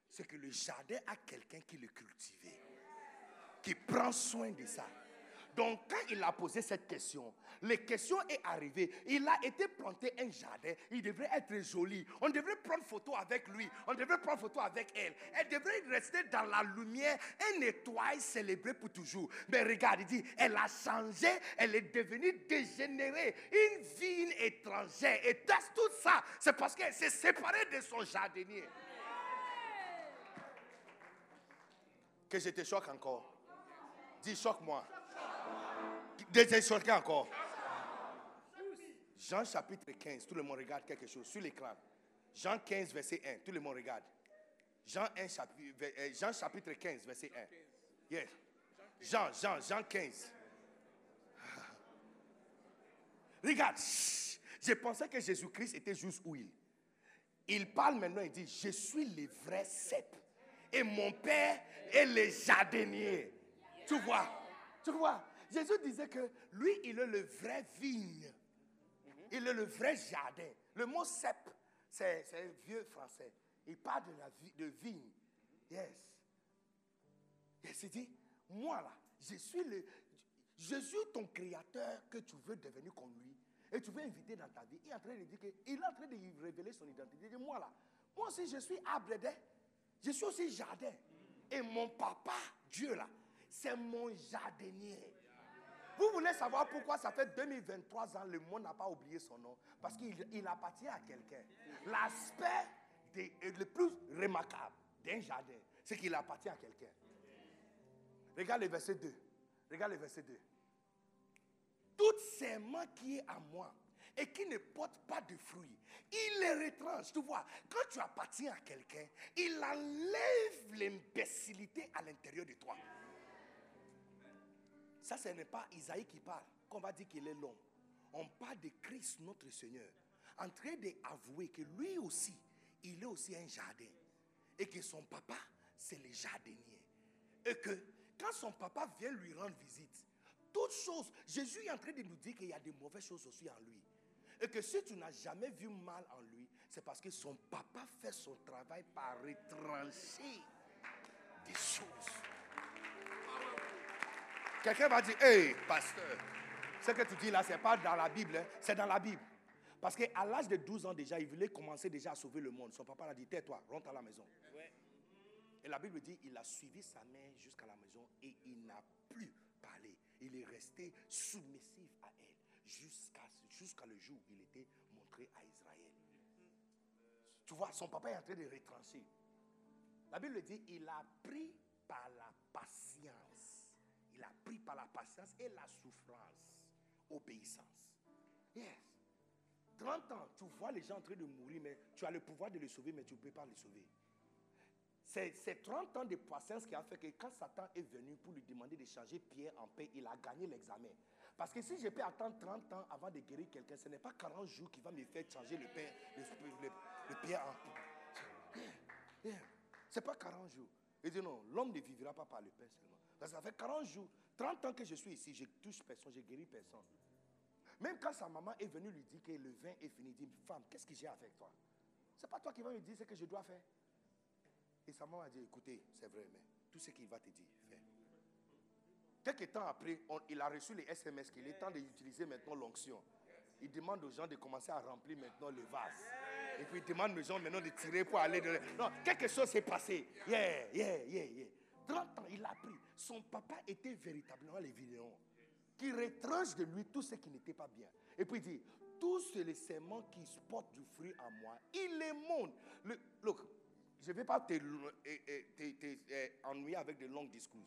c'est que le jardin a quelqu'un qui le cultive, qui prend soin de ça. Donc, quand il a posé cette question, la question est arrivée. Il a été planté un jardin. Il devrait être joli. On devrait prendre photo avec lui. On devrait prendre photo avec elle. Elle devrait rester dans la lumière, un étoile célébré pour toujours. Mais regarde, il dit, elle a changé. Elle est devenue dégénérée. Une vigne étrangère. Et tout ça, c'est parce qu'elle s'est séparée de son jardinier. Que je te choque encore. Dis, choque-moi. Choqué encore. Jean chapitre 15, tout le monde regarde quelque chose sur l'écran. Jean 15, verset 1, tout le monde regarde. Jean, 1, chapitre, euh, Jean chapitre 15, verset 1. Yes. Jean, Jean, Jean 15. Regarde, je pensais que Jésus-Christ était juste huile. Il parle maintenant, il dit, je suis le vrai cep. Et mon père est le jardinier. Tu vois, tu vois. Jésus disait que lui, il est le vrai vigne. Il est le vrai jardin. Le mot cep, c'est un vieux français. Il parle de la vie, de vigne. Yes. Yes, il dit, moi là, je suis le. Jésus, ton créateur, que tu veux devenir comme lui, et tu veux inviter dans ta vie, il est en train de dire qu'il est en train de lui révéler son identité. Il dit, moi là, moi aussi je suis arbre je suis aussi jardin. Et mon papa, Dieu là, c'est mon jardinier. Vous voulez savoir pourquoi ça fait 2023 ans, le monde n'a pas oublié son nom? Parce qu'il il appartient à quelqu'un. L'aspect des- le plus remarquable d'un jardin, c'est qu'il appartient à quelqu'un. Regarde le verset 2. Regarde le verset 2. Toute serment qui est à moi et qui ne porte pas de fruits, il les retranche. Tu vois, quand tu appartiens à quelqu'un, il enlève l'imbécilité à l'intérieur de toi. Ça, ce n'est pas Isaïe qui parle, qu'on va dire qu'il est l'homme. On parle de Christ, notre Seigneur, en train d'avouer que lui aussi, il est aussi un jardin. Et que son papa, c'est le jardinier. Et que quand son papa vient lui rendre visite, toutes choses, Jésus est en train de nous dire qu'il y a des mauvaises choses aussi en lui. Et que si tu n'as jamais vu mal en lui, c'est parce que son papa fait son travail par retrancher des choses. Quelqu'un va dire, hey, pasteur, ce que tu dis là, ce n'est pas dans la Bible, hein, c'est dans la Bible. Parce qu'à l'âge de 12 ans déjà, il voulait commencer déjà à sauver le monde. Son papa l'a dit, tais-toi, rentre à la maison. Et la Bible dit, il a suivi sa mère jusqu'à la maison et il n'a plus parlé. Il est resté submissif à elle jusqu'à jusqu'à le jour où il était montré à Israël. Tu vois, son papa est en train de retrancher. La Bible dit, il a pris par la patience. Il a pris par la patience et la souffrance, obéissance. Yes. 30 ans, tu vois les gens en train de mourir, mais tu as le pouvoir de les sauver, mais tu ne peux pas les sauver. C'est c'est 30 ans de patience qui a fait que quand Satan est venu pour lui demander de changer Pierre en paix, il a gagné l'examen. Parce que si je peux attendre 30 ans avant de guérir quelqu'un, ce n'est pas 40 jours qui va me faire changer le, pain, le, Pierre en paix. Yeah. C'est pas 40 jours. Il dit non, l'homme ne vivra pas par le pain seulement. Parce que ça fait 40 jours, 30 ans que je suis ici, je touche personne, je guéris personne. Même quand sa maman est venue lui dire que le vin est fini, il dit, femme, qu'est-ce que j'ai avec toi? C'est pas toi qui vas me dire ce que je dois faire. Et sa maman a dit, écoutez, c'est vrai, mais tout ce qu'il va te dire, fais. Quelques temps après, on- il a reçu les SMS qu'il est temps d'utiliser maintenant l'onction. Il demande aux gens de commencer à remplir maintenant le vase. Et puis il demande aux gens maintenant de tirer pour aller de... Non, quelque chose s'est passé. Yeah, yeah, yeah, yeah. 30 ans, il a appris. Son papa était véritablement le vigneron qui retranche de lui tout ce qui n'était pas bien. Et puis il dit, tous les serments qui portent du fruit en moi, il les montre. Look, je ne vais pas te, eh, eh, te- te- eh, ennuyer avec de longs discours.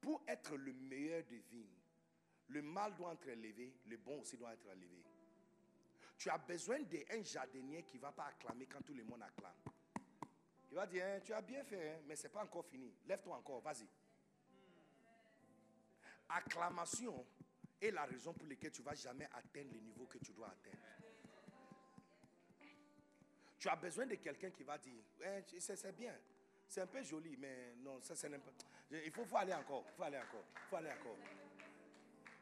Pour être le meilleur des vignes, le mal doit être élevé, le bon aussi doit être élevé. Tu as besoin d'un jardinier qui ne va pas acclamer quand tout le monde acclame. Il va dire, Hein, tu as bien fait, hein, mais ce n'est pas encore fini. Lève-toi encore, vas-y. Acclamation est la raison pour laquelle tu ne vas jamais atteindre le niveau que tu dois atteindre. Tu as besoin de quelqu'un qui va dire, Hein, c'est bien, c'est un peu joli, mais non, ça c'est n'importe. Il faut, faut aller encore, il faut aller encore, il faut aller encore.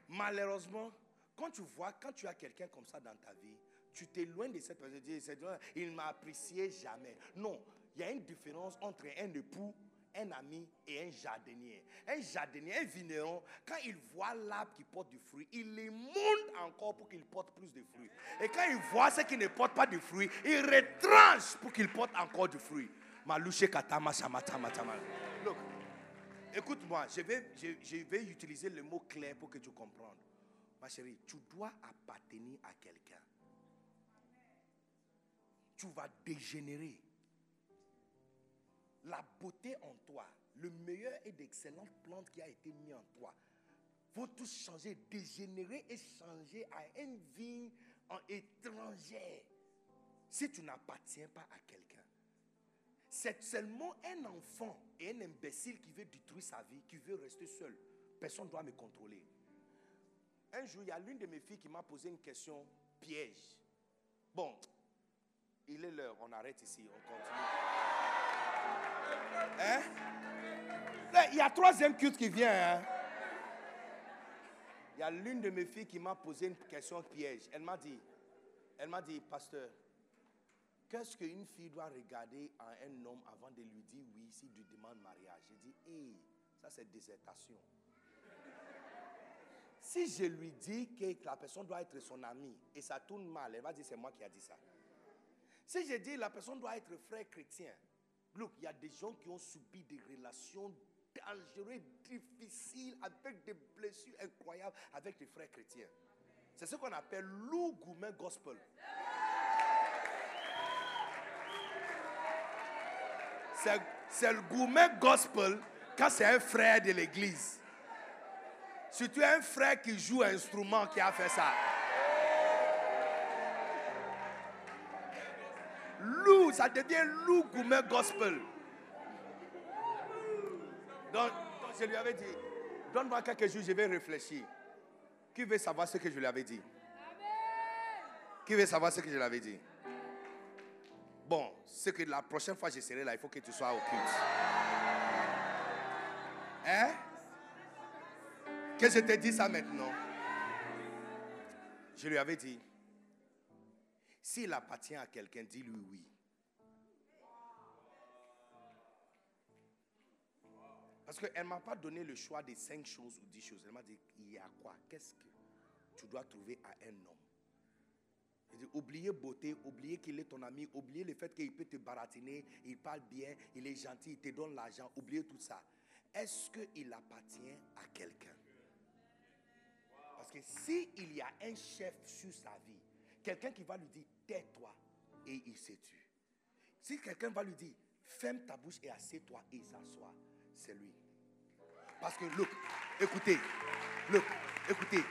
Malheureusement, quand tu vois, quand tu as quelqu'un comme ça dans ta vie, tu t'éloignes de Cette personne, Il ne m'a apprécié jamais. Non, il y a une différence entre un époux, un ami et un jardinier. Un jardinier, un vigneron, quand il voit l'arbre qui porte du fruit, il les encore pour qu'il porte plus de fruits. Et quand il voit ce qui ne porte pas de fruits, il retranche pour qu'il porte encore du fruit. Malouche katama. Look, Écoute-moi, je vais, je, je vais utiliser le mot clair pour que tu comprennes. Ma chérie, tu dois appartenir à quelqu'un. Tu vas dégénérer. La beauté en toi, le meilleur et d'excellentes plantes qui a été mis en toi, vont tous changer, dégénérer et changer à une vie en étrangère. Si tu n'appartiens pas à quelqu'un. C'est seulement un enfant et un imbécile qui veut détruire sa vie, qui veut rester seul. Personne ne doit me contrôler. Un jour, il y a l'une de mes filles qui m'a posé une question piège. Bon, il est l'heure, on arrête ici, on continue. Hein? Il y a troisième culte qui vient. hein. Il y a l'une de mes filles qui m'a posé une question piège. Elle m'a dit, elle m'a dit, pasteur, Qu'est-ce qu'une fille doit regarder à un homme avant de lui dire oui s'il lui demande mariage? J'ai dit, hé, Ça, c'est désertation. Si je lui dis que la personne doit être son ami et ça tourne mal, elle va dire c'est moi qui a dit ça. Si je dis la personne doit être frère chrétien, look, il y a des gens qui ont subi des relations dangereuses, difficiles, avec des blessures incroyables avec des frères chrétiens. C'est ce qu'on appelle l'ougoumen gospel. C'est- C'est le gourmet gospel quand c'est un frère de l'église. Si tu es un frère qui joue un instrument qui a fait ça. Ça devient loup gourmet gospel. Donc, je lui avais dit, donne-moi quelques jours, je vais réfléchir. Qui veut savoir ce que je lui avais dit? Qui veut savoir ce que je lui avais dit? Bon, c'est que la prochaine fois je serai là, il faut que tu sois au culte. Hein? Que je te dis ça maintenant. Je lui avais dit, s'il appartient à quelqu'un, dis-lui oui. Parce qu'elle ne m'a pas donné le choix de cinq choses ou dix choses. Elle m'a dit, il y a quoi? Qu'est-ce que tu dois trouver à un homme? Il dit, oubliez beauté, oubliez qu'il est ton ami, oubliez le fait qu'il peut te baratiner, il parle bien, il est gentil, il te donne l'argent, oubliez tout ça. Est-ce qu'il appartient à quelqu'un? Parce que s'il y a un chef sur sa vie, quelqu'un qui va lui dire, tais-toi, et il se tue. Si quelqu'un va lui dire, ferme ta bouche et assieds-toi et s'assoit, c'est lui. Parce que, look, écoutez, look, écoutez,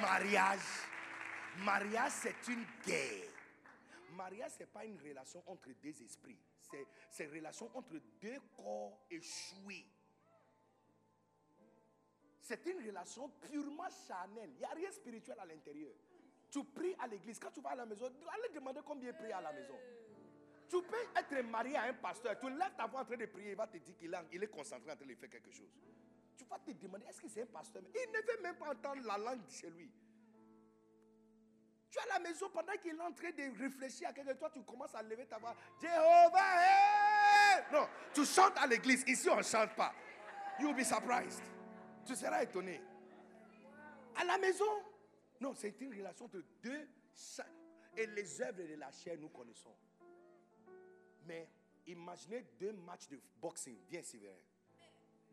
mariage, mariage c'est une guerre. Mariage, ce n'est pas une relation entre deux esprits. C'est, une relation entre deux corps échoués. C'est une relation purement charnelle. Il n'y a rien spirituel à l'intérieur. Tu pries à l'église. Quand tu vas à la maison, allez demander combien prie à la maison. Tu peux être marié à un pasteur. Tu lèves ta voix en train de prier. Il va te dire qu'il est, est concentré en train de faire quelque chose. Tu vas te demander est-ce que c'est un pasteur? Il ne veut même pas entendre la langue de chez lui. Tu es à la maison pendant qu'il est en train de réfléchir à quelque chose. Toi, tu commences à lever ta voix. Jéhovah! Non, tu chantes à l'église. Ici, on ne chante pas. You will be surprised. Tu seras étonné. À la maison, non, c'est une relation entre deux. Et les œuvres de la chair, nous connaissons. Mais imaginez deux matchs de boxing. Viens, Séverin.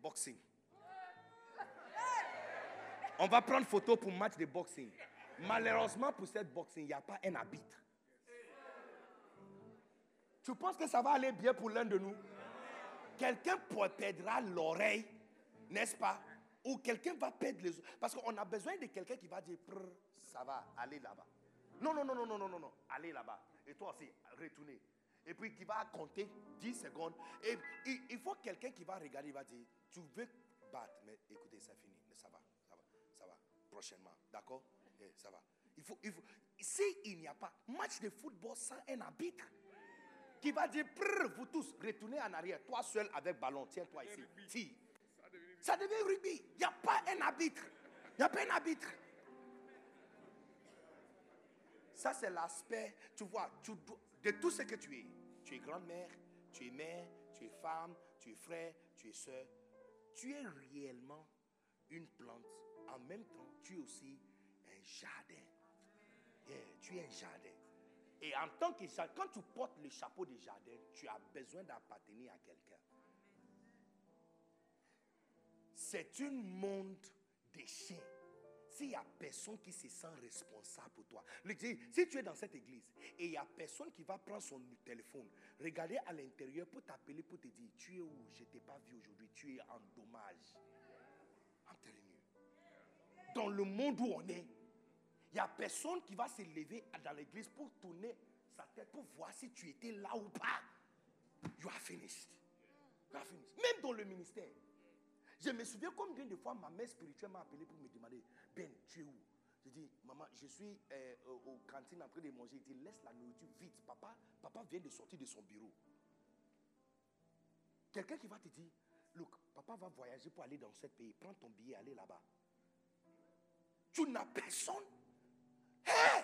Boxing. On va prendre photo pour match de boxing. Malheureusement, pour cette boxing, il n'y a pas un arbitre. Tu penses que ça va aller bien pour l'un de nous? Quelqu'un perdra l'oreille, n'est-ce pas? Ou quelqu'un va perdre les autres. Parce qu'on a besoin de quelqu'un qui va dire, ça va, allez là-bas. Non, non, non, non, non, non, non, allez là-bas. Et toi aussi, retournez. Et puis qui va compter 10 secondes. Et il, il faut quelqu'un qui va regarder, il va dire, tu veux battre, mais écoutez, ça finit. Ça va, ça va, ça va. Prochainement, d'accord? Eh, Ça va. Il faut, il faut. S'il n'y a pas match de football sans un arbitre, qui va dire, vous tous, retournez en arrière. Toi seul avec ballon, tiens-toi ici. Tire. Ça devient rugby. Il n'y a pas un arbitre. Il n'y a pas un arbitre. Ça, c'est l'aspect, tu vois, tu de tout ce que tu es. Tu es grand-mère, tu es mère, tu es femme, tu es frère, tu es soeur. Tu es réellement une plante. En même temps, tu es aussi un jardin. Tu es un jardin. Et en tant que jardin, quand tu portes le chapeau de jardin, tu as besoin d'appartenir à quelqu'un. C'est un monde des chiens. S'il n'y a personne qui se sent responsable pour toi. Si tu es dans cette église et il n'y a personne qui va prendre son téléphone, regarder à l'intérieur pour t'appeler, pour te dire, tu es où? Je ne t'ai pas vu aujourd'hui, tu es en dommage. Dans le monde où on est, il n'y a personne qui va se lever dans l'église pour tourner sa tête pour voir si tu étais là ou pas. You are finished. You are finished. Même dans le ministère. Je me souviens combien de fois ma mère spirituelle m'a appelé pour me demander Ben, tu es où Je dis Maman, je suis euh, au, cantine en train de manger. Il dit Laisse la nourriture vite. Papa, papa vient de sortir de son bureau. Quelqu'un qui va te dire Look, papa va voyager pour aller dans ce pays. Prends ton billet, allez là-bas. Tu n'as personne. Hé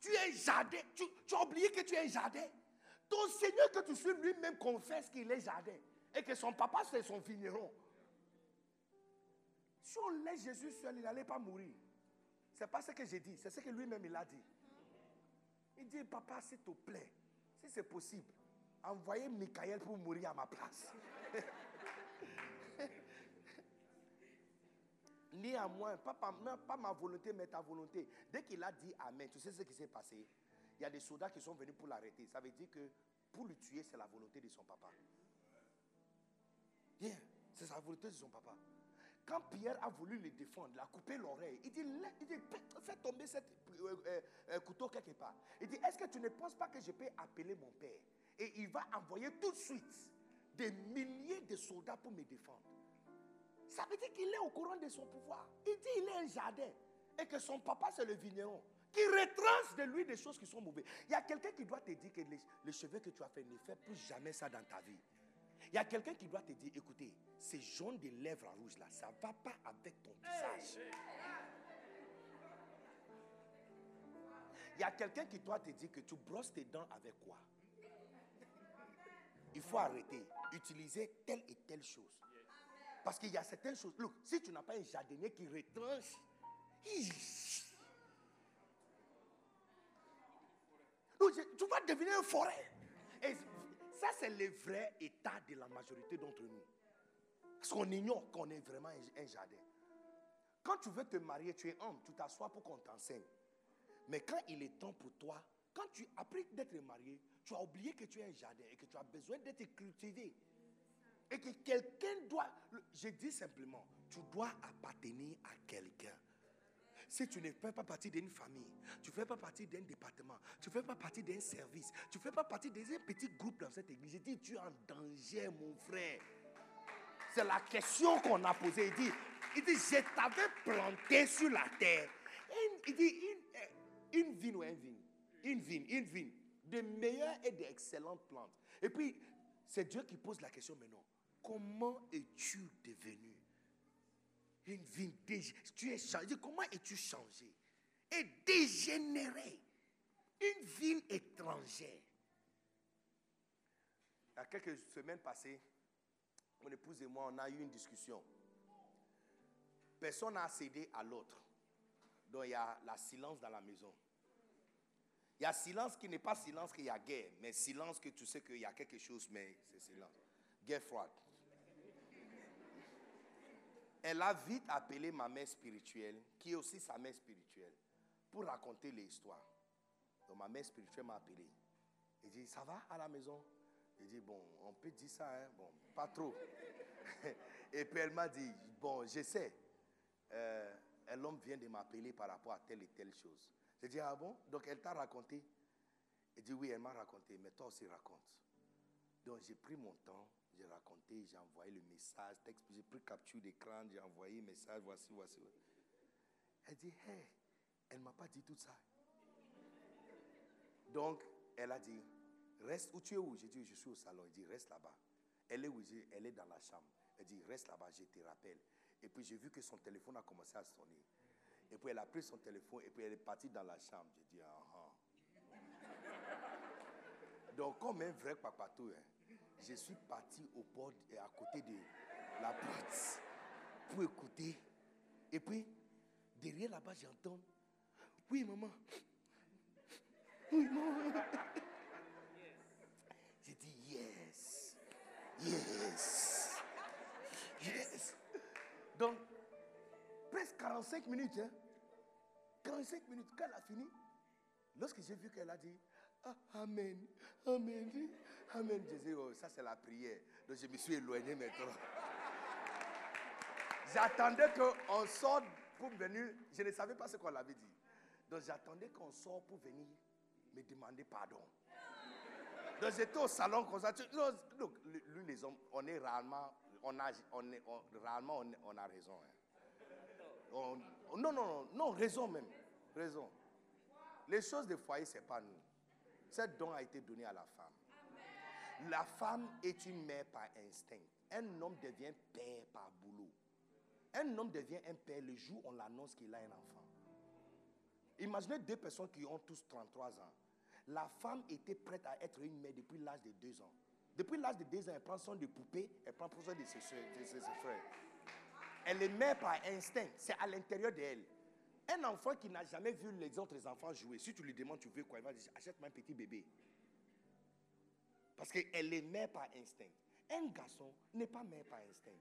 Tu es jardin. Tu, tu as oublié que tu es jardin. Ton Seigneur que tu suis lui-même confesse qu'il est jardin. Et que son papa, c'est son vigneron. Si on laisse Jésus seul, il n'allait pas mourir. C'est pas ce que j'ai dit, c'est ce que lui-même il a dit. Il dit, papa, s'il te plaît, si c'est possible, envoyez Michael pour mourir à ma place. Ni à moi, pas, pas, ma volonté, mais ta volonté. Dès qu'il a dit Amen, tu sais ce qui s'est passé? Il y a des soldats qui sont venus pour l'arrêter. Ça veut dire que pour le tuer, c'est la volonté de son papa. Bien, c'est sa volonté de son papa. Quand Pierre a voulu le défendre, il a coupé l'oreille. Il dit, il fais tomber ce euh, euh, euh, couteau quelque part. Il dit, est-ce que tu ne penses pas que je peux appeler mon père? Et il va envoyer tout de suite des milliers de soldats pour me défendre. Ça veut dire qu'il est au courant de son pouvoir. Il dit il est un jardin. Et que son papa, c'est le vigneron. Qui retranche de lui des choses qui sont mauvaises. Il y a quelqu'un qui doit te dire que les, cheveux que tu as fait, ne fais plus jamais ça dans ta vie. Il y a quelqu'un qui doit te dire, écoutez, ces jaunes de lèvres rouges là, ça ne va pas avec ton visage. Il y a quelqu'un qui doit te dire que tu brosses tes dents avec quoi? Il faut arrêter. Utiliser telle et telle chose. Parce qu'il y a certaines choses. Look, si tu n'as pas un jardinier qui retranche, tu vas devenir une forêt. Et ça, c'est le vrai état de la majorité d'entre nous. Parce qu'on ignore qu'on est vraiment un jardin. Quand tu veux te marier, tu es homme, tu t'assois pour qu'on t'enseigne. Mais quand il est temps pour toi, quand tu, après d'être marié, tu as oublié que tu es un jardin et que tu as besoin d'être cultivé. Et que quelqu'un doit, je dis simplement, tu dois appartenir à quelqu'un. Si tu ne fais pas partie d'une famille, tu ne fais pas partie d'un département, tu ne fais pas partie d'un service, tu ne fais pas partie d'un petit groupe dans cette église, je dis, tu es en danger, mon frère. C'est la question qu'on a posée. Il dit, il dit, je t'avais planté sur la terre. il dit, une, une vigne ou un vigne? Une vigne, une vigne. De meilleures et d'excellentes plantes. Et puis, c'est Dieu qui pose la question maintenant. Comment es-tu devenu une vie Tu es changé. Comment es-tu changé? Et dégénéré. Une ville étrangère. Il y a quelques semaines passées, mon épouse et moi, on a eu une discussion. Personne n'a cédé à l'autre. Donc il y a la silence dans la maison. Il y a silence qui n'est pas silence qu'il y a guerre, mais silence que tu sais qu'il y a quelque chose, mais c'est silence. Guerre froide. Elle a vite appelé ma mère spirituelle, qui est aussi sa mère spirituelle, pour raconter l'histoire. Donc ma mère spirituelle m'a appelé. Elle dit, ça va à la maison? Elle dit, bon, on peut dire ça, hein? bon, pas trop. Et puis elle m'a dit, bon, je sais, euh, l'homme vient de m'appeler par rapport à telle et telle chose. J'ai dit, ah bon? Donc elle t'a raconté? Elle dit, oui, elle m'a raconté, mais toi aussi raconte. Donc j'ai pris mon temps, j'ai raconté, j'ai envoyé le message, j'ai pris capture d'écran, j'ai envoyé message, voici, voici. Elle dit, hé, elle ne m'a pas dit tout ça. Donc, elle a dit, reste où tu es où? J'ai dit, je suis au salon. Elle dit, reste là-bas. Elle est où? Elle est dans la chambre. Elle dit, reste là-bas, je te rappelle. Et puis j'ai vu que son téléphone a commencé à sonner. Et puis elle a pris son téléphone et puis elle est partie dans la chambre. J'ai dit, ah ah. Donc, comme un vrai papatou, hein, je suis parti au port et à côté de la porte pour écouter. Et puis, derrière là-bas, j'entends Oui, maman. Oui, maman. J'ai dit Yes. Yes. Yes. Donc, presque 45 minutes. Hein? 45 minutes. Quand elle a fini, lorsque j'ai vu qu'elle a dit ah, Amen. Amen. Amen. Je dis, oh, ça c'est la prière. Donc je me suis éloigné maintenant. J'attendais qu'on sorte pour venir. Je ne savais pas ce qu'on avait dit. Donc j'attendais qu'on sorte pour venir me demander pardon. Donc j'étais au salon comme ça. Non, lui, les hommes, on est rarement, on a, on est, rarement on, a raison. Hein. non, non, non, non, raison même. Raison. Les choses des foyers, ce n'est pas nous. Ce don a été donné à la femme. La femme est une mère par instinct. Un homme devient père par boulot. Un homme devient un père le jour où on l'annonce qu'il a un enfant. Imaginez deux personnes qui ont tous 33 ans. La femme était prête à être une mère depuis l'âge de 2 ans. Depuis l'âge de 2 ans, elle prend soin de poupées, elle prend soin de ses, de ses frères. Elle est mère par instinct. C'est à l'intérieur d'elle. Un enfant qui n'a jamais vu les autres enfants jouer, si tu lui demandes tu veux quoi, il va dire achète-moi un petit bébé. Parce qu'elle est mère par instinct. Un garçon n'est pas mère par instinct.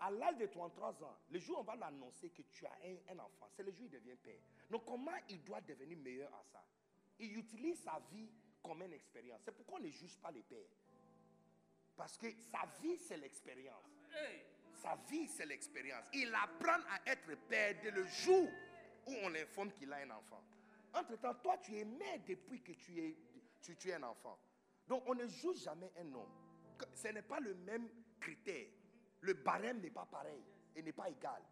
À l'âge de 33 ans, le jour où on va l'annoncer que tu as un, un enfant, c'est le jour où il devient père. Donc comment il doit devenir meilleur à ça? Il utilise sa vie comme une expérience. C'est pourquoi on ne juge pas les pères. Parce que sa vie, c'est l'expérience. Sa vie, c'est l'expérience. Il apprend à être père dès le jour où on l'informe qu'il a un enfant. Entre-temps, toi, tu es mère depuis que tu es, tu, es un enfant. Donc, on ne juge jamais un homme. Ce n'est pas le même critère. Le barème n'est pas pareil et n'est pas égal.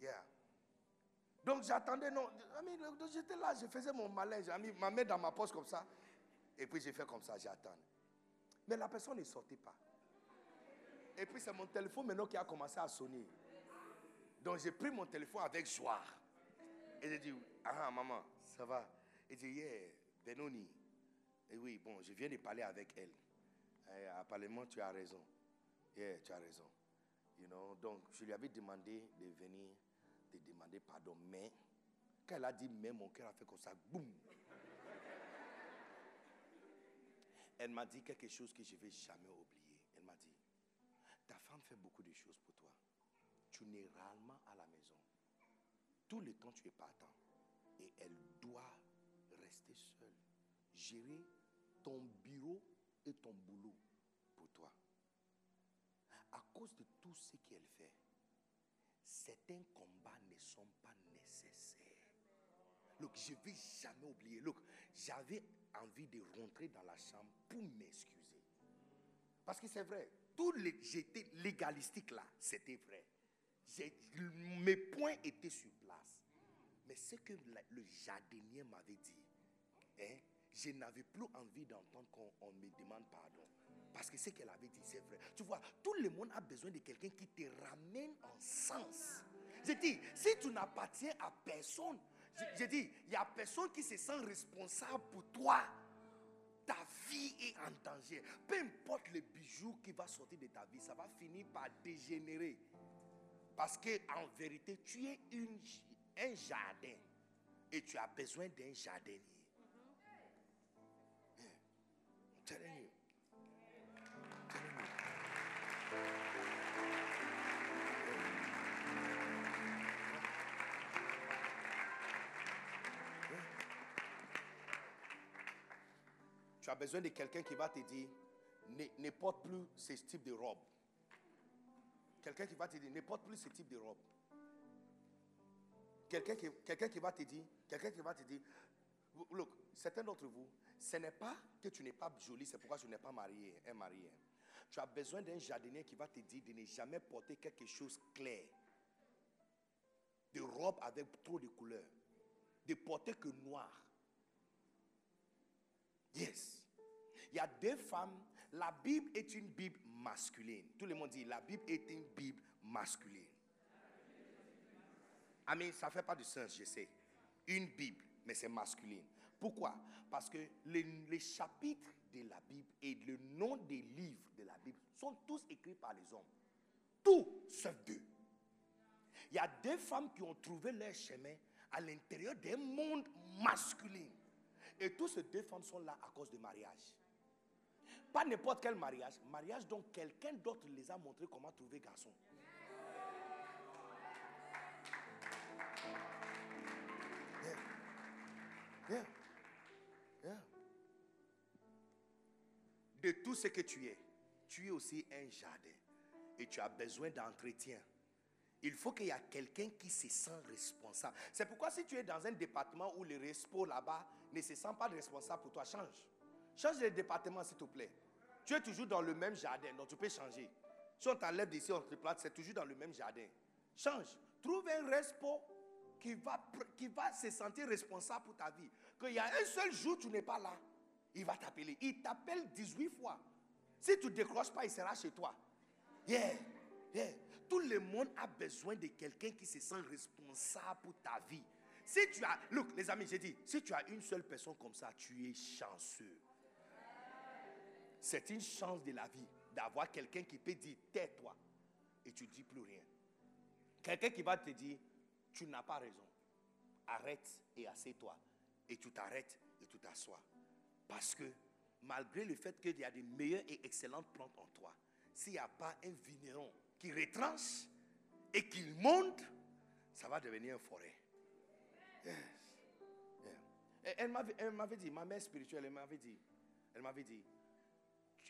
Yeah. Donc, j'attendais, non. J'étais là, je faisais mon malin. J'ai mis ma main dans ma poche comme ça. Et puis, j'ai fait comme ça, j'attends. Mais la personne ne sortait pas. Et puis, c'est mon téléphone maintenant qui a commencé à sonner. Donc, j'ai pris mon téléphone avec joie. Et j'ai dit, ah, maman, ça va. Et j'ai dit, yeah, Benoni. Et oui, bon, je viens de parler avec elle. Eh, apparemment, tu as raison. Yeah, tu as raison. You know, donc, je lui avais demandé de venir, de demander pardon. Mais, quand elle a dit mais, mon cœur a fait comme ça, boum. Elle m'a dit quelque chose que je ne vais jamais oublier. Elle m'a dit, ta femme fait beaucoup de choses pour toi. Tu n'es rarement à la. Tout le temps, tu es partant. Et elle doit rester seule. Gérer ton bureau et ton boulot pour toi. À cause de tout ce qu'elle fait, certains combats ne sont pas nécessaires. Look, je ne vais jamais oublier. Look, j'avais envie de rentrer dans la chambre pour m'excuser. Parce que c'est vrai, tout j'étais légalistique là, c'était vrai. Mes points étaient sur. Mais ce que le jardinier m'avait dit, hein, je n'avais plus envie d'entendre qu'on on me demande pardon. Parce que ce qu'elle avait dit, c'est vrai. Tu vois, tout le monde a besoin de quelqu'un qui te ramène en sens. J'ai dit, si tu n'appartiens à personne, j'ai- j'ai dit, il n'y a personne qui se sent responsable pour toi. Ta vie est en danger. Peu importe le bijou qui va sortir de ta vie, ça va finir par dégénérer. Parce que en vérité, tu es une, un jardin et tu as besoin d'un jardinier. Yeah. I'm telling you. I'm telling you. Yeah. Tu as besoin de quelqu'un qui va te dire ne, ne porte plus ce type de robe. Quelqu'un qui va te dire ne porte plus ce type de robe. Quelqu'un qui, qui va te dire, quelqu'un qui va te dire, look, certains d'entre vous, ce n'est pas que tu n'es pas jolie, c'est pourquoi tu n'es pas marié, un marié. Tu as besoin d'un jardinier qui va te dire de ne jamais porter quelque chose clair. De robe avec trop de couleurs. De porter que noir. Yes. Il y a deux femmes. La Bible est une Bible masculine. Tout le monde dit, la Bible est une Bible masculine. Mais ça ne fait pas de sens, je sais. Une Bible, mais c'est masculine. Pourquoi? Parce que les, chapitres de la Bible et le nom des livres de la Bible sont tous écrits par les hommes. Tout sauf deux. Il y a deux femmes qui ont trouvé leur chemin à l'intérieur d'un monde masculin. Et toutes ces deux femmes sont là à cause de mariage. Pas n'importe quel mariage. Mariage dont quelqu'un d'autre les a montré comment trouver garçon. De tout ce que tu es, tu es aussi un jardin. Et tu as besoin d'entretien. Il faut qu'il y ait quelqu'un qui se sent responsable. C'est pourquoi si tu es dans un département où les respo là-bas ne se sentent pas responsables pour toi, change. Change de département, s'il te plaît. Tu es toujours dans le même jardin, donc tu peux changer. Si on t'enlève d'ici, on te c'est toujours dans le même jardin. Change. Trouve un respo qui va, qui va se sentir responsable pour ta vie. Qu'il y a un seul jour tu n'es pas là, il va t'appeler. Il t'appelle 18 fois. Si tu ne décroches pas, il sera chez toi. Yeah, yeah. Tout le monde a besoin de quelqu'un qui se sent responsable pour ta vie. Si tu as, look, les amis, j'ai dit, si tu as une seule personne comme ça, tu es chanceux. C'est une chance de la vie d'avoir quelqu'un qui peut dire tais-toi et tu dis plus rien. Quelqu'un qui va te dire, tu n'as pas raison. Arrête et assieds-toi. Et tu t'arrêtes et tu t'assois. Parce que malgré le fait qu'il y a des meilleures et excellentes plantes en toi, s'il n'y a pas un vigneron qui retranche et qui monte, ça va devenir une forêt. Elle m'avait dit, ma mère spirituelle, elle m'avait dit, elle m'avait dit,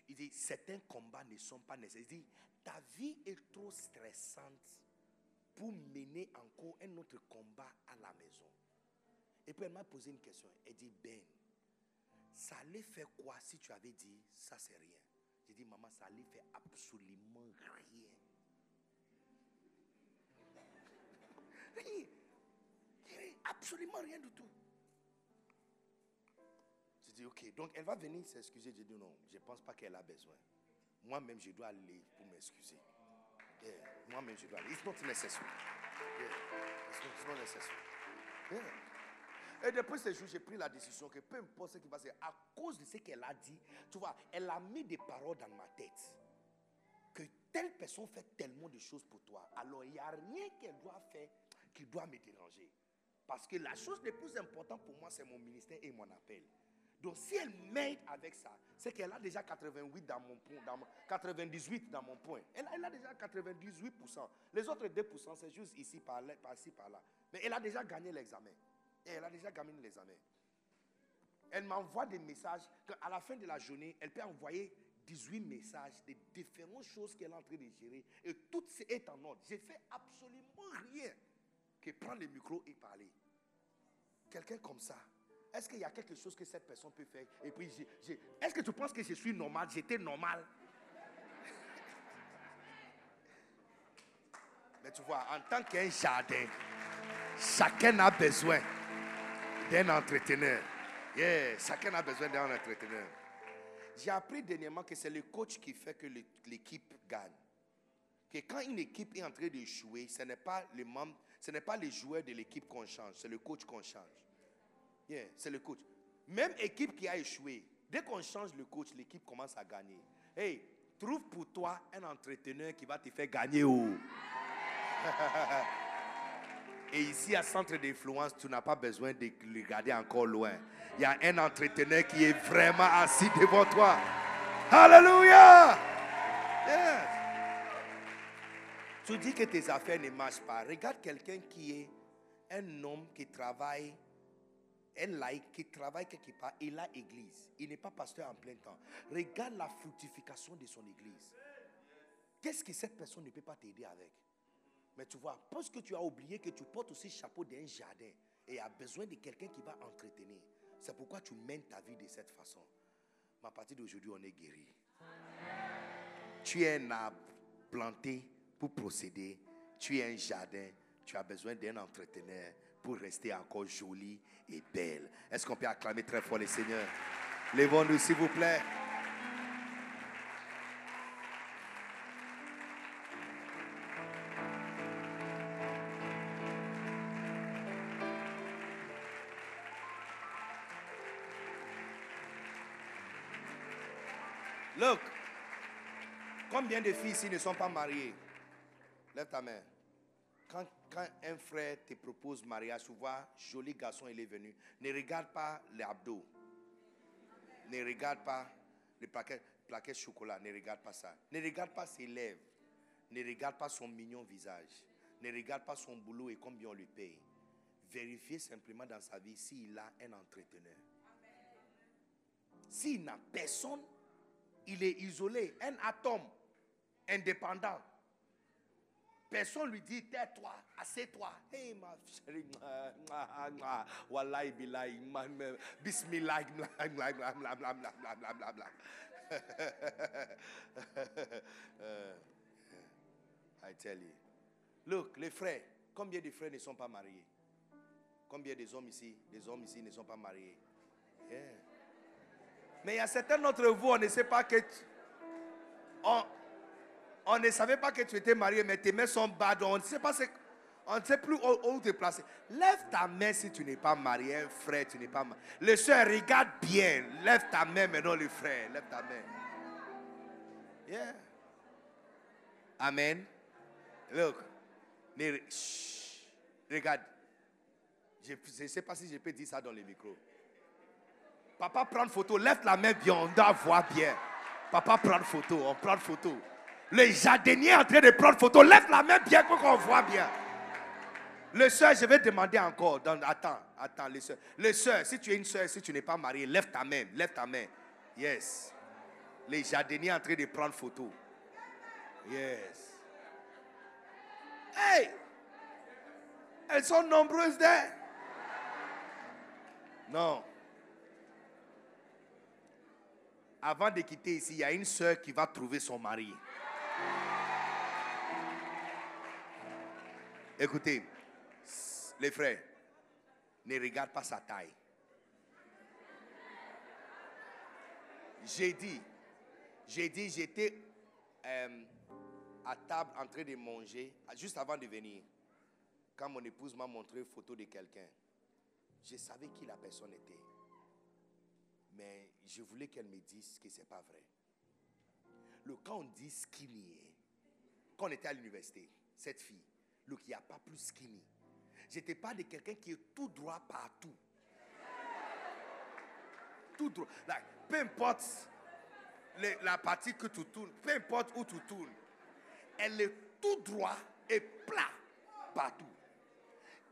il dit, certains combats ne sont pas nécessaires. Dit, ta vie est trop stressante pour mener encore un autre combat à la maison. Et puis elle m'a posé une question. Elle dit, Ben, ça allait faire quoi si tu avais dit, ça c'est rien? J'ai dit, maman, ça allait faire absolument rien. Rien. Absolument rien du tout. J'ai dit, ok, donc elle va venir s'excuser. J'ai dit, non, je ne pense pas qu'elle a besoin. Moi-même, je dois aller pour m'excuser. Moi-même, je dois aller. It's not necessary. Yeah. It's, not, it's not necessary. Yeah. Et depuis ce jour, j'ai pris la décision que peu importe ce qui va se à cause de ce qu'elle a dit, tu vois, elle a mis des paroles dans ma tête. Que telle personne fait tellement de choses pour toi. Alors, il n'y a rien qu'elle doit faire qui doit me déranger. Parce que la chose la plus importante pour moi, c'est mon ministère et mon appel. Donc, si elle m'aide avec ça, c'est qu'elle a déjà 88 dans mon point, dans mon- 98 dans mon point. Elle, a- déjà 98%. Les autres 2%, c'est juste ici, par là, par-ci, par-là. Mais elle a déjà gagné l'examen. Elle a déjà gagné l'examen. Elle m'envoie des messages. À la fin de la journée, elle peut envoyer 18 messages de différentes choses qu'elle est en train de gérer. Et tout est en ordre. J'ai fait absolument rien que prendre le micro et parler. Quelqu'un comme ça. Est-ce qu'il y a quelque chose que cette personne peut faire? Et puis, est-ce que tu penses que je suis normal? J'étais normal. Mais tu vois, en tant qu'un jardin, chacun a besoin d'un entreteneur. Yeah, chacun a besoin d'un entreteneur. J'ai appris dernièrement que c'est le coach qui fait que l'équipe gagne. Que quand une équipe est en train de jouer, ce n'est pas les membres, ce n'est pas les joueurs de l'équipe qu'on change, c'est le coach qu'on change. Yeah, c'est le coach. Même équipe qui a échoué, dès qu'on change le coach, l'équipe commence à gagner. Hey, trouve pour toi un entreteneur qui va te faire gagner. Oh. Et ici, à Centre d'influence, tu n'as pas besoin de regarder encore loin. Il y a un entreteneur qui est vraiment assis devant toi. Alléluia! Tu dis que tes affaires ne marchent pas. Regarde quelqu'un qui est un homme qui travaille, un laïc qui travaille quelque part. Il a église. Il n'est pas pasteur en plein temps. Regarde la fructification de son église. Qu'est-ce que cette personne ne peut pas t'aider avec? Mais tu vois, parce que tu as oublié que tu portes aussi le chapeau d'un jardin et a besoin de quelqu'un qui va entretenir. C'est pourquoi tu mènes ta vie de cette façon. Mais à partir d'aujourd'hui, on est guéri. Tu es un arbre planté pour procéder. Tu es un jardin. Tu as besoin d'un entreteneur pour rester encore joli et belle. Est-ce qu'on peut acclamer très fort le Seigneur? Lèvons-nous, s'il vous plaît. Look, combien de filles ici ne sont pas mariées? Lève ta main. Quand un frère te propose mariage, tu vois, joli garçon, il est venu. Ne regarde pas les abdos. Ne regarde pas le paquet, plaquet chocolat. Ne regarde pas ça. Ne regarde pas ses lèvres. Ne regarde pas son mignon visage. Ne regarde pas son boulot et combien on lui paye. Vérifiez simplement dans sa vie s'il a un entreteneur. S'il n'a personne, il est isolé, un atome indépendant. Personne lui dit, tais-toi, assieds-toi. Hey, ma chérie, wallahi billahi, bismillah, blablabla. I tell you. Look, les frères, combien de frères ne sont pas mariés? Combien des hommes ici, des hommes ici ne sont pas mariés? Yeah. Mais il y a certains d'entre vous, on ne sait pas que... Tu, on, on ne savait pas que tu étais marié, mais tes mains sont donc on ne sait pas on ne plus où, où te placer. Lève ta main si tu n'es pas marié, frère, tu n'es pas marié. Le soeur, regarde bien. Lève ta main maintenant, le frère. Lève ta main. Yeah. Amen. Look, Ne- Chut. Regarde. Je ne sais pas si je peux dire ça dans le micro. Papa prend photo, lève la main bien, on doit voir bien. Papa prend photo, on prend photo. Le jardinier est en train de prendre photo, lève la main bien pour qu'on voit bien. Le soeur, je vais demander encore. attends, attends, le soeur. Le soeur, si tu es une soeur, si tu n'es pas marié, lève ta main, lève ta main. Yes. Les jardiniers en train de prendre photo. Yes. Hey! Elles sont nombreuses là. Non. Avant de quitter ici, il y a une soeur qui va trouver son mari. Écoutez, les frères, ne regarde pas sa taille. J'ai dit, j'ai dit, j'étais euh, à table en train de manger, juste avant de venir. Quand mon épouse m'a montré une photo de quelqu'un, je savais qui la personne était. Mais je voulais qu'elle me dise que ce n'est pas vrai. Le, quand on dit skinny, hein, quand on était à l'université, cette fille, le qui a pas plus skinny. J'étais pas de quelqu'un qui est tout droit partout. Tout droit. Peu importe la partie que tu tournes, peu importe où tu tournes, elle est tout droit et plat partout.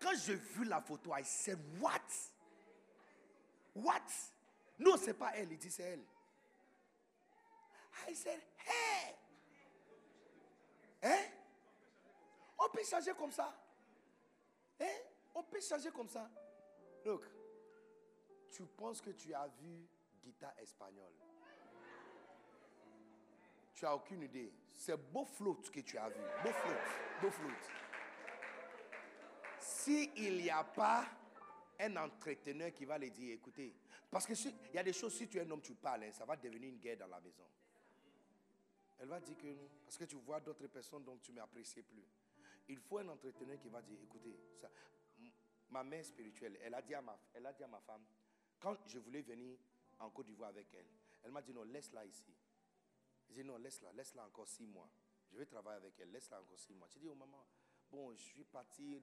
Quand j'ai vu la photo, I said, what? What? Non, c'est pas elle, il dit c'est elle. I said, hey! Hein? On peut changer comme ça. Hein? On peut changer comme ça. Look, tu penses que tu as vu guitare espagnole? Tu as aucune idée. C'est beau float que tu as vu. Beau float. Beau float. S'il n'y a pas un entreteneur qui va le dire, écoutez, parce que si- il y a des choses, si tu es un homme, tu parles, hein, ça va devenir une guerre dans la maison. Elle va dire que non, parce que tu vois d'autres personnes dont tu ne m'apprécies plus. Il faut un entreteneur qui va dire, écoutez, ça, ma mère spirituelle, elle a, dit à ma, elle a dit à ma femme, quand je voulais venir en Côte d'Ivoire avec elle, elle m'a dit non, laisse-la ici. J'ai dit non, laisse-la, laisse-la encore six mois. Je vais travailler avec elle, laisse-la encore six mois. J'ai dit, oh maman, bon, je suis parti,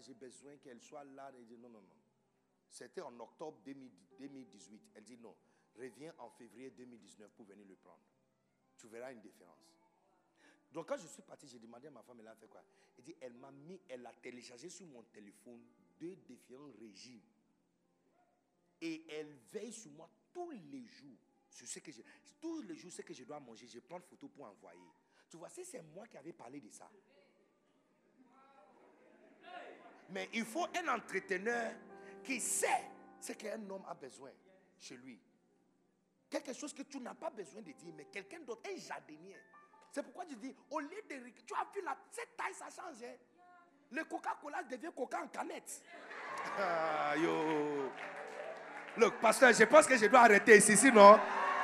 j'ai besoin qu'elle soit là. Elle dit non, non, non. C'était en octobre 2000 2018. Elle dit non, reviens en février 2019 pour venir le prendre. Tu verras une différence. Donc quand je suis parti, j'ai demandé à ma femme, elle a fait quoi? Elle dit, elle m'a mis, elle a téléchargé sur mon téléphone deux différents régimes. Et elle veille sur moi tous les jours. Sur ce que je, tous les jours, ce que je dois manger, je prends une photo pour envoyer. Tu vois, c'est moi qui avais parlé de ça. Mais il faut un entreteneur qui sait ce qu'un homme a besoin chez lui. Quelque chose que tu n'as pas besoin de dire, mais quelqu'un d'autre, un jardinier. C'est pourquoi je dis, au lieu de... Tu as vu, la, cette taille, ça change. hein. Le Coca-Cola devient Coca en canette. Ah, yo. Look, pasteur, je pense que je dois arrêter ici, sinon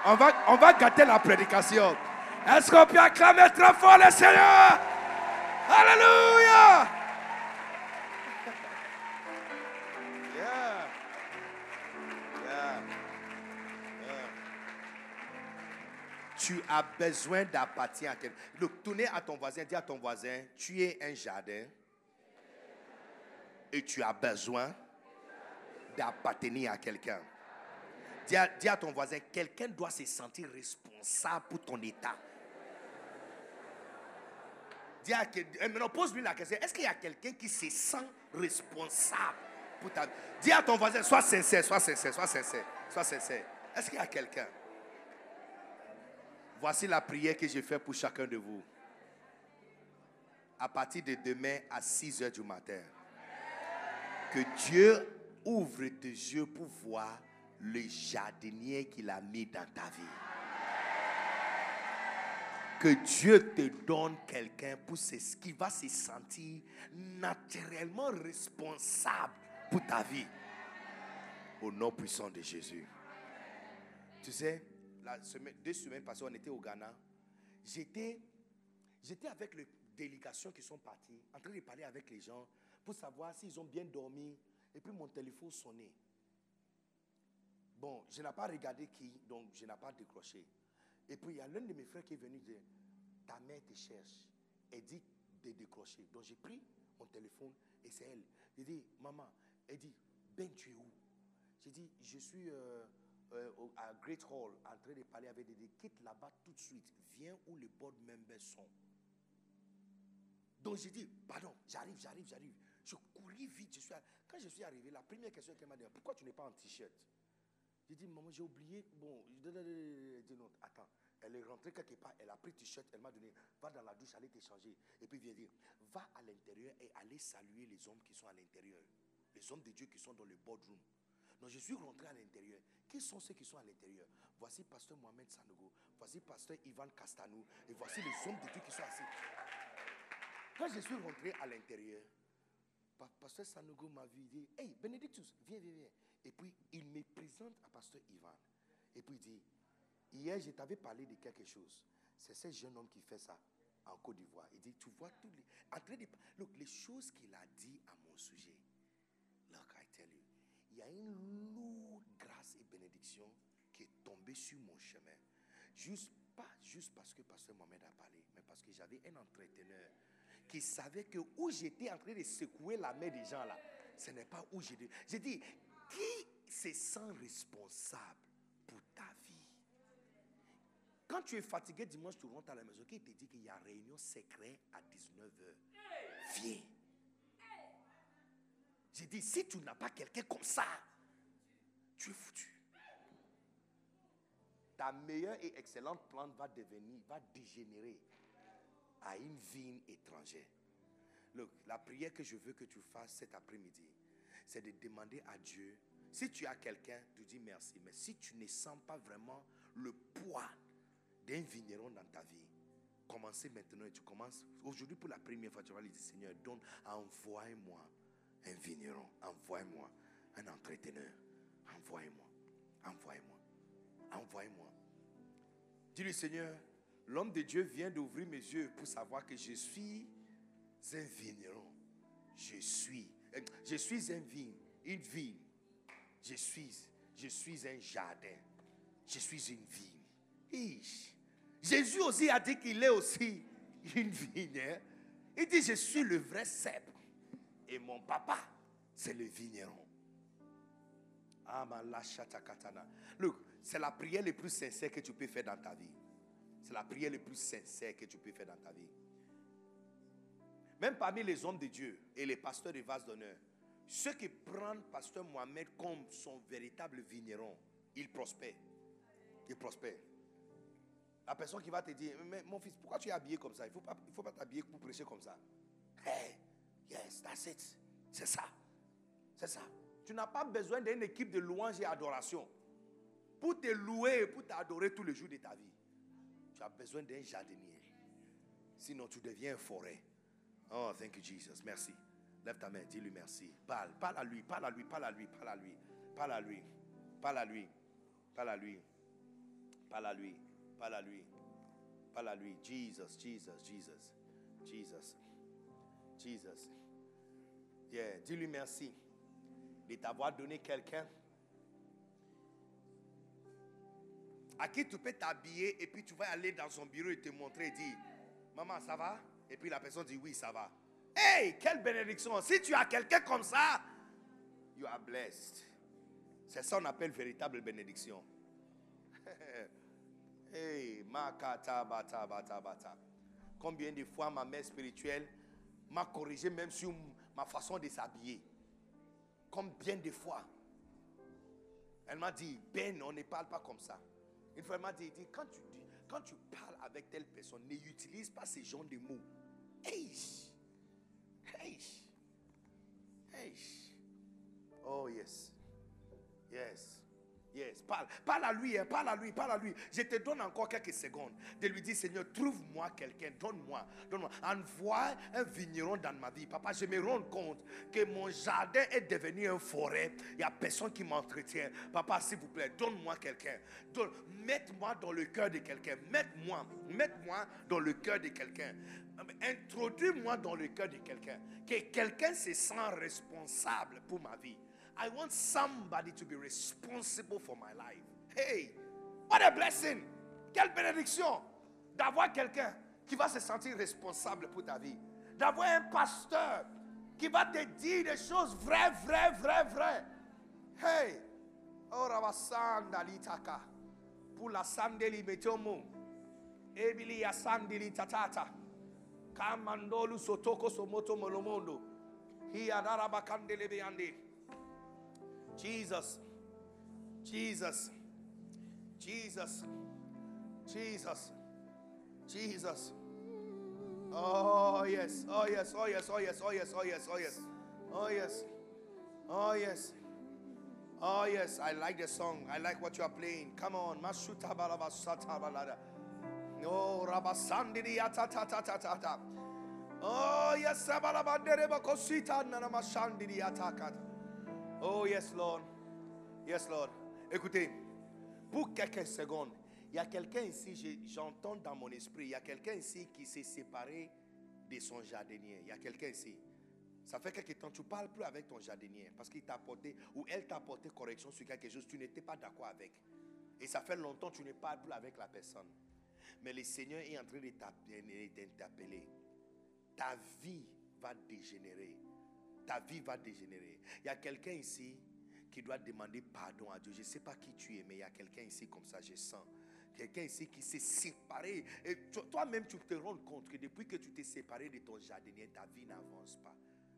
on va, on va gâter la prédication. Est-ce qu'on peut acclamer très fort le Seigneur? Alléluia! Tu as besoin d'appartenir à quelqu'un. Look, tournez à ton voisin, dis à ton voisin, tu es un jardin et tu as besoin d'appartenir à quelqu'un. Dis à, ton voisin, quelqu'un doit se sentir responsable pour ton état. Eh, maintenant, pose-lui la question. Est-ce qu'il y a quelqu'un qui se sent responsable pour ta vie? Dis à ton voisin, sois sincère, sois sincère, sois sincère, sois sincère. Est-ce qu'il y a quelqu'un? Voici la prière que j'ai faite pour chacun de vous. À partir de demain à 6 heures du matin. Que Dieu ouvre tes yeux pour voir le jardinier qu'il a mis dans ta vie. Que Dieu te donne quelqu'un pour ce qui va se sentir naturellement responsable pour ta vie. Au nom puissant de Jésus. Tu sais, la semaine, deux semaines passées, on était au Ghana. J'étais, avec les délégations qui sont parties, en train de parler avec les gens pour savoir s'ils ont bien dormi. Et puis mon téléphone sonnait. Bon, je n'ai pas regardé qui, donc je n'ai pas décroché. Et puis il y a l'un de mes frères qui est venu dire, ta mère te cherche. Elle dit de décrocher. Donc j'ai pris on téléphone et c'est elle. J'ai dit, maman, elle dit, Ben, tu es où J'ai dit, je suis euh, euh, à Great Hall en train de parler avec des quitte là-bas tout de suite. Viens où les board members sont. Donc j'ai dit, pardon, j'arrive, j'arrive, j'arrive. Je couris vite. Quand je suis arrivé, la première question qu'elle m'a dit, pourquoi tu n'es pas en t-shirt? J'ai dit, maman, j'ai oublié. Bon, je- dit non, attends. Elle est rentrée quelque part, elle a pris t-shirt, elle m'a donné, va dans la douche, allez t'échanger. Et puis viens dire, va à l'intérieur et allez saluer les hommes qui sont à l'intérieur. Les hommes de Dieu qui sont dans le boardroom. Donc je suis rentré à l'intérieur. Qui sont ceux qui sont à l'intérieur? Voici pasteur Mohamed Sanogo, voici pasteur Ivan Castanou, et voici les hommes de Dieu qui sont assis. Quand je suis rentré à l'intérieur, Pa- Pasteur Sanogo m'a vu, dit, Hey, Benedictus, viens, viens, viens. Et puis, il me présente à Pasteur Ivan. Et puis, il dit, Hier, je t'avais parlé de quelque chose. C'est ce jeune homme qui fait ça en Côte d'Ivoire. Il dit, Tu vois, tous les, en look, les choses qu'il a dit à mon sujet. Look, I tell you, il y a une lourde grâce et bénédiction qui est tombée sur mon chemin. Juste, pas juste parce que Pasteur Mohamed a parlé, mais parce que j'avais un entreteneur qui savait que où j'étais en train de secouer la main des gens là, ce n'est pas où j'étais. J'ai dit, qui se sent responsable pour ta vie? Quand tu es fatigué dimanche, tu rentres à la maison, qui te dit qu'il y a réunion secrète à 19h Viens. J'ai dit, si tu n'as pas quelqu'un comme ça, tu es foutu. Ta meilleure et excellente plante va devenir, va dégénérer à une vigne étrangère. Look, la prière que je veux que tu fasses cet après-midi, c'est de demander à Dieu, si tu as quelqu'un, tu dis merci, mais si tu ne sens pas vraiment le poids d'un vigneron dans ta vie, commencez maintenant et tu commences. Aujourd'hui, pour la première fois, tu vas lui dire, Seigneur, donne, envoie-moi un vigneron, envoie-moi un entreteneur, envoie-moi, envoie-moi, envoie-moi. Dis-lui, Seigneur, l'homme de Dieu vient d'ouvrir mes yeux pour savoir que je suis un vigneron. Je suis, euh, je suis un vigne, une vigne. Je suis, je suis un jardin. Je suis une vigne. Jésus aussi a dit qu'il est aussi une vigne. hein. Il dit, je suis le vrai cèpe. Et mon papa, c'est le vigneron. Amalashata-katana. Look, c'est la prière la plus sincère que tu peux faire dans ta vie. C'est la prière la plus sincère que tu peux faire dans ta vie. Même parmi les hommes de Dieu et les pasteurs de vase d'honneur, ceux qui prennent pasteur Mohamed comme son véritable vigneron, ils prospèrent. Ils prospèrent. La personne qui va te dire, mais mon fils, pourquoi tu es habillé comme ça? Il ne faut pas, faut pas t'habiller pour prêcher comme ça. Hey, yes, that's it. C'est ça. C'est ça. Tu n'as pas besoin d'une équipe de louange et adoration pour te louer et pour t'adorer tous les jours de ta vie. Tu as besoin d'un jardinier. Sinon, tu deviens forêt. Oh, thank you, Jesus. Merci. Lève ta main, dis-lui merci. Parle, parle à lui, parle à lui, parle à lui, parle à lui, parle à lui, parle à lui, parle à lui, parle à lui, parle à lui, parle à lui. Jesus, Jesus, Jesus, Jesus, Jesus. Yeah, dis-lui merci de t'avoir donné quelqu'un à qui tu peux t'habiller et puis tu vas aller dans son bureau et te montrer et dire Maman, ça va? Et puis la personne dit Oui, ça va. Hey, quelle bénédiction Si tu as quelqu'un comme ça, you are blessed. C'est ça qu'on appelle véritable bénédiction. hey, makata bata bata bata. Combien de fois ma mère spirituelle m'a corrigé même sur ma façon de s'habiller. Combien de fois Elle m'a dit, Ben, on ne parle pas comme ça. Une fois, elle m'a dit, quand, tu quand tu parles avec telle personne, n'utilise pas ces genres de mots. Hey! Hey! Hey! Oh, yes. Yes. Yes. Parle, parle à lui, hein, parle à lui, parle à lui. Je te donne encore quelques secondes de lui dire, Seigneur, trouve-moi quelqu'un, donne-moi, donne-moi. Envoie un vigneron dans ma vie. Papa, je me rends compte que mon jardin est devenu une forêt. Il n'y a personne qui m'entretient. Papa, s'il vous plaît, donne-moi quelqu'un. Donne, mette-moi dans le cœur de quelqu'un. Mette-moi, mette-moi dans le cœur de quelqu'un. Introduis-moi dans le cœur de quelqu'un. Que quelqu'un se sent responsable pour ma vie. I want somebody to be responsible for my life. Hey, what a blessing! Quelle bénédiction d'avoir quelqu'un qui va se sentir responsable pour ta vie. D'avoir un pasteur qui va te dire des choses vraies, vraies, vraies, vraies. Hey, litaka, pour la sandeli metomo, ebili ya sandili tatata, kamandolu sotoko somoto molomondo, hiyadaraba kandele beyande. Jesus, Jesus, Jesus, Jesus, Jesus. Oh yes, oh yes, oh yes, oh yes, oh yes, oh yes, oh yes, oh yes, oh yes, oh yes. I like the song. I like what you are playing. Come on, Mashuta balabasata balada. No rabasandiri atatatatata. Oh yes, sabalabandere bakosita nanamashandiri atakat. Oh yes, Lord. Yes, Lord. Écoutez, pour quelques secondes, il y a quelqu'un ici, j'entends dans mon esprit, il y a quelqu'un ici qui s'est séparé de son jardinier. Il y a quelqu'un ici. Ça fait quelque temps, tu ne parles plus avec ton jardinier parce qu'il t'a apporté ou elle t'a apporté correction sur quelque chose, tu n'étais pas d'accord avec. Et ça fait longtemps tu ne parles plus avec la personne. Mais le Seigneur est en train de t'appeler. Ta vie va dégénérer. Ta vie va dégénérer. Il y a quelqu'un ici qui doit demander pardon à Dieu. Je ne sais pas qui tu es, mais il y a quelqu'un ici comme ça, je sens. Quelqu'un ici qui s'est séparé. Toi-même, tu te rends compte que depuis que tu t'es séparé de ton jardinier, ta vie n'avance pas.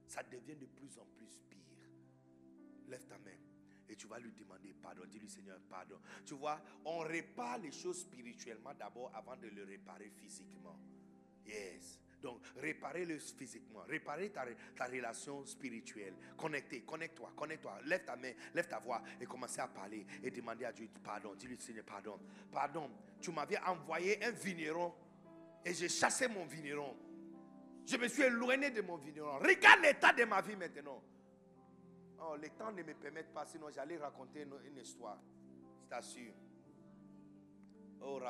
Ça devient de plus en plus pire. Lève ta main et tu vas lui demander pardon. Dis-lui, Seigneur, pardon. Tu vois, on répare les choses spirituellement d'abord avant de le réparer physiquement. Yes. Donc, réparer-le physiquement, réparer ta, ta relation spirituelle. Connecter, connecte-toi, connecte-toi. Lève ta main, lève ta voix et commencez à parler et demander à Dieu pardon. Dis-lui, Seigneur, pardon. Pardon, tu m'avais envoyé un vigneron et j'ai chassé mon vigneron. Je me suis éloigné de mon vigneron. Regarde l'état de ma vie maintenant. Oh, les temps ne me permettent pas, sinon j'allais raconter une, une histoire. Je t'assure. Oh.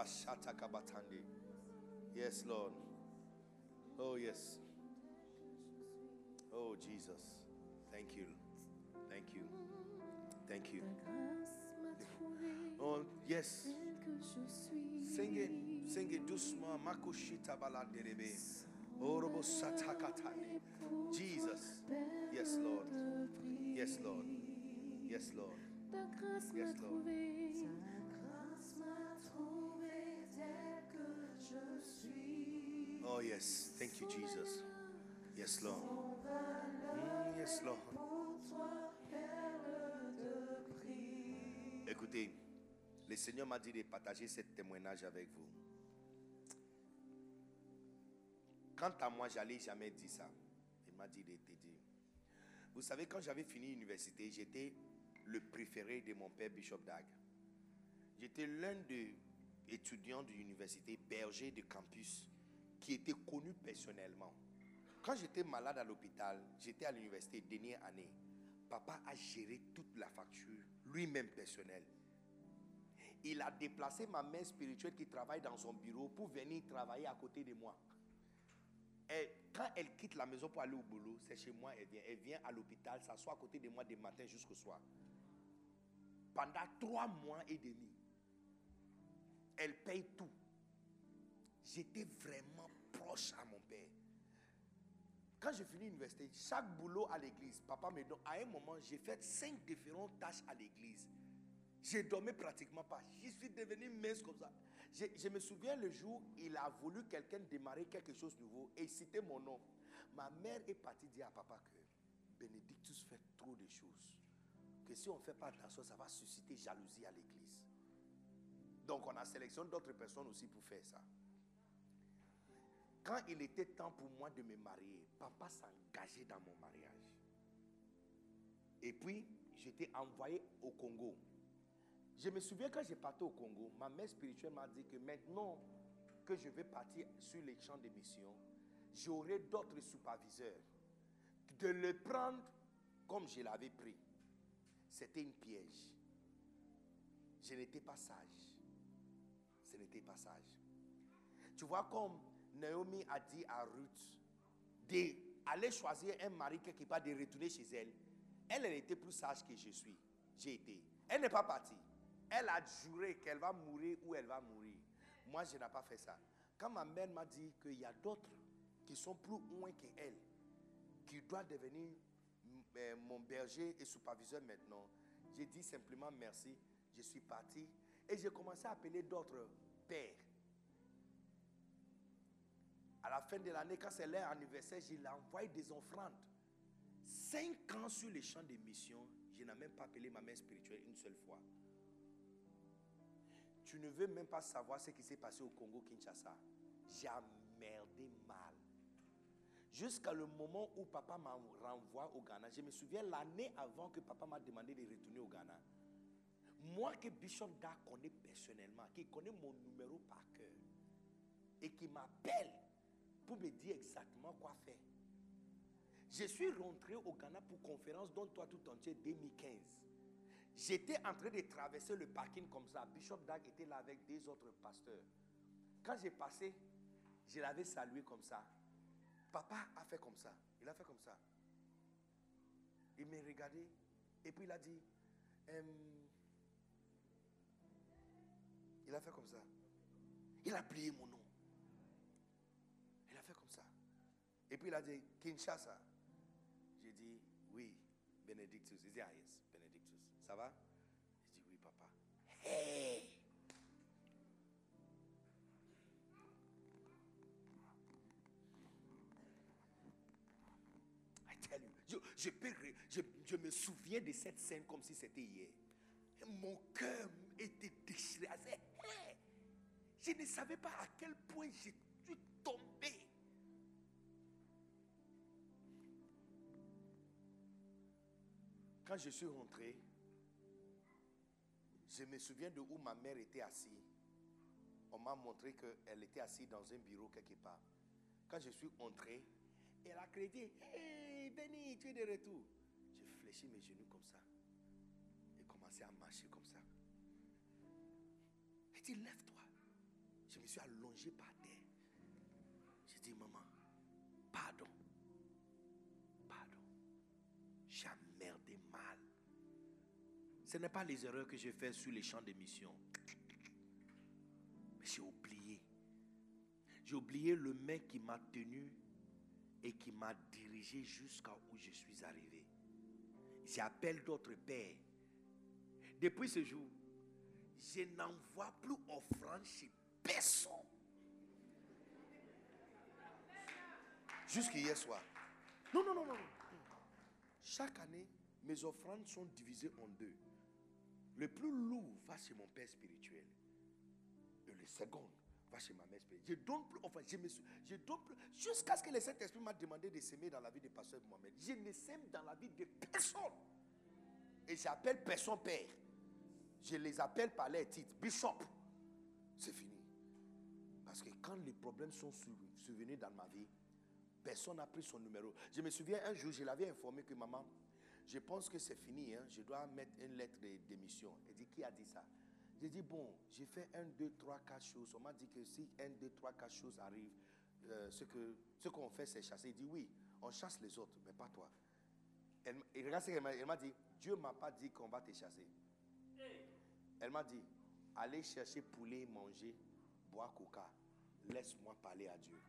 Yes, Lord. Oh, yes. Oh, Jesus. Thank you. Thank you. Thank you. Oh, yes. Sing it. Sing it doucement. Makushita balanderebe. Orobo satakatane. Jesus. Yes, Lord. Yes, Lord. Yes, Lord. Yes, Lord. Oh, yes. Thank you, Jesus. Yes, Lord. Mm, yes, Lord. Écoutez, le Seigneur m'a dit de partager ce témoignage avec vous. Quant à moi, j'allais jamais dire ça. Il m'a dit de te dire. Vous savez, quand j'avais fini l'université, j'étais le préféré de mon père Bishop Dag. J'étais l'un des étudiants de l'université, berger de campus, qui était connu personnellement. Quand j'étais malade à l'hôpital, j'étais à l'université dernière année. Papa a géré toute la facture, lui-même personnel. Il a déplacé ma mère spirituelle qui travaille dans son bureau pour venir travailler à côté de moi. Et quand elle quitte la maison pour aller au boulot, c'est chez moi, elle vient. Elle vient à l'hôpital, s'assoit à côté de moi du matin jusqu'au soir. Pendant trois mois et demi, elle paye tout. J'étais vraiment proche à mon père. Quand j'ai fini l'université, chaque boulot à l'église, papa me donne. À un moment, j'ai fait cinq différentes tâches à l'église. Je dormais pratiquement pas. Je suis devenu mince comme ça. Je, me souviens le jour, il a voulu quelqu'un démarrer quelque chose de nouveau et citer mon nom. Ma mère est partie dire à papa que Bénédictus fait trop de choses. Que si on fait pas attention, ça va susciter jalousie à l'église. Donc on a sélectionné d'autres personnes aussi pour faire ça. Quand il était temps pour moi de me marier, papa s'engageait dans mon mariage. Et puis, j'étais envoyé au Congo. Je me souviens quand j'ai parti au Congo, ma mère spirituelle m'a dit que maintenant que je vais partir sur les champs de mission, j'aurai d'autres superviseurs. De le prendre comme je l'avais pris, c'était une piège. Je n'étais pas sage. Ce n'était pas sage. Tu vois comme Naomi a dit à Ruth d'aller choisir un mari quelque part, de retourner chez elle. Elle, elle était plus sage que je suis. J'ai été. Elle n'est pas partie. Elle a juré qu'elle va mourir ou elle va mourir. Moi, je n'ai pas fait ça. Quand ma mère m'a dit qu'il y a d'autres qui sont plus loin qu'elle, qui doit devenir euh, mon berger et superviseur maintenant, j'ai dit simplement merci. Je suis parti et j'ai commencé à appeler d'autres pères. À la fin de l'année, quand c'est leur anniversaire, je leur envoyé des offrandes. Cinq ans sur les champs de mission, je n'ai même pas appelé ma mère spirituelle une seule fois. Tu ne veux même pas savoir ce qui s'est passé au Congo Kinshasa. J'ai merdé mal. Jusqu'à le moment où papa m'a renvoie au Ghana. Je me souviens l'année avant que papa m'a demandé de retourner au Ghana. Moi que Bishop Da connaît personnellement, qui connaît mon numéro par cœur, et qui m'appelle pour me dire exactement quoi faire. Je suis rentré au Ghana pour conférence dont toi tout entier 2015. J'étais en train de traverser le parking comme ça. Bishop Dag était là avec des autres pasteurs. Quand j'ai passé, je l'avais salué comme ça. Papa a fait comme ça. Il a fait comme ça. Il m'a regardé et puis il a dit, Hum, il a fait comme ça. Il a plié mon nom. Et puis il a dit, Kinshasa. J'ai dit, oui, Benedictus. Il dit, ah yes, Benedictus. Ça va? J'ai dit, oui, papa. Hey I tell you, je, je me souviens de cette scène comme si c'était hier. Mon cœur était déchiré. Je ne savais pas à quel point je suis tombé. Quand je suis rentré, je me souviens de où ma mère était assise. On m'a montré qu'elle était assise dans un bureau quelque part. Quand je suis entré, elle a crié Hey, Benny, tu es de retour. J'ai fléchi mes genoux comme ça. Et commencé à marcher comme ça. Elle dit Lève-toi. Je me suis allongé par terre. J'ai dit Maman, Ce n'est pas les erreurs que j'ai faites sur les champs de mission. Mais j'ai oublié. J'ai oublié le mec qui m'a tenu et qui m'a dirigé jusqu'à où je suis arrivé. J'appelle d'autres pères. Depuis ce jour, je n'envoie plus offrande chez personne. Jusqu'hier soir. Non, non, non. non. Chaque année, mes offrandes sont divisées en deux. Le plus lourd va chez mon père spirituel. Et le second va chez ma mère spirituelle. Je donne plus, enfin, je me plus, jusqu'à ce que le Saint-Esprit m'a demandé de s'aimer dans la vie de pasteur Mohamed. Je ne sème dans la vie de personne. Et j'appelle personne père. Je les appelle par les titres. Bishop. C'est fini. Parce que quand les problèmes sont sur- survenus dans ma vie, personne n'a pris son numéro. Je me souviens un jour, je l'avais informé que maman, je pense que c'est fini, hein, je dois mettre une lettre de démission. Elle dit, qui a dit ça? J'ai dit, bon, j'ai fait un, deux, trois, quatre choses. On m'a dit que si un, deux, trois, quatre choses arrivent, euh, ce que ce qu'on fait, c'est chasser. Il dit, oui, on chasse les autres, mais pas toi. Elle, regarde ce qu'elle m'a dit, Dieu m'a pas dit qu'on va te chasser. Elle m'a dit, allez chercher poulet, manger, boire coca. Laisse-moi parler à Dieu.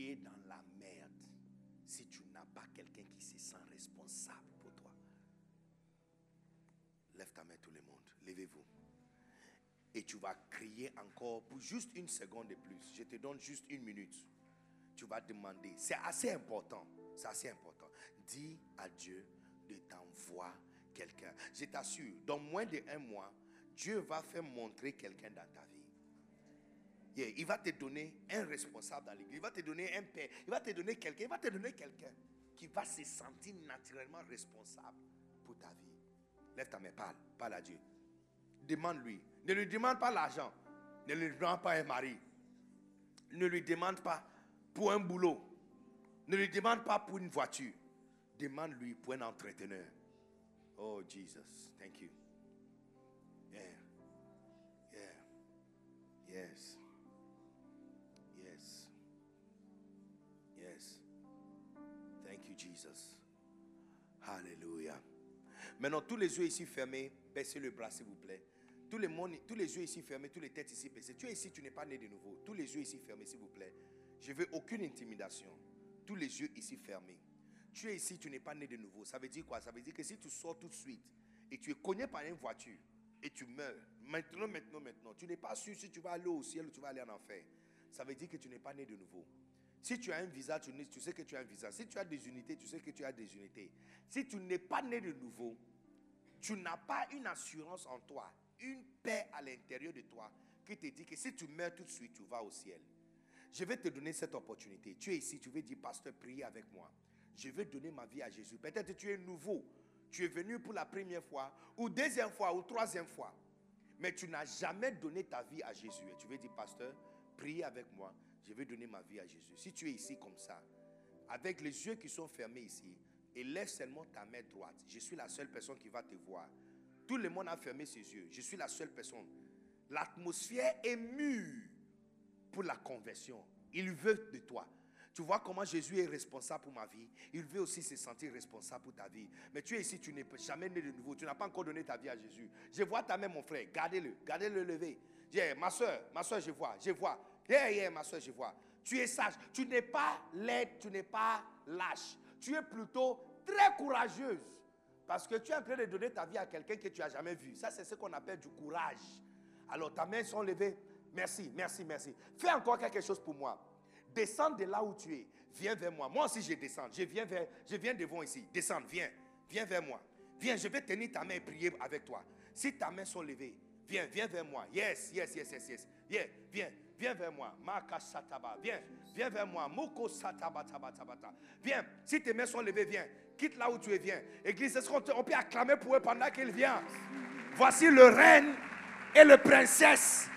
Dans la merde si tu n'as pas quelqu'un qui se sent responsable pour toi. Lève ta main tout le monde. Levez-vous. Et tu vas crier encore pour juste une seconde de plus. Je te donne juste une minute. Tu vas demander. C'est assez important. C'est assez important. Dis à Dieu de t'envoyer quelqu'un. Je t'assure, dans moins d'un mois, Dieu va faire montrer quelqu'un dans ta vie. Il va te donner un responsable dans l'église. Il va te donner un père. Il va te donner quelqu'un. Il va te donner quelqu'un qui va se sentir naturellement responsable pour ta vie. Lève ta main, parle. Parle à Dieu. Demande-lui. Ne lui demande pas l'argent. Ne lui demande pas un mari. Ne lui demande pas pour un boulot. Ne lui demande pas pour une voiture. Demande-lui pour un entreteneur. Oh, Jesus. Thank you. Yeah. Yeah. Yes. Jesus. Alléluia. Maintenant, tous les yeux ici fermés, baissez le bras, s'il vous plaît. Tous les, mon- tous les yeux ici fermés, tous les têtes ici baissées. Tu es ici, tu n'es pas né de nouveau. Tous les yeux ici fermés, s'il vous plaît. Je veux aucune intimidation. Tous les yeux ici fermés. Tu es ici, tu n'es pas né de nouveau. Ça veut dire quoi? Ça veut dire que si tu sors tout de suite et tu es cogné par une voiture et tu meurs, maintenant, maintenant, maintenant, tu n'es pas sûr si tu vas aller au ciel ou tu vas aller en enfer. Ça veut dire que tu n'es pas né de nouveau. Si tu as un visa, tu, sais que tu as un visa. Si tu as des unités, tu sais que tu as des unités. Si tu n'es pas né de nouveau, tu n'as pas une assurance en toi, une paix à l'intérieur de toi qui te dit que si tu meurs tout de suite, tu vas au ciel. Je vais te donner cette opportunité. Tu es ici, tu veux dire, pasteur, priez avec moi. Je vais donner ma vie à Jésus. Peut-être que tu es nouveau. Tu es venu pour la première fois, ou deuxième fois, ou troisième fois. Mais tu n'as jamais donné ta vie à Jésus. Et tu veux dire, pasteur, priez avec moi. Je vais donner ma vie à Jésus. Si tu es ici comme ça, avec les yeux qui sont fermés ici, et seulement ta main droite. Je suis la seule personne qui va te voir. Tout le monde a fermé ses yeux. Je suis la seule personne. L'atmosphère est mûre pour la conversion. Il veut de toi. Tu vois comment Jésus est responsable pour ma vie. Il veut aussi se sentir responsable pour ta vie. Mais tu es ici, tu n'es jamais né de nouveau. Tu n'as pas encore donné ta vie à Jésus. Je vois ta main, mon frère. Gardez-le. Gardez-le levé. Yeah, ma soeur, ma soeur, je vois. Je vois. Yeah, yeah, ma soeur, je vois. Tu es sage. Tu n'es pas laide. Tu n'es pas lâche. Tu es plutôt très courageuse. Parce que tu es en train de donner ta vie à quelqu'un que tu n'as jamais vu. Ça, c'est ce qu'on appelle du courage. Alors, ta main sont levées. Merci, merci, merci. Fais encore quelque chose pour moi. Descends de là où tu es. Viens vers moi. Moi aussi, je descends. Je viens, vers, je viens devant ici. Descends, viens. Viens vers moi. Viens, je vais tenir ta main et prier avec toi. Si ta main sont levées, viens, viens vers moi. Yes, yes, yes, yes, yes. Yeah, viens, viens vers moi. Maka sataba. Viens, viens vers moi. Moko sataba taba taba ta. Viens. Si tes mains sont levées, viens. Quitte là où tu es, viens. Église, est-ce qu'on peut acclamer pour eux pendant qu'ils viennent? Voici le reine et le princesse,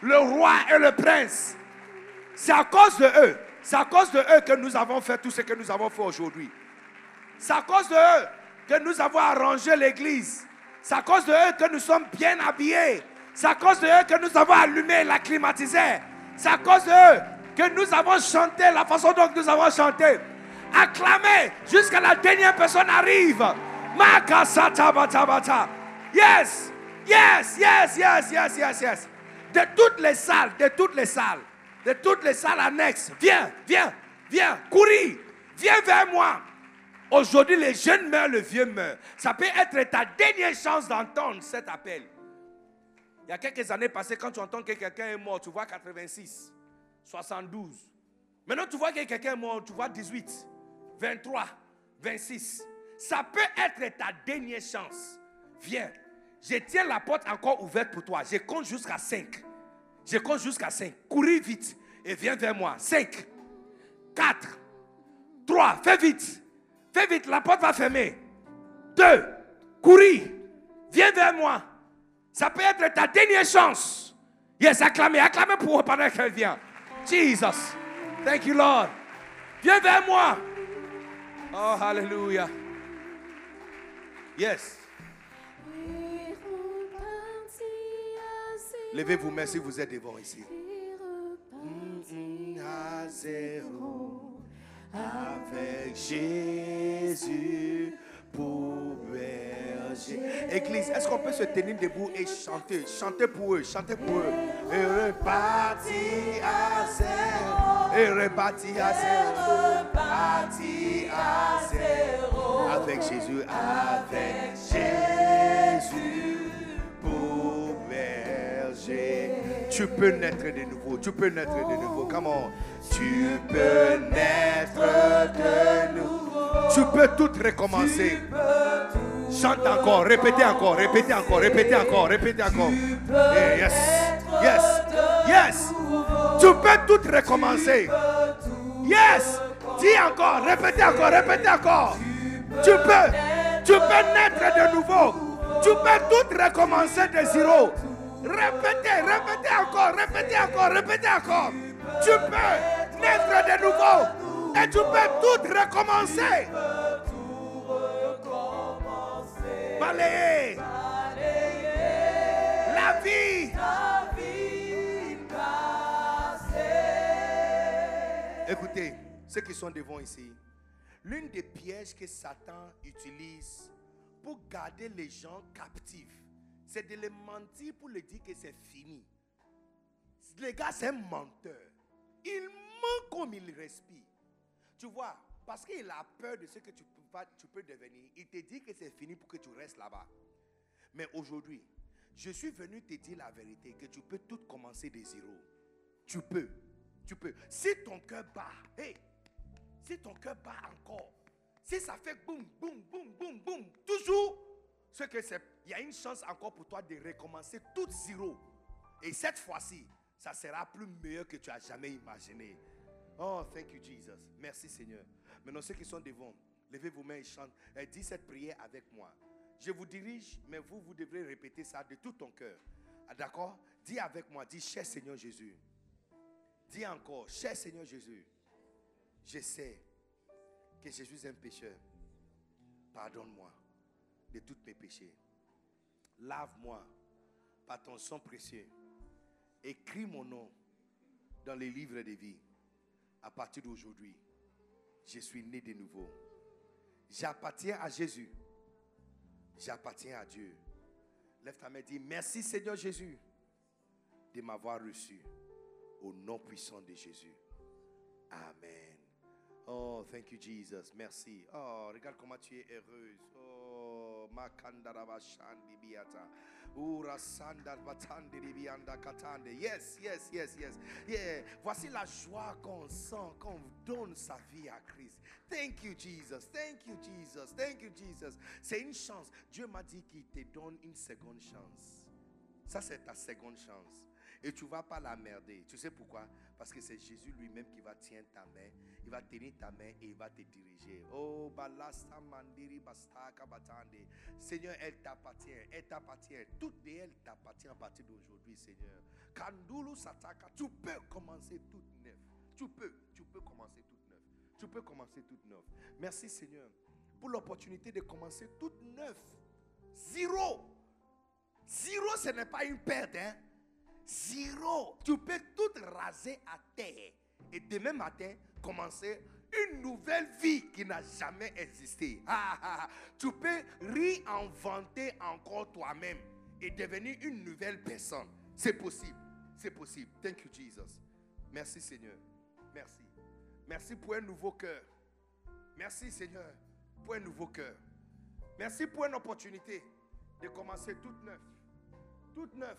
le roi et le prince. C'est à cause de eux, c'est à cause de eux que nous avons fait tout ce que nous avons fait aujourd'hui. C'est à cause de eux que nous avons arrangé l'église. C'est à cause de eux que nous sommes bien habillés. C'est à cause de eux que nous avons allumé la climatiseur. C'est à cause de eux que nous avons chanté la façon dont nous avons chanté. Acclamez jusqu'à la dernière personne arrive. Yes, yes, yes, yes, yes, yes, yes. De toutes les salles, de toutes les salles, de toutes les salles annexes. Viens, viens, viens, courir, viens vers moi. Aujourd'hui, les jeunes meurent, le vieux meurt. Ça peut être ta dernière chance d'entendre cet appel. Il y a quelques années passées, quand tu entends que quelqu'un est mort, tu vois 86, 72. Maintenant, tu vois que quelqu'un est mort, tu vois 18, 23, 26. Ça peut être ta dernière chance. Viens. Je tiens la porte encore ouverte pour toi. Je compte jusqu'à 5. Je compte jusqu'à 5. Couris vite et viens vers moi. 5, 4, 3, fais vite. Fais vite, la porte va fermer. 2, courir. Viens vers moi. Ça peut être ta dernière chance. Yes, acclamez, acclamez pour pendant qu'elle vient. Jesus. Thank you, Lord. Viens vers moi. Oh, hallelujah. Yes. Levez-vous, merci, vous êtes devant ici. Mm, zéro, avec Jésus pour Église, est-ce qu'on peut se tenir debout et chanter? Chanter pour eux, chanter pour eux. Et repartir à zéro. Et repartir à zéro. À zéro. Avec Jésus, avec Jésus pour berger. Tu peux naître de nouveau, tu peux naître de nouveau. Comment Tu peux naître de nouveau. Tu peux tout recommencer. Chante encore, répétez encore, répétez encore, répétez encore, répétez encore. Eh, yes, yes, yes. Tu peux tout recommencer. Yes. Dis encore, répétez encore, répétez encore. Tu peux, tu peux naître de nouveau. Tu peux tout recommencer de zéro. Répétez, répétez encore, répétez encore, répétez encore. Tu peux naître de nouveau. Et tu peux tout recommencer. Balayer. La vie. Écoutez, ceux qui sont devant ici, L'une des pièges que Satan utilise pour garder les gens captifs, c'est de les mentir pour leur dire que c'est fini. Le gars, c'est un menteur. Il ment comme il respire. Tu vois, parce qu'il a peur de ce que tu peux, tu peux devenir, il te dit que c'est fini pour que tu restes là-bas. Mais aujourd'hui, je suis venu te dire la vérité, que tu peux tout commencer de zéro. Tu peux. Tu peux. Si ton cœur bat, hey, si ton cœur bat encore, si ça fait boum, boum, boum, boum, boum, toujours, ce que c'est, il y a une chance encore pour toi de recommencer tout zéro. Et cette fois-ci, ça sera plus meilleur que tu as jamais imaginé. Oh, thank you, Jesus. Merci, Seigneur. Maintenant, ceux qui sont devant, levez vos mains et chantez. Et dis cette prière avec moi. Je vous dirige, mais vous, vous devrez répéter ça de tout ton cœur. Ah, D'accord? Dis avec moi, dis, cher Seigneur Jésus. Dis encore, cher Seigneur Jésus, je sais que je suis un pécheur. Pardonne-moi de tous mes péchés. Lave-moi par ton sang précieux. Écris mon nom dans les livres de vie. À partir d'aujourd'hui, je suis né de nouveau. J'appartiens à Jésus. J'appartiens à Dieu. Lève ta main et dis Merci Seigneur Jésus de m'avoir reçu au nom puissant de Jésus. Amen. Oh, thank you, Jesus. Merci. Oh, regarde comment tu es heureuse. Oh, makandaraba shandi biata. Yes, yes, yes, yes. Yeah. Voici la joie qu'on sent quand on donne sa vie à Christ. Thank you, Jesus. Thank you, Jesus. Thank you, Jesus. C'est une chance. Dieu m'a dit qu'il te donne une seconde chance. Ça, c'est ta seconde chance. Et tu ne vas pas la merder. Tu sais pourquoi? Parce que c'est Jésus lui-même qui va tenir ta main. Il va tenir ta main et il va te diriger. Oh, mandiri. Seigneur, elle t'appartient. Elle t'appartient. Toute de elle t'appartient à partir d'aujourd'hui, Seigneur. Kandulu sataka. Tu peux commencer toute neuf. Tu peux. Tu peux commencer toute neuf. Tu peux commencer toute neuf. Merci, Seigneur, pour l'opportunité de commencer toute neuf. Zéro. Zéro, ce n'est pas une perte. Hein? Zéro. Tu peux tout raser à terre. Et demain matin, commencer une nouvelle vie qui n'a jamais existé. Tu peux réinventer encore toi-même et devenir une nouvelle personne. C'est possible. C'est possible. Thank you, Jesus. Merci, Seigneur. Merci. Merci pour un nouveau cœur. Merci, Seigneur, pour un nouveau cœur. Merci pour une opportunité de commencer toute neuf. Toute neuf.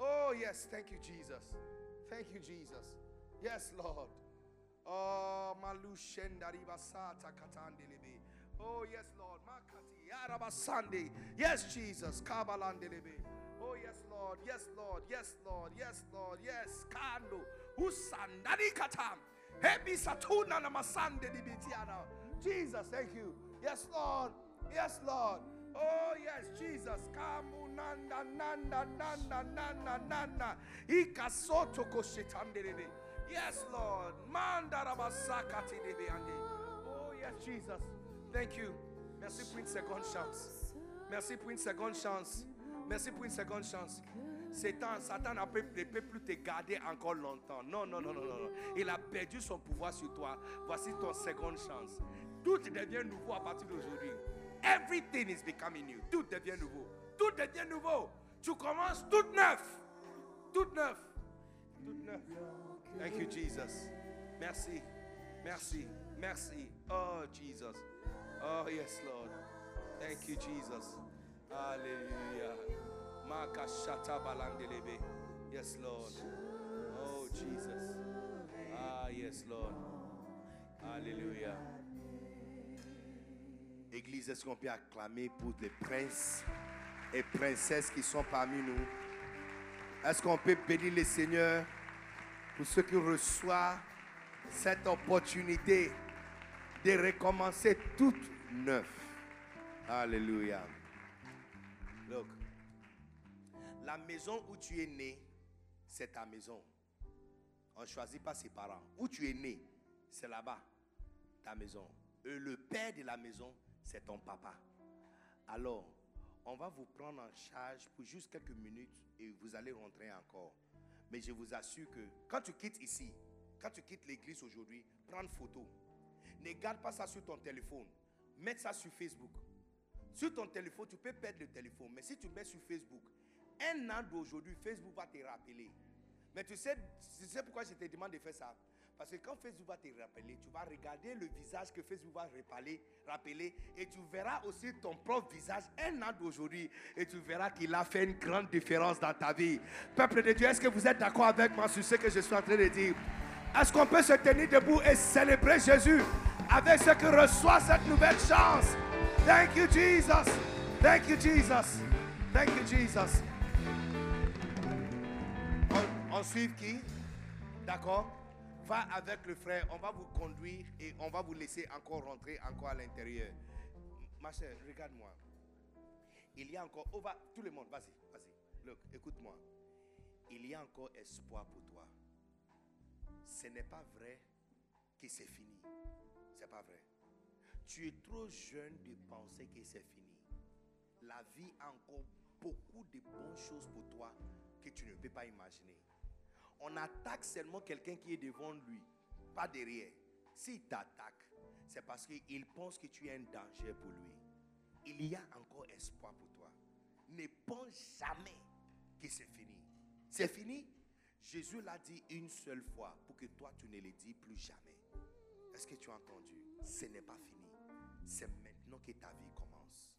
Oh, yes. Thank you, Jesus. Thank you, Jesus. Yes, Lord. Oh, malushendariba-sata katandelebe. Oh, yes, Lord. Makati yarabasande. Yes, Jesus. Kabalandelebe. Oh, yes, Lord. Yes, Lord. Yes, Lord. Yes, Lord. Yes. Kando. Usandari katam. Hebi satuna namasande libitiana. Jesus, thank you. Yes, Lord. Yes, Lord. Oh, yes, Jesus. Kamu nanda nanda nanda nanda nanda. Ikasoto koshitandelebe. Yes, Lord. Mandarabasakati debeande. Oh, yes, Jesus. Thank you. Merci pour une seconde chance. Merci pour une seconde chance. Merci pour une seconde chance. Satan, Satan ne peut, peut plus te garder encore longtemps. Non, non, non, non, non. Il a perdu son pouvoir sur toi. Voici ton seconde chance. Tout devient nouveau à partir d'aujourd'hui. Everything is becoming new. Tout devient nouveau. Tout devient nouveau. Tu commences tout neuf. Tout neuf. Tout neuf. Thank you, Jesus. Merci. Merci. Merci. Oh, Jesus. Oh, yes, Lord. Thank you, Jesus. Hallelujah. Makashata balandelebe. Yes, Lord. Oh, Jesus. Ah, yes, Lord. Hallelujah. Église, est-ce qu'on peut acclamer pour les princes et princesses qui sont parmi nous? Est-ce qu'on peut bénir le Seigneur pour ceux qui reçoivent cette opportunité de recommencer tout neuf? Alléluia. Look, la maison où tu es né, c'est ta maison. On ne choisit pas ses parents. Où tu es né, c'est là-bas, ta maison. Et le père de la maison, c'est ton papa. Alors, on va vous prendre en charge pour juste quelques minutes et vous allez rentrer encore. Mais je vous assure que quand tu quittes ici, quand tu quittes l'église aujourd'hui, prends photo. Ne garde pas ça sur ton téléphone. Mets ça sur Facebook. Sur ton téléphone, tu peux perdre le téléphone. Mais si tu mets sur Facebook, un an d'aujourd'hui, Facebook va te rappeler. Mais tu sais, tu sais pourquoi je te demande de faire ça? Parce que quand Facebook va te rappeler, tu vas regarder le visage que Facebook va rappeler, et tu verras aussi ton propre visage un an d'aujourd'hui et tu verras qu'il a fait une grande différence dans ta vie. Peuple de Dieu, est-ce que vous êtes d'accord avec moi sur ce que je suis en train de dire? Est-ce qu'on peut se tenir debout et célébrer Jésus avec ce que reçoit cette nouvelle chance? Thank you, Jesus. Thank you, Jesus. Thank you, Jesus. On suit qui? D'accord? Va avec le frère, on va vous conduire et on va vous laisser encore rentrer encore à l'intérieur. Ma chère, regarde-moi. Il y a encore, on va, tout le monde, vas-y, vas-y. Écoute-moi. Il y a encore espoir pour toi. Ce n'est pas vrai que c'est fini. C'est pas vrai. Tu es trop jeune de penser que c'est fini. La vie a encore beaucoup de bonnes choses pour toi que tu ne peux pas imaginer. On attaque seulement quelqu'un qui est devant lui, pas derrière. S'il t'attaque, c'est parce qu'il pense que tu es un danger pour lui. Il y a encore espoir pour toi. Ne pense jamais que c'est fini. C'est fini? Jésus l'a dit une seule fois pour que toi tu ne le dis plus jamais. Est-ce que tu as entendu? Ce n'est pas fini. C'est maintenant que ta vie commence.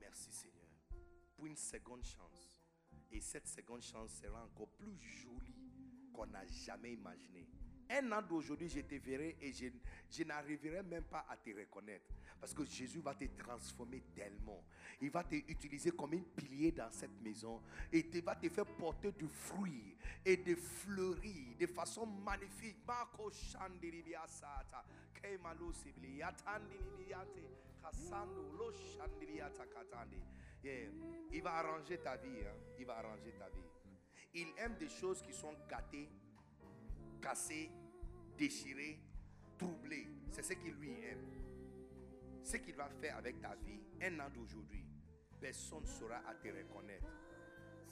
Merci Seigneur pour une seconde chance. Et cette seconde chance sera encore plus jolie qu'on n'a jamais imaginé. Un an d'aujourd'hui, je te verrai et je, je n'arriverai même pas à te reconnaître. Parce que Jésus va te transformer tellement. Il va te utiliser comme un pilier dans cette maison. Et il va te faire porter du fruit et de fleurir de façon magnifique. Il va arranger ta vie. hein. Il va arranger ta vie. Il aime des choses qui sont gâtées, cassées, déchirées, troublées. C'est ce qu'il lui aime. Ce qu'il va faire avec ta vie, un an d'aujourd'hui, personne ne saura à te reconnaître.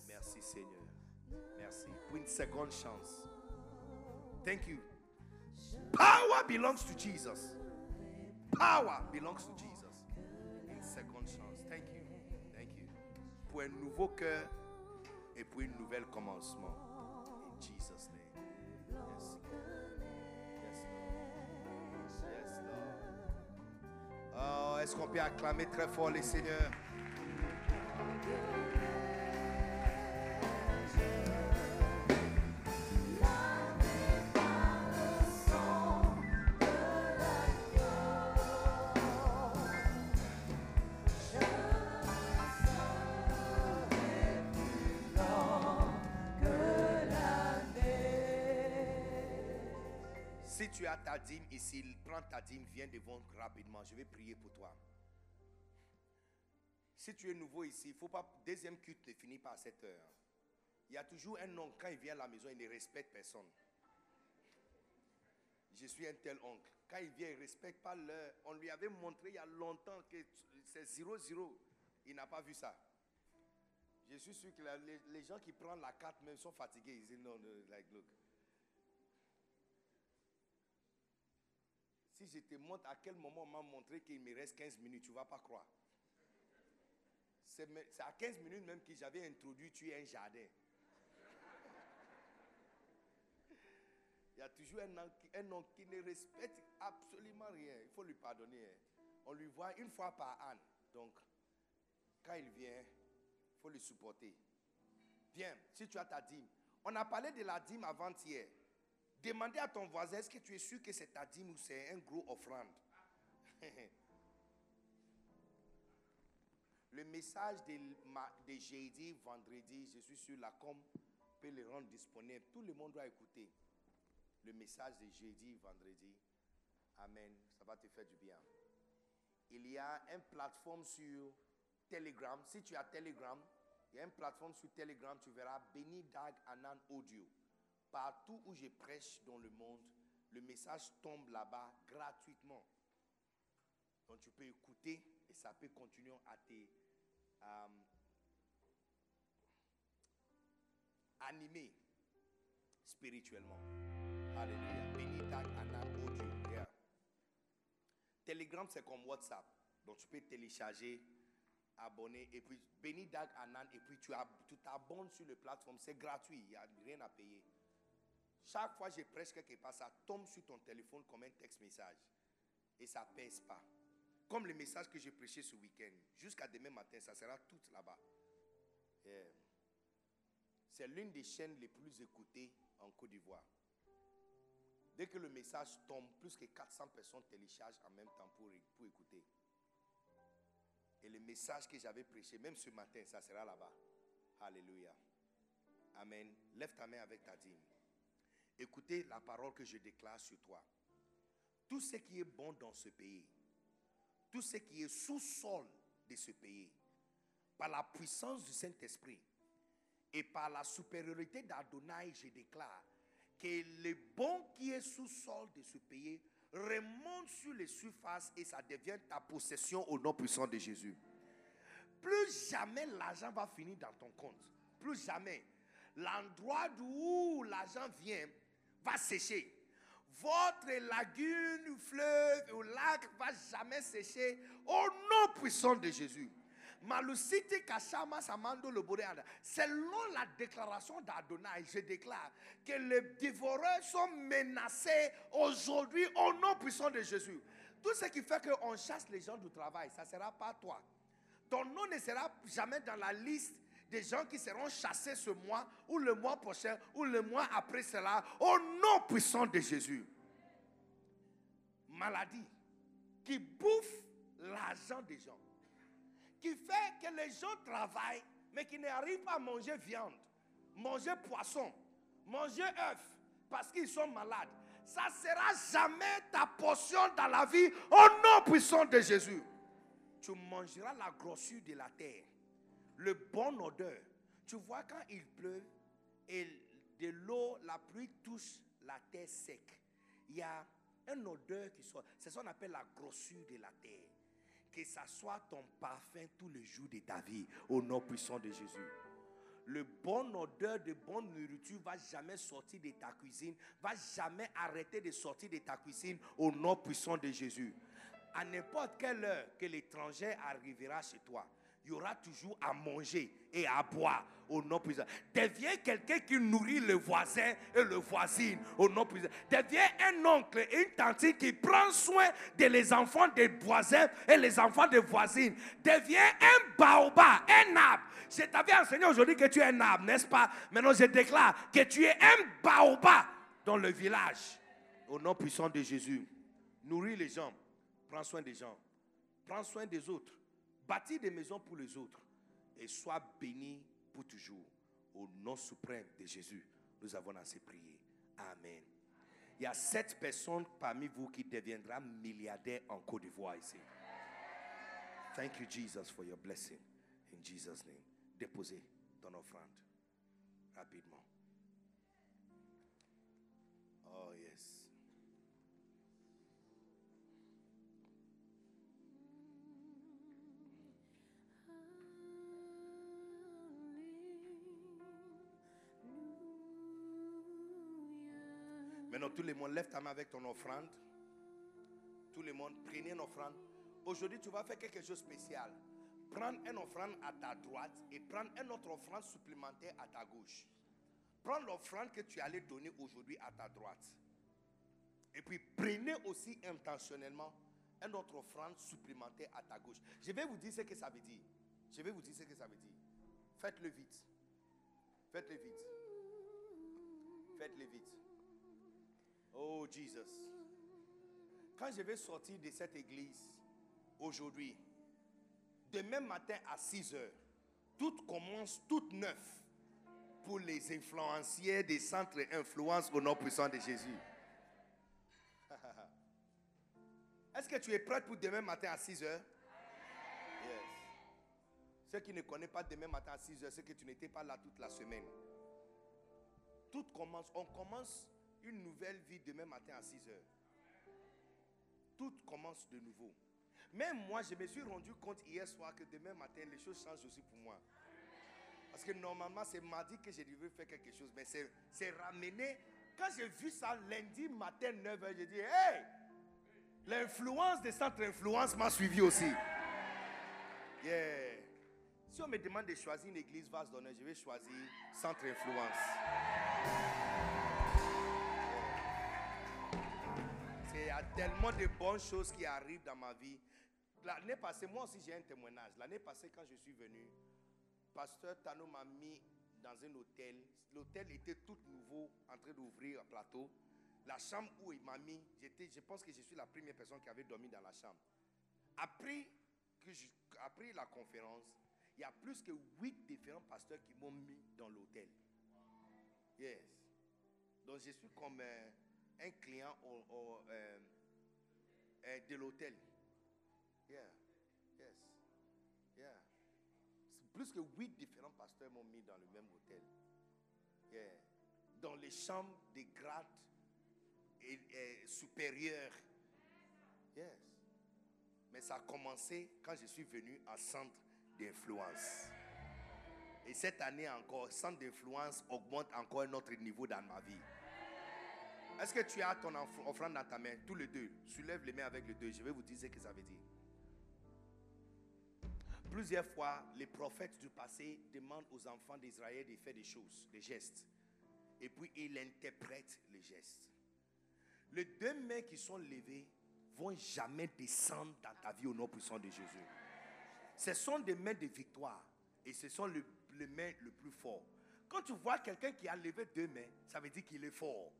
Merci Seigneur. Merci pour une seconde chance. Thank you. Power belongs to Jesus. Power belongs to Jesus. Une seconde chance. Thank you. Thank you. Pour un nouveau cœur et pour un nouvel commencement. In Jesus' name. Yes. Lord. Yes, Lord. Oh, est-ce qu'on peut acclamer très fort les seigneurs? Ta dîme ici, prends ta dîme, viens devant rapidement. Je vais prier pour toi. Si tu es nouveau ici, il faut pas. Deuxième culte ne finit pas à 7 heures. Il y a toujours un oncle, quand il vient à la maison, il ne respecte personne. Je suis un tel oncle. Quand il vient, il ne respecte pas l'heure. On lui avait montré il y a longtemps que c'est 0-0. Il n'a pas vu ça. Je suis sûr que les, gens qui prennent la carte même sont fatigués. Ils disent non, no, like. Si je te montre à quel moment on m'a montré qu'il me reste 15 minutes, tu ne vas pas croire. C'est à 15 minutes même que j'avais introduit tu es un jardin. Il y a toujours un homme, qui, ne respecte absolument rien. Il faut lui pardonner. hein. On lui voit une fois par an. Donc, quand il vient, il faut le supporter. Viens, si tu as ta dîme. On a parlé de la dîme avant-hier. Demandez à ton voisin, est-ce que tu es sûr que c'est ta dîme ou c'est un gros offrande? Le message de, jeudi, vendredi, je suis sûr la com peut le rendre disponible. Tout le monde doit écouter le message de jeudi, vendredi. Amen. Ça va te faire du bien. Il y a une plateforme sur Telegram. Si tu as Telegram, il y a une plateforme sur Telegram, tu verras Béni Dag Anan Audio. Partout où je prêche dans le monde, le message tombe là-bas gratuitement. Donc tu peux écouter et ça peut continuer à te euh, animer spirituellement. Alléluia. Béni Dag Anan Audio. Yeah. Telegram, c'est comme WhatsApp. Donc tu peux télécharger, abonner, et puis Béni Dag Anan, et puis tu ab- tu t'abonnes sur le plateforme. C'est gratuit, il n'y a rien à payer. Chaque fois que je prêche quelque part, ça tombe sur ton téléphone comme un texte message. Et ça ne pèse pas. Comme le message que j'ai prêché ce week-end. Jusqu'à demain matin, ça sera tout là-bas. C'est l'une des chaînes les plus écoutées en Côte d'Ivoire. Dès que le message tombe, plus que 400 personnes téléchargent en même temps pour, pour écouter. Et le message que j'avais prêché, même ce matin, ça sera là-bas. Alléluia. Amen. Lève ta main avec ta dîme. Écoutez la parole que je déclare sur toi. Tout ce qui est bon dans ce pays, tout ce qui est sous-sol de ce pays, par la puissance du Saint-Esprit et par la supériorité d'Adonai, je déclare que le bon qui est sous-sol de ce pays remonte sur les surfaces et ça devient ta possession au nom puissant de Jésus. Plus jamais l'argent va finir dans ton compte. Plus jamais. L'endroit d'où l'argent vient va sécher. Votre lagune, fleuve ou lac va jamais sécher au nom puissant de Jésus. Selon la déclaration d'Adonai, je déclare que les dévoreurs sont menacés aujourd'hui au nom puissant de Jésus. Tout ce qui fait qu'on chasse les gens du travail, ça ne sera pas toi. Ton nom ne sera jamais dans la liste des gens qui seront chassés ce mois, ou le mois prochain, ou le mois après cela, au nom puissant de Jésus. Maladie qui bouffe l'argent des gens, qui fait que les gens travaillent, mais qui n'arrivent pas à manger viande, manger poisson, manger œuf, parce qu'ils sont malades. Ça ne sera jamais ta portion dans la vie, au nom puissant de Jésus tu mangeras la grossure de la terre, le bon odeur. Tu vois quand il pleut et de l'eau, la pluie touche la terre sec, il y a un odeur qui sort. C'est ce qu'on appelle la grossure de la terre. Que ça soit ton parfum tous les jours de ta vie, au nom puissant de Jésus. Le bon odeur de bonne nourriture va jamais sortir de ta cuisine, va jamais arrêter de sortir de ta cuisine au nom puissant de Jésus à n'importe quelle heure que l'étranger arrivera chez toi, il y aura toujours à manger et à boire au nom puissant. Deviens quelqu'un qui nourrit le voisin et le voisine au nom puissant. Deviens un oncle et une tante qui prend soin de les enfants des voisins et les enfants des voisines. Deviens un baobab, un arbre. Je t'avais enseigné aujourd'hui que tu es un arbre, n'est-ce pas? Maintenant, je déclare que tu es un baobab dans le village. Au nom puissant de Jésus. Nourris les gens. Prends soin des gens. Prends soin des autres. Bâtis des maisons pour les autres. Et sois béni pour toujours. Au nom suprême de Jésus, nous avons assez prié. Amen. Il y a sept personnes parmi vous qui deviendront milliardaires en Côte d'Ivoire ici. Thank you, Jesus, for your blessing. In Jesus' name. Déposez ton offrande rapidement. Tout le monde, lève ta main avec ton offrande. Tout le monde, prenez une offrande. Aujourd'hui, tu vas faire quelque chose de spécial. Prends une offrande à ta droite et prends une autre offrande supplémentaire à ta gauche. Prends l'offrande que tu allais donner aujourd'hui à ta droite. Et puis prenez aussi intentionnellement une autre offrande supplémentaire à ta gauche. Je vais vous dire ce que ça veut dire. Je vais vous dire ce que ça veut dire. Faites-le vite. Faites-le vite. Faites-le vite. Oh Jesus. Quand je vais sortir de cette église aujourd'hui, demain matin à 6 heures, tout commence tout neuf pour les influenciers des centres influence au nom puissant de Jésus. Est-ce que tu es prêt pour demain matin à 6 heures? Yes. Ceux qui ne connaissent pas demain matin à 6 heures, c'est que tu n'étais pas là toute la semaine. Tout commence, on commence une nouvelle vie demain matin à 6 heures. Tout commence de nouveau. Même moi, je me suis rendu compte hier soir que demain matin, les choses changent aussi pour moi. Parce que normalement, c'est mardi que je devais faire quelque chose. Mais c'est ramené. Quand j'ai vu ça lundi matin 9h, j'ai dit, hey, L'influence des centres d'influence m'a suivi aussi. Yeah. Si on me demande de choisir une église vase d'honneur, je vais choisir centre influence. A tellement de bonnes choses qui arrivent dans ma vie. L'année passée, moi aussi j'ai un témoignage. L'année passée, quand je suis venu, Pasteur Tano m'a mis dans un hôtel. L'hôtel était tout nouveau, en train d'ouvrir un plateau. La chambre où il m'a mis, j'étais, je pense que je suis la première personne qui avait dormi dans la chambre. Après, que je- après la conférence, il y a plus que huit différents pasteurs qui m'ont mis dans l'hôtel. Yes. Donc je suis comme un client au- euh, euh, de l'hôtel. Yeah. Yes. Yeah. Plus que huit différents pasteurs m'ont mis dans le même hôtel. Yeah. Dans les chambres des grades et, et supérieurs. Yes. Mais ça a commencé quand je suis venu en centre d'influence. Et cette année encore, centre d'influence augmente encore un autre niveau dans ma vie. Est-ce que tu as ton offrande dans ta main? Tous les deux. Soulève les mains avec les deux. Je vais vous dire ce que ça veut dire. Plusieurs fois, les prophètes du passé demandent aux enfants d'Israël de faire des choses, des gestes. Et puis, ils interprètent les gestes. Les deux mains qui sont levées vont jamais descendre dans ta vie au nom puissant de Jésus. Ce sont des mains de victoire. Et ce sont le- les mains le plus fort. Quand tu vois quelqu'un qui a levé deux mains, ça veut dire qu'il est fort.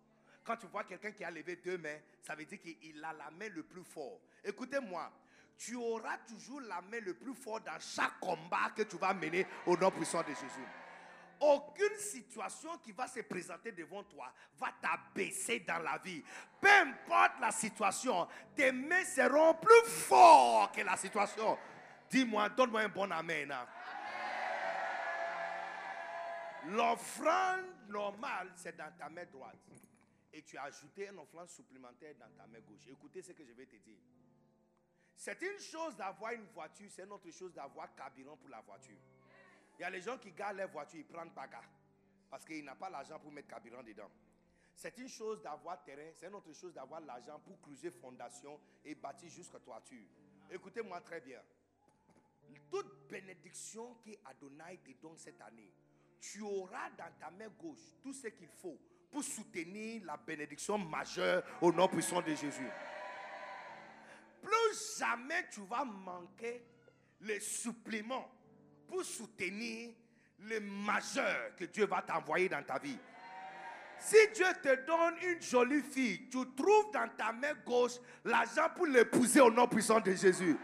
Quand tu vois quelqu'un qui a levé deux mains, ça veut dire qu'il a la main le plus fort. Écoutez-moi, tu auras toujours la main le plus fort dans chaque combat que tu vas mener au nom puissant de Jésus. Aucune situation qui va se présenter devant toi va t'abaisser dans la vie. Peu importe la situation, tes mains seront plus fortes que la situation. Dis-moi, donne-moi un bon amen. L'offrande normale, c'est dans ta main droite. Et tu as ajouté une offrande supplémentaire dans ta main gauche. Écoutez ce que je vais te dire. C'est une chose d'avoir une voiture, c'est une autre chose d'avoir carburant pour la voiture. Il y a les gens qui gardent leur voiture, ils prennent baga. Parce qu'ils n'ont pas l'argent pour mettre carburant dedans. C'est une chose d'avoir terrain, c'est une autre chose d'avoir l'argent pour creuser fondation et bâtir jusqu'à toiture. Écoutez-moi très bien. Toute bénédiction que Adonai te donne cette année, tu auras dans ta main gauche tout ce qu'il faut pour soutenir la bénédiction majeure au nom puissant de Jésus. Plus jamais tu vas manquer les suppléments pour soutenir le majeur que Dieu va t'envoyer dans ta vie. Si Dieu te donne une jolie fille, tu trouves dans ta main gauche l'argent pour l'épouser au nom puissant de Jésus.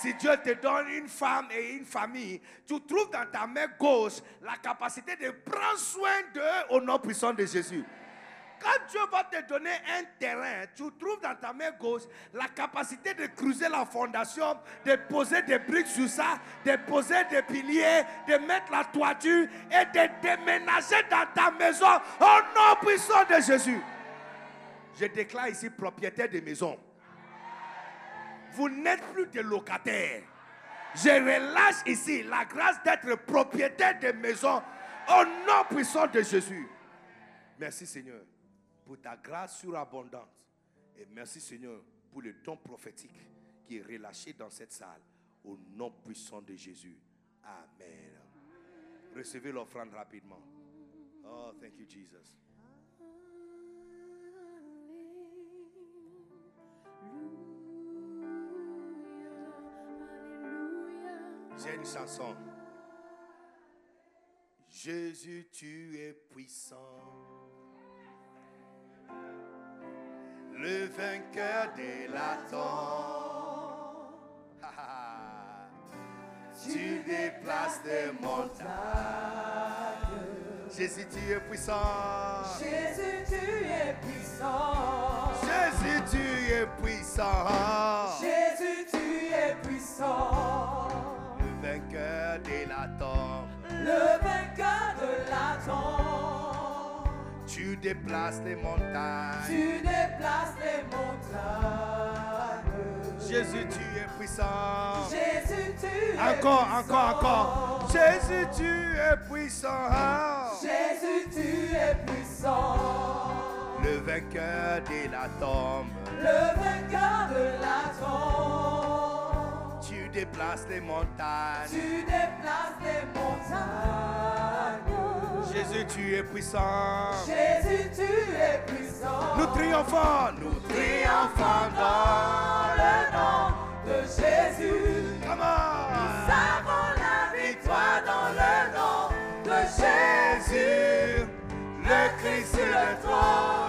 Si Dieu te donne une femme et une famille, tu trouves dans ta main gauche la capacité de prendre soin d'eux au nom puissant de Jésus. Quand Dieu va te donner un terrain, tu trouves dans ta main gauche la capacité de creuser la fondation, de poser des briques sur ça, de poser des piliers, de mettre la toiture et de déménager dans ta maison au nom puissant de Jésus. Je déclare ici propriétaire de maison. Vous n'êtes plus des locataires. Je relâche ici la grâce d'être propriétaire de maison au nom puissant de Jésus. Merci Seigneur pour ta grâce surabondante. Et merci Seigneur pour le don prophétique qui est relâché dans cette salle. Au nom puissant de Jésus. Amen. Recevez l'offrande rapidement. Oh, thank you Jesus. J'ai une chanson. Jésus, tu es puissant. Le vainqueur de l'attente. tu déplaces des montagnes. Jésus, tu es puissant. Jésus, tu es puissant. Jésus, tu es puissant. Jésus, tu es puissant. Le vainqueur de l'attente. Tu déplaces les montagnes. Tu déplaces les montagnes. Jésus, tu es puissant. Jésus, tu es Encore, puissant. encore, encore. Jésus, tu es puissant. Jésus, tu es puissant. Le vainqueur de la tombe. le vainqueur de la tombe. Tu déplaces les montagnes. Tu déplaces les montagnes. Jésus, tu es puissant. Jésus, tu es puissant. Nous triomphons, nous triomphons dans le nom de Jésus. Come on. Nous avons la victoire dans le nom de Jésus. le Christ sur le trône.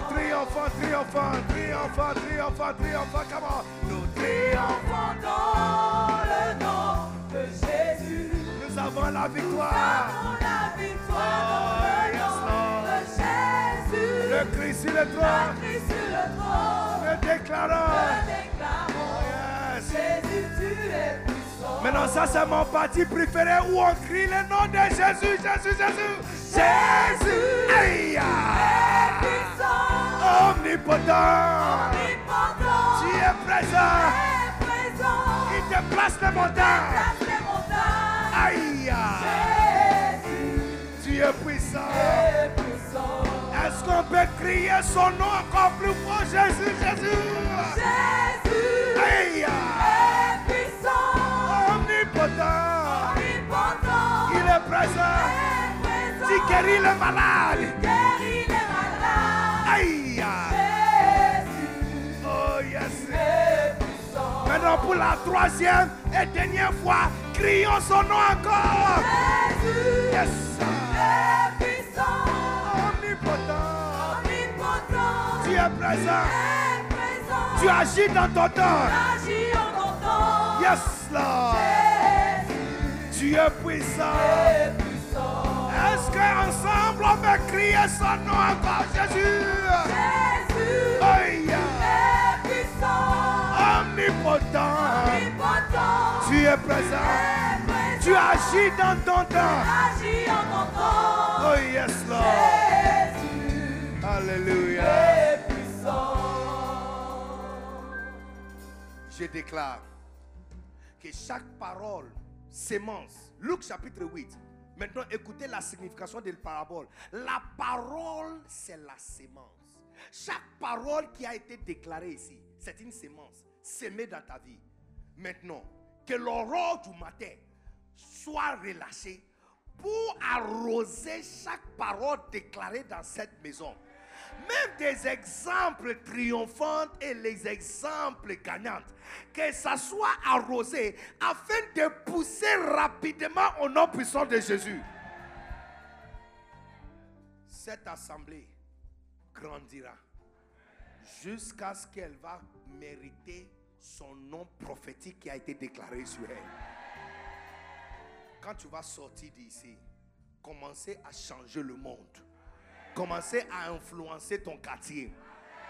Nous triomphons, triomphons, triomphons, triomphons, triomphons. Come on. Nous triomphons. Dans le nom de Jésus. Nous avons la Nous victoire. avons la victoire dans Oh, le yes, nom de Jésus. Le Christ sur le Le trône. Christ sur le trône. Nous déclarons. Le déclarons. Yes. Jésus, tu es puissant. Maintenant, ça, c'est mon parti préféré où on crie le nom de Jésus, Jésus, Jésus. Jésus. Aïe. est puissant. Omnipotent. Omnipotent. Tu es présent. présent. Il déplace les montagnes. Place les montagnes. Aïe. Jésus Tu es puissant. Est-ce qu'on peut crier son nom encore plus fort, Jésus, Jésus? Jésus Aïe. est puissant. Omnipotent. Omnipotent. Il est présent. est présent. Tu guéris les malades. Pour la troisième et dernière fois, crions son nom encore. Jésus Yes. est puissant. Omnipotent. Omnipotent. Tu es présent. Tu agis dans ton temps. Agis en ton temps. Yes, Lord. Jésus Tu es puissant. est puissant. Est-ce qu'ensemble on peut crier son nom encore, Jésus? Jésus Aïe. Omnipotent. Tu es présent. Tu agis dans ton temps. Agis en ton temps. Oh, yes, Lord. Jésus Alléluia. Je déclare que chaque parole, sémence, Luc chapitre 8. Maintenant, écoutez la signification de la parabole. La parole, c'est la sémence. Chaque parole qui a été déclarée ici, c'est une sémence semée dans ta vie. Maintenant, que l'aurore du matin soit relâchée pour arroser chaque parole déclarée dans cette maison. Même des exemples triomphants et les exemples gagnants, que ça soit arrosé afin de pousser rapidement au nom puissant de Jésus. Cette assemblée grandira jusqu'à ce qu'elle va mériter son nom prophétique qui a été déclaré sur elle. Quand tu vas sortir d'ici, commencez à changer le monde. Commencez à influencer ton quartier.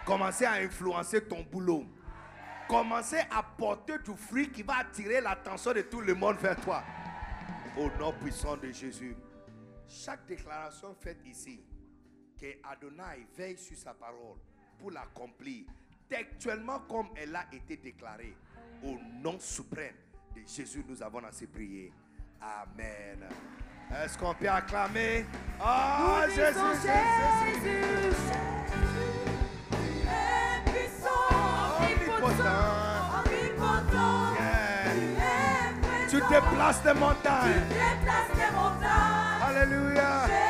Commencez à influencer ton boulot. Commencez à porter du fruit qui va attirer l'attention de tout le monde vers toi. Au nom puissant de Jésus. Chaque déclaration faite ici, que Adonai veille sur sa parole pour l'accomplir textuellement comme elle a été déclarée. Au nom suprême de Jésus, nous avons assez prié. Amen. Est-ce qu'on peut acclamer? Ah, Nous Jésus, Jésus, Jésus, Jésus est puissant, omnipotent, omnipotent. Yeah. Tu déplaces les montagnes. Tu déplaces les montagnes. Alléluia.